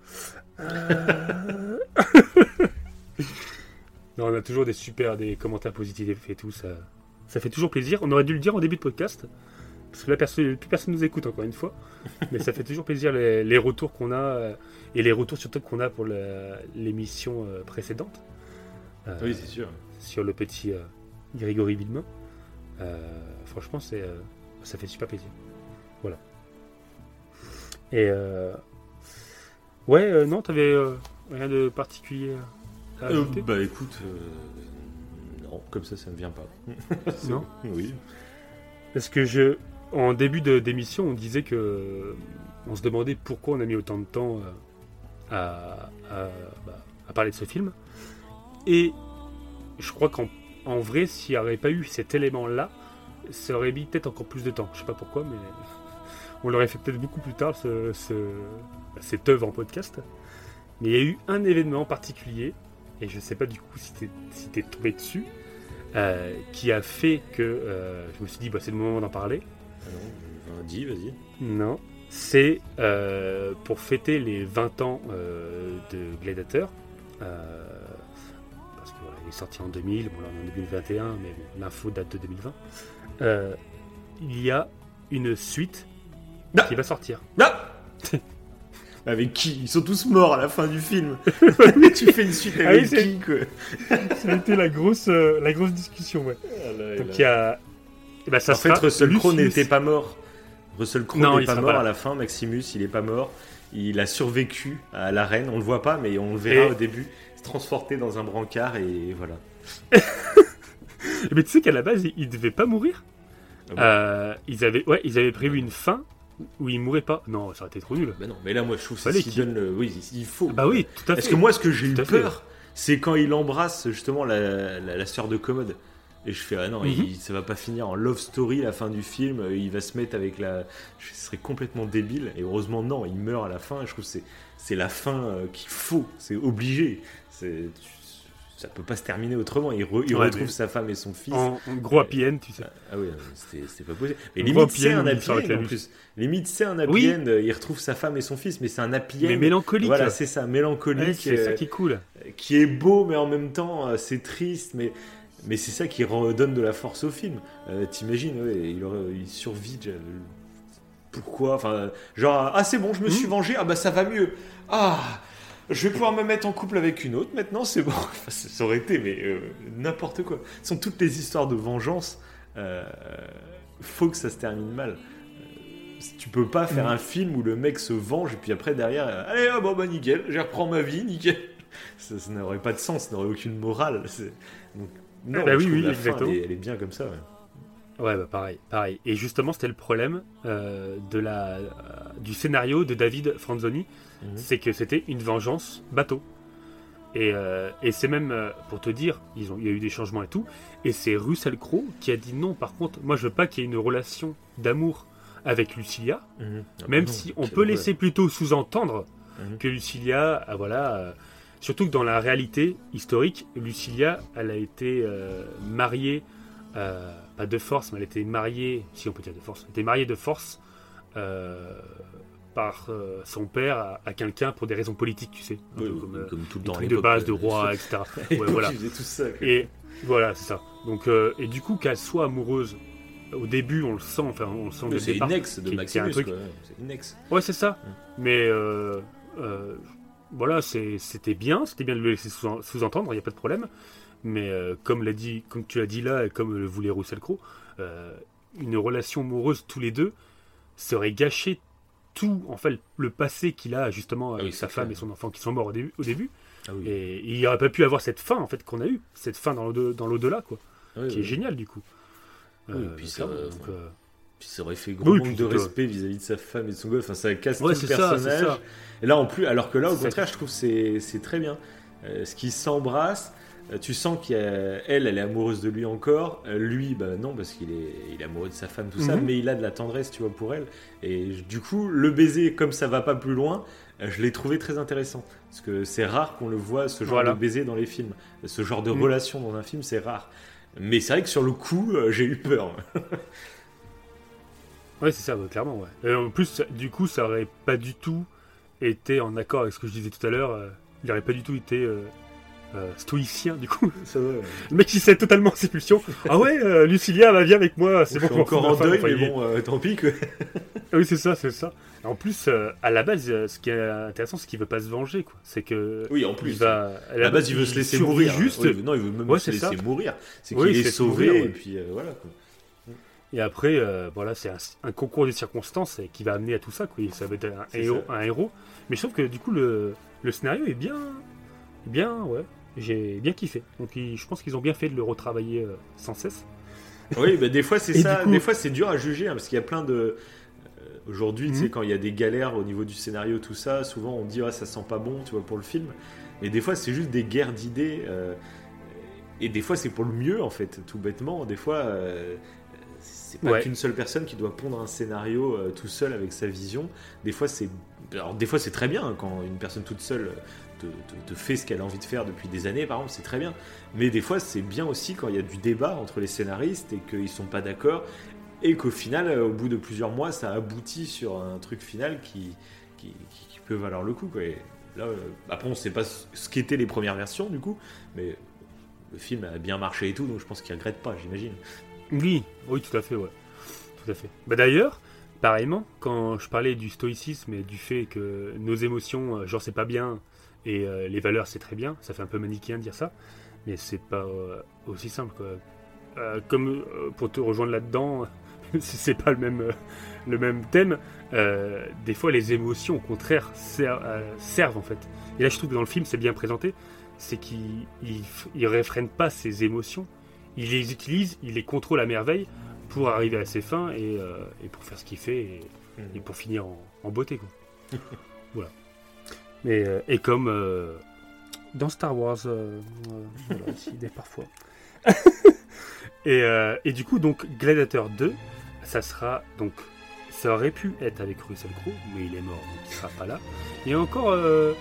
Euh, non, on a toujours des super des commentaires positifs et tout ça. Ça fait toujours plaisir. On aurait dû le dire en début de podcast. Parce que là, personne, plus personne nous écoute encore une fois. Mais ça fait toujours plaisir les, les retours qu'on a euh, et les retours surtout qu'on a pour l'émission euh, précédente. Euh, Oui, c'est sûr. sur le petit euh, Grégory Villemain. Euh, franchement, c'est, euh, ça fait super plaisir. Et, euh, Ouais, euh, non, t'avais euh, rien de particulier à ajouter bah écoute, non, comme ça, ça me vient pas. Non. Oui. Parce que je, en début d'émission, on disait que on se demandait pourquoi on a mis autant de temps à, à- bah, à parler de ce film. Et je crois qu'en en vrai, s'il n'y aurait pas eu cet élément-là, ça aurait mis peut-être encore plus de temps. Je sais pas pourquoi, mais on l'aurait fait peut-être beaucoup plus tard, ce, ce- cette œuvre en podcast. Mais il y a eu un événement particulier, et je sais pas du coup si t'es si t'es tombé dessus, euh, qui a fait que euh, je me suis dit, bah, c'est le moment d'en parler. Alors, dis, vas-y. Non. C'est euh, pour fêter les 20 ans de Gladiator. parce qu'il est sorti en 2000, bon là on est en 2021, mais bon, l'info date de 2020. euh, il y a une suite Ah qui va sortir. Ah Avec qui? Ils sont tous morts à la fin du film. tu fais une suite Ah avec oui, c'est- qui, quoi? Ça a été la grosse, euh, la grosse discussion, ouais. Donc il y a. eh ben, ça En fait, sera Russell Crowe n'était pas mort. Russell Crowe n'est pas mort pas à la fin. Maximus, il est pas mort. Il a survécu à l'arène. On le voit pas, mais on le verra Et- au début. Se transporter dans un brancard et voilà. Mais tu sais qu'à la base, il, il devait pas mourir. Ah bon? Euh, ils, avaient, ouais, ils avaient prévu une fin où il mourrait pas. Non, ça aurait été trop nul. Bah non, mais là, moi, je trouve que Fallait qui qu'il- donne le. Oui, il faut. Bah oui, tout à fait. Parce que moi, ce que j'ai eu peur, c'est quand il embrasse justement la, la, la sœur de Commode. Et je fais, ah non, Mhm. il- ça va pas finir en love story la fin du film. euh, Il va se mettre avec la. Je serais complètement débile. Et heureusement, non, il meurt à la fin. Et je trouve que c'est, c'est la fin euh, qu'il faut. C'est obligé. C'est, ça peut pas se terminer autrement. Il, re- il Ouais, retrouve mais- sa femme et son fils. En, en gros happy end, tu sais. Ah oui, c'était, c'était pas possible. Mais limite, c'est un happy end en plus. Limite, c'est un happy Oui. end. Il retrouve sa femme et son fils, mais c'est un happy end. Mais mélancolique. Voilà, c'est ça, mélancolique. Ouais, c'est ça euh, qui est cool. qui est beau, mais en même temps, euh, c'est triste, mais, mais c'est ça qui redonne de la force au film. Euh, T'imagines, ouais, il, survit. déjà, euh, Pourquoi? Enfin, genre, ah, c'est bon, je me suis Mhm. vengé, ah bah ça va mieux. Ah, je vais pouvoir me mettre en couple avec une autre maintenant, c'est bon. Enfin, ça aurait été, mais euh, n'importe quoi. Ce sont toutes les histoires de vengeance. euh, faut que ça se termine mal. Euh, Tu peux pas faire Mhm. un film où le mec se venge et puis après derrière, euh, allez, ah, bon bah nickel, je reprends ma vie, nickel. Ça, ça n'aurait pas de sens, ça n'aurait aucune morale. Donc, non, Bah oui, oui, fin, elle, est, elle est bien comme ça. ouais. Ouais, bah pareil, pareil. Et justement, c'était le problème euh, de la, euh, du scénario de David Franzoni, Mhm. c'est que c'était une vengeance bateau. Et, euh, et c'est même, euh, pour te dire, ils ont, il y a eu des changements et tout, et c'est Russell Crowe qui a dit non, par contre, moi je veux pas qu'il y ait une relation d'amour avec Lucilia, Ah même bah non, si on peut laisser plutôt sous-entendre Mhm. que Lucilia, ah, voilà, surtout que dans la réalité historique, Lucilia, elle a été mariée, euh, pas de force, mais elle été mariée, si on peut dire de force, elle été mariée de force euh, par euh, son père à, à quelqu'un pour des raisons politiques, tu sais, Oui, comme comme tout dans trucs de base de roi, etc. Ouais, voilà. tout ça. Et voilà, c'est ça. Donc, et du coup, qu'elle soit amoureuse, au début, on le sent, enfin, on le sent Mais le c'est une ex de Maximus, truc-. C'est une ex. Ouais, c'est ça. Mm. Mais voilà, c'était bien, c'était bien de le laisser sous- sous-entendre, il n'y a pas de problème. Mais euh, comme, l'a dit, comme tu l'as dit là, et comme le voulait Russell Crowe, euh, une relation amoureuse tous les deux serait gâché tout, en fait, le passé qu'il a justement avec oui, sa femme clair. et son enfant qui sont morts au début. Au début. Ah oui. Et il n'aurait pas pu avoir cette fin, en fait, qu'on a eue, cette fin dans l'au- dans l'au-delà, quoi, Oui, qui est géniale, du coup. Et puis ça, clairement, euh, donc, euh, Puis ça aurait fait gros Oui, manque de respect vis-à-vis de sa femme et de son gosse. Enfin, ça casse Ouais, tout le ça, personnage. ça. Et là, en plus, alors que là, au ça contraire, je trouve que c'est c'est très bien. Ce qui s'embrasse, tu sens qu'elle, elle, est amoureuse de lui encore. Euh, lui, bah non, parce qu'il est, il est amoureux de sa femme, tout ça. Mhm. Mais il a de la tendresse, tu vois, pour elle. Et du coup, le baiser, comme ça va pas plus loin, euh, je l'ai trouvé très intéressant. Parce que c'est rare qu'on le voit, ce genre Voilà. de baiser dans les films. Ce genre de Mhm. relation dans un film, c'est rare. Mais c'est vrai que sur le coup, euh, j'ai eu peur. Ouais, c'est ça, clairement, ouais. Et en plus, du coup, ça aurait pas du tout été en accord avec ce que je disais tout à l'heure. euh, il aurait pas du tout été euh, euh, stoïcien, du coup. Ça va, ouais. Le mec, il sait totalement ses pulsions. ah ouais, euh, Lucilia, bah, viens avec moi, c'est bon. suis je m'en encore en deuil, mais bon, euh, tant pis. Quoi. Oui, c'est ça, c'est ça. En plus, euh, à la base, ce qui est intéressant, c'est qu'il veut pas se venger, quoi. C'est que. Oui, en il plus. va. À la base, il veut se laisser mourir. juste. Oui, non, il veut même Ouais, se laisser ça. mourir. C'est Oui, qu'il il est sauvé mourir, et ouais. puis euh, voilà. Quoi. Et après, euh, voilà, c'est un, un concours de circonstances et qui va amener à tout ça. Quoi. Et Ça va être un héros, un héros. Mais je trouve que du coup, le, le scénario est bien. Bien, ouais. J'ai bien kiffé. Donc je pense qu'ils ont bien fait de le retravailler euh, sans cesse. Oui, bah, des fois c'est ça. coup- Des fois c'est dur à juger hein, parce qu'il y a plein de. euh, Aujourd'hui, Mhm. quand il y a des galères au niveau du scénario, tout ça, souvent on dit ah ça sent pas bon, tu vois, pour le film. Et des fois c'est juste des guerres d'idées. euh, et des fois c'est pour le mieux en fait, tout bêtement. Des fois euh, c'est pas Ouais. qu'une seule personne qui doit pondre un scénario euh, tout seul avec sa vision. Des fois c'est, alors des fois c'est très bien hein, quand une personne toute seule te- te fait ce qu'elle a envie de faire depuis des années, par exemple, c'est très bien. Mais des fois, c'est bien aussi quand il y a du débat entre les scénaristes et qu'ils sont pas d'accord et qu'au final, euh, au bout de plusieurs mois, ça aboutit sur un truc final qui, qui, peut valoir le coup. Quoi. Et là, euh, après, on sait pas ce qu'étaient les premières versions du coup, mais le film a bien marché et tout, donc je pense qu'il regrette pas, j'imagine. Oui, oui, tout à fait, ouais. Tout à fait. Bah, D'ailleurs, pareillement, quand je parlais du stoïcisme et du fait que nos émotions, euh, genre c'est pas bien, et euh, les valeurs c'est très bien, ça fait un peu manichéen de dire ça, mais c'est pas euh, aussi simple, quoi. Euh, comme pour te rejoindre là-dedans, si c'est pas le même, le même thème, des fois les émotions, au contraire, ser- servent en fait. Et là, je trouve que dans le film, c'est bien présenté, c'est qu'il il réfrène pas ses émotions, il les utilise, il les contrôle à merveille pour arriver à ses fins et, et pour faire ce qu'il fait et, et pour finir en, en beauté. Quoi. voilà. Mais, euh, et comme euh, dans Star Wars, euh, euh, voilà, aussi, des parfois. et, euh, et du coup, donc Gladiator 2, ça sera donc. Ça aurait pu être avec Russell Crowe, mais il est mort, donc il sera pas là. Et encore, euh,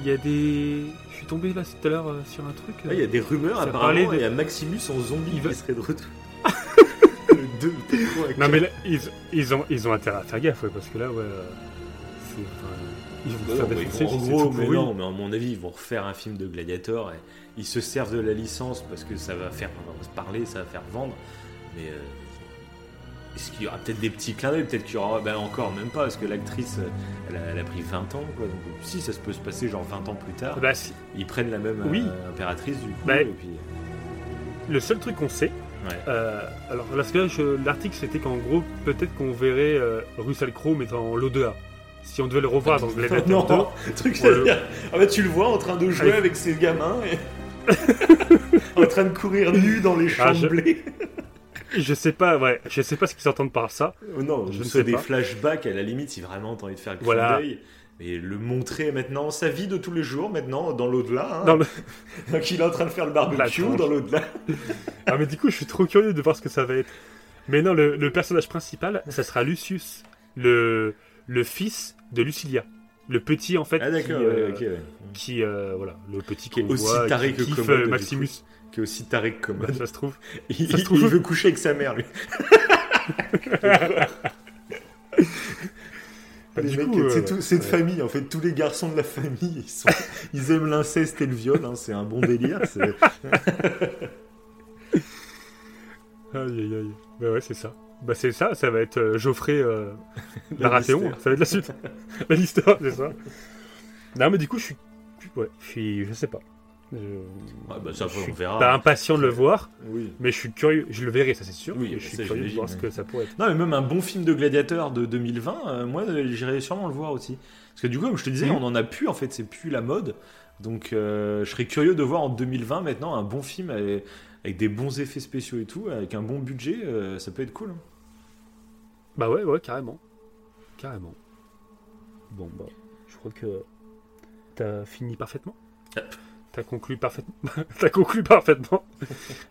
il y a des. Je suis tombé là tout à l'heure euh, sur un truc. Ah, Il y a des rumeurs, Ça apparemment, de- il y a Maximus en zombie Il va- qui serait de retour. le 2, t'es con avec Non mais là, ils, ils ont, ils ont intérêt à faire gaffe, ouais, parce que là, ouais, euh, ils vont faire en c'est gros, mais non, mais à mon avis, ils vont refaire un film de Gladiator. Et ils se servent de la licence parce que ça va faire se parler, ça va faire vendre. Mais euh, est-ce qu'il y aura peut-être des petits clins d'œil? Peut-être qu'il y aura, ben encore même pas, parce que l'actrice, euh, elle a, elle a pris 20 ans. Quoi, donc, si ça se peut se passer genre 20 ans plus tard, Bah, si. ils prennent la même Oui. euh, impératrice du coup. Bah, et puis, Le seul truc qu'on sait, ouais. euh, alors l'article c'était qu'en gros, peut-être qu'on verrait euh, Russell Crowe mais dans l'O2A. Si on devait le revoir dans Gladiator 2, non, le truc, Ouais, c'est-à-dire- ah bah, tu le vois en train de jouer Avec- avec ses gamins et en train de courir nu dans les champs Ah, je- de blé. je sais pas, ouais, je sais pas ce qu'ils entendent par ça. Oh Non, Je c'est sais des pas. flashbacks à la limite si vraiment t'as envie de faire clin Voilà. d'œil. Et le montrer maintenant, sa vie de tous les jours maintenant, dans l'au-delà. hein. Dans le- Donc il est en train de faire le barbecue dans l'au-delà. Ah mais du coup, je suis trop curieux de voir ce que ça va être. Mais non, le, le personnage principal, ça sera Lucius, le, le fils de Lucilia. Le petit en fait Ah d'accord, qui, euh, ouais. qui euh, voilà, le petit Qui est aussi voit, taré qui que kiffe, Commode, euh, Maximus. Qui est aussi taré que Bah, commode. ça se trouve. Il, ça se trouve- il veut coucher avec sa mère, lui. Bah, c'est euh, cette ouais. famille, en fait, tous les garçons de la famille, ils, sont, ils aiment l'inceste et le viol, hein, c'est un bon délire. c'est- Aïe aïe aïe. Bah ouais, c'est ça. Bah c'est ça, ça va être euh, Geoffrey euh, Baratheon, ça va être la suite. la l'histoire, c'est ça. Non mais du coup, je suis ouais, je suis je sais pas. Je, Ah, bah, ça, je suis on verra. pas impatient de le voir, Oui. mais je suis curieux, je le verrai, ça c'est sûr. Oui, je suis curieux de voir ce que ça pourrait être. Non, mais même un bon film de gladiateur de 2020, euh, moi, j'irais sûrement le voir aussi. Parce que du coup, comme je te disais, Mhm. on en a plus, en fait, c'est plus la mode. Donc, euh, je serais curieux de voir en 2020 maintenant un bon film avec, avec des bons effets spéciaux et tout, avec un bon budget, euh, ça peut être cool. hein. Bah ouais, ouais, carrément. Carrément. Bon, bah, je crois que t'as fini parfaitement. Yep. T'as conclu parfaitement. t'as conclu parfaitement.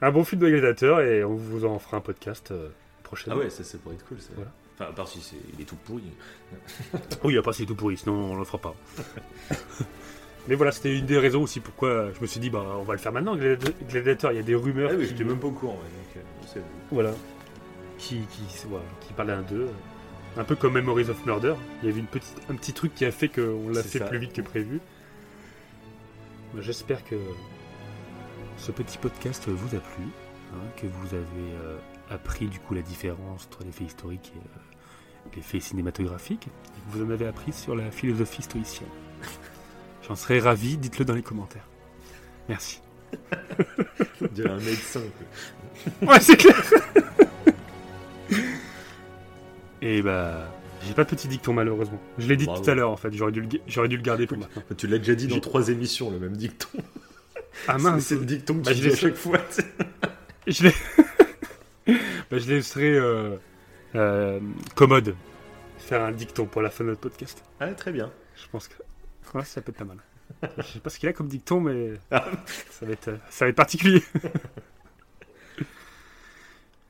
un bon film de gladiateur et on vous en fera un podcast euh, Ah prochainement. ouais, ça, ça pourrait être cool. Ça. Voilà. Enfin, à part si c'est, il est tout pourri. Oui, après c'est tout pourri, sinon on le fera pas. Mais voilà, c'était une des raisons aussi pourquoi je me suis dit, bah on va le faire maintenant. Gladi- Gladiator, il y a des rumeurs. Ah oui, qui- j'étais même pas au courant. ouais, donc, euh. Voilà. Qui, qui, voilà, qui parlait un d'eux. Un peu comme Memories of Murder. Il y avait une petite, un petit truc qui a fait qu'on l'a fait ça. plus vite que prévu. J'espère que ce petit podcast vous a plu, hein, que vous avez euh, appris du coup la différence entre les faits historiques et euh, les faits cinématographiques, et que vous en avez appris sur la philosophie stoïcienne. J'en serais ravi, dites-le dans les commentaires. Merci. On dirait un médecin. Ouais, c'est clair Et bah. J'ai pas de petit dicton malheureusement. Je l'ai dit Bravo. tout à l'heure en fait, j'aurais dû, le dû garder pour maintenant. Tu l'as déjà dit dans trois émissions, le même dicton. Ah mince, C'est le dicton que Bah, tu je dis à chaque fois. je l'ai. bah, je laisserai euh, euh, commode faire un dicton pour la fin de notre podcast. Ah, très bien. Je pense que ouais, ça peut être pas mal. Je sais pas ce qu'il a comme dicton, mais Ah. ça va être, euh, ça va être particulier.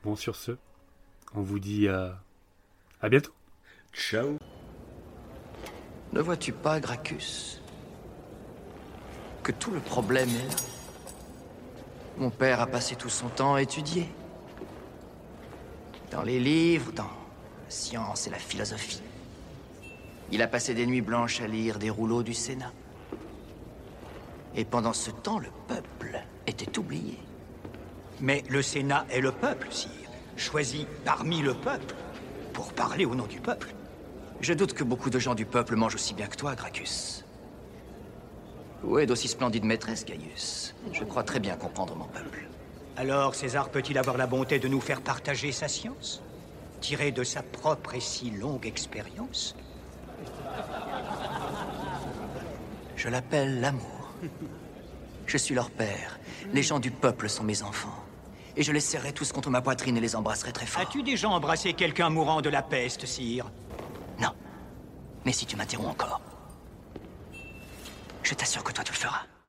bon, sur ce, on vous dit à, à bientôt. Ciao. Ne vois-tu pas, Gracchus Que tout le problème est là? Mon père a passé tout son temps à étudier. Dans les livres, dans la science et la philosophie. Il a passé des nuits blanches à lire des rouleaux du Sénat. Et pendant ce temps, le peuple était oublié. Mais le Sénat est le peuple, sire. Choisi parmi le peuple. Pour parler au nom du peuple. Je doute que beaucoup de gens du peuple mangent aussi bien que toi, Gracchus. Où est d'aussi splendide maîtresse, Gaius? Je crois très bien comprendre mon peuple. Alors César peut-il avoir la bonté de nous faire partager sa science? Tirée de sa propre et si longue expérience? Je l'appelle l'amour. Je suis leur père. Les gens du peuple sont mes enfants. Et je les serrerai tous contre ma poitrine et les embrasserai très fort. As-tu déjà embrassé quelqu'un mourant de la peste, sire? Non. Mais si tu m'interromps encore, je t'assure que toi tu le feras.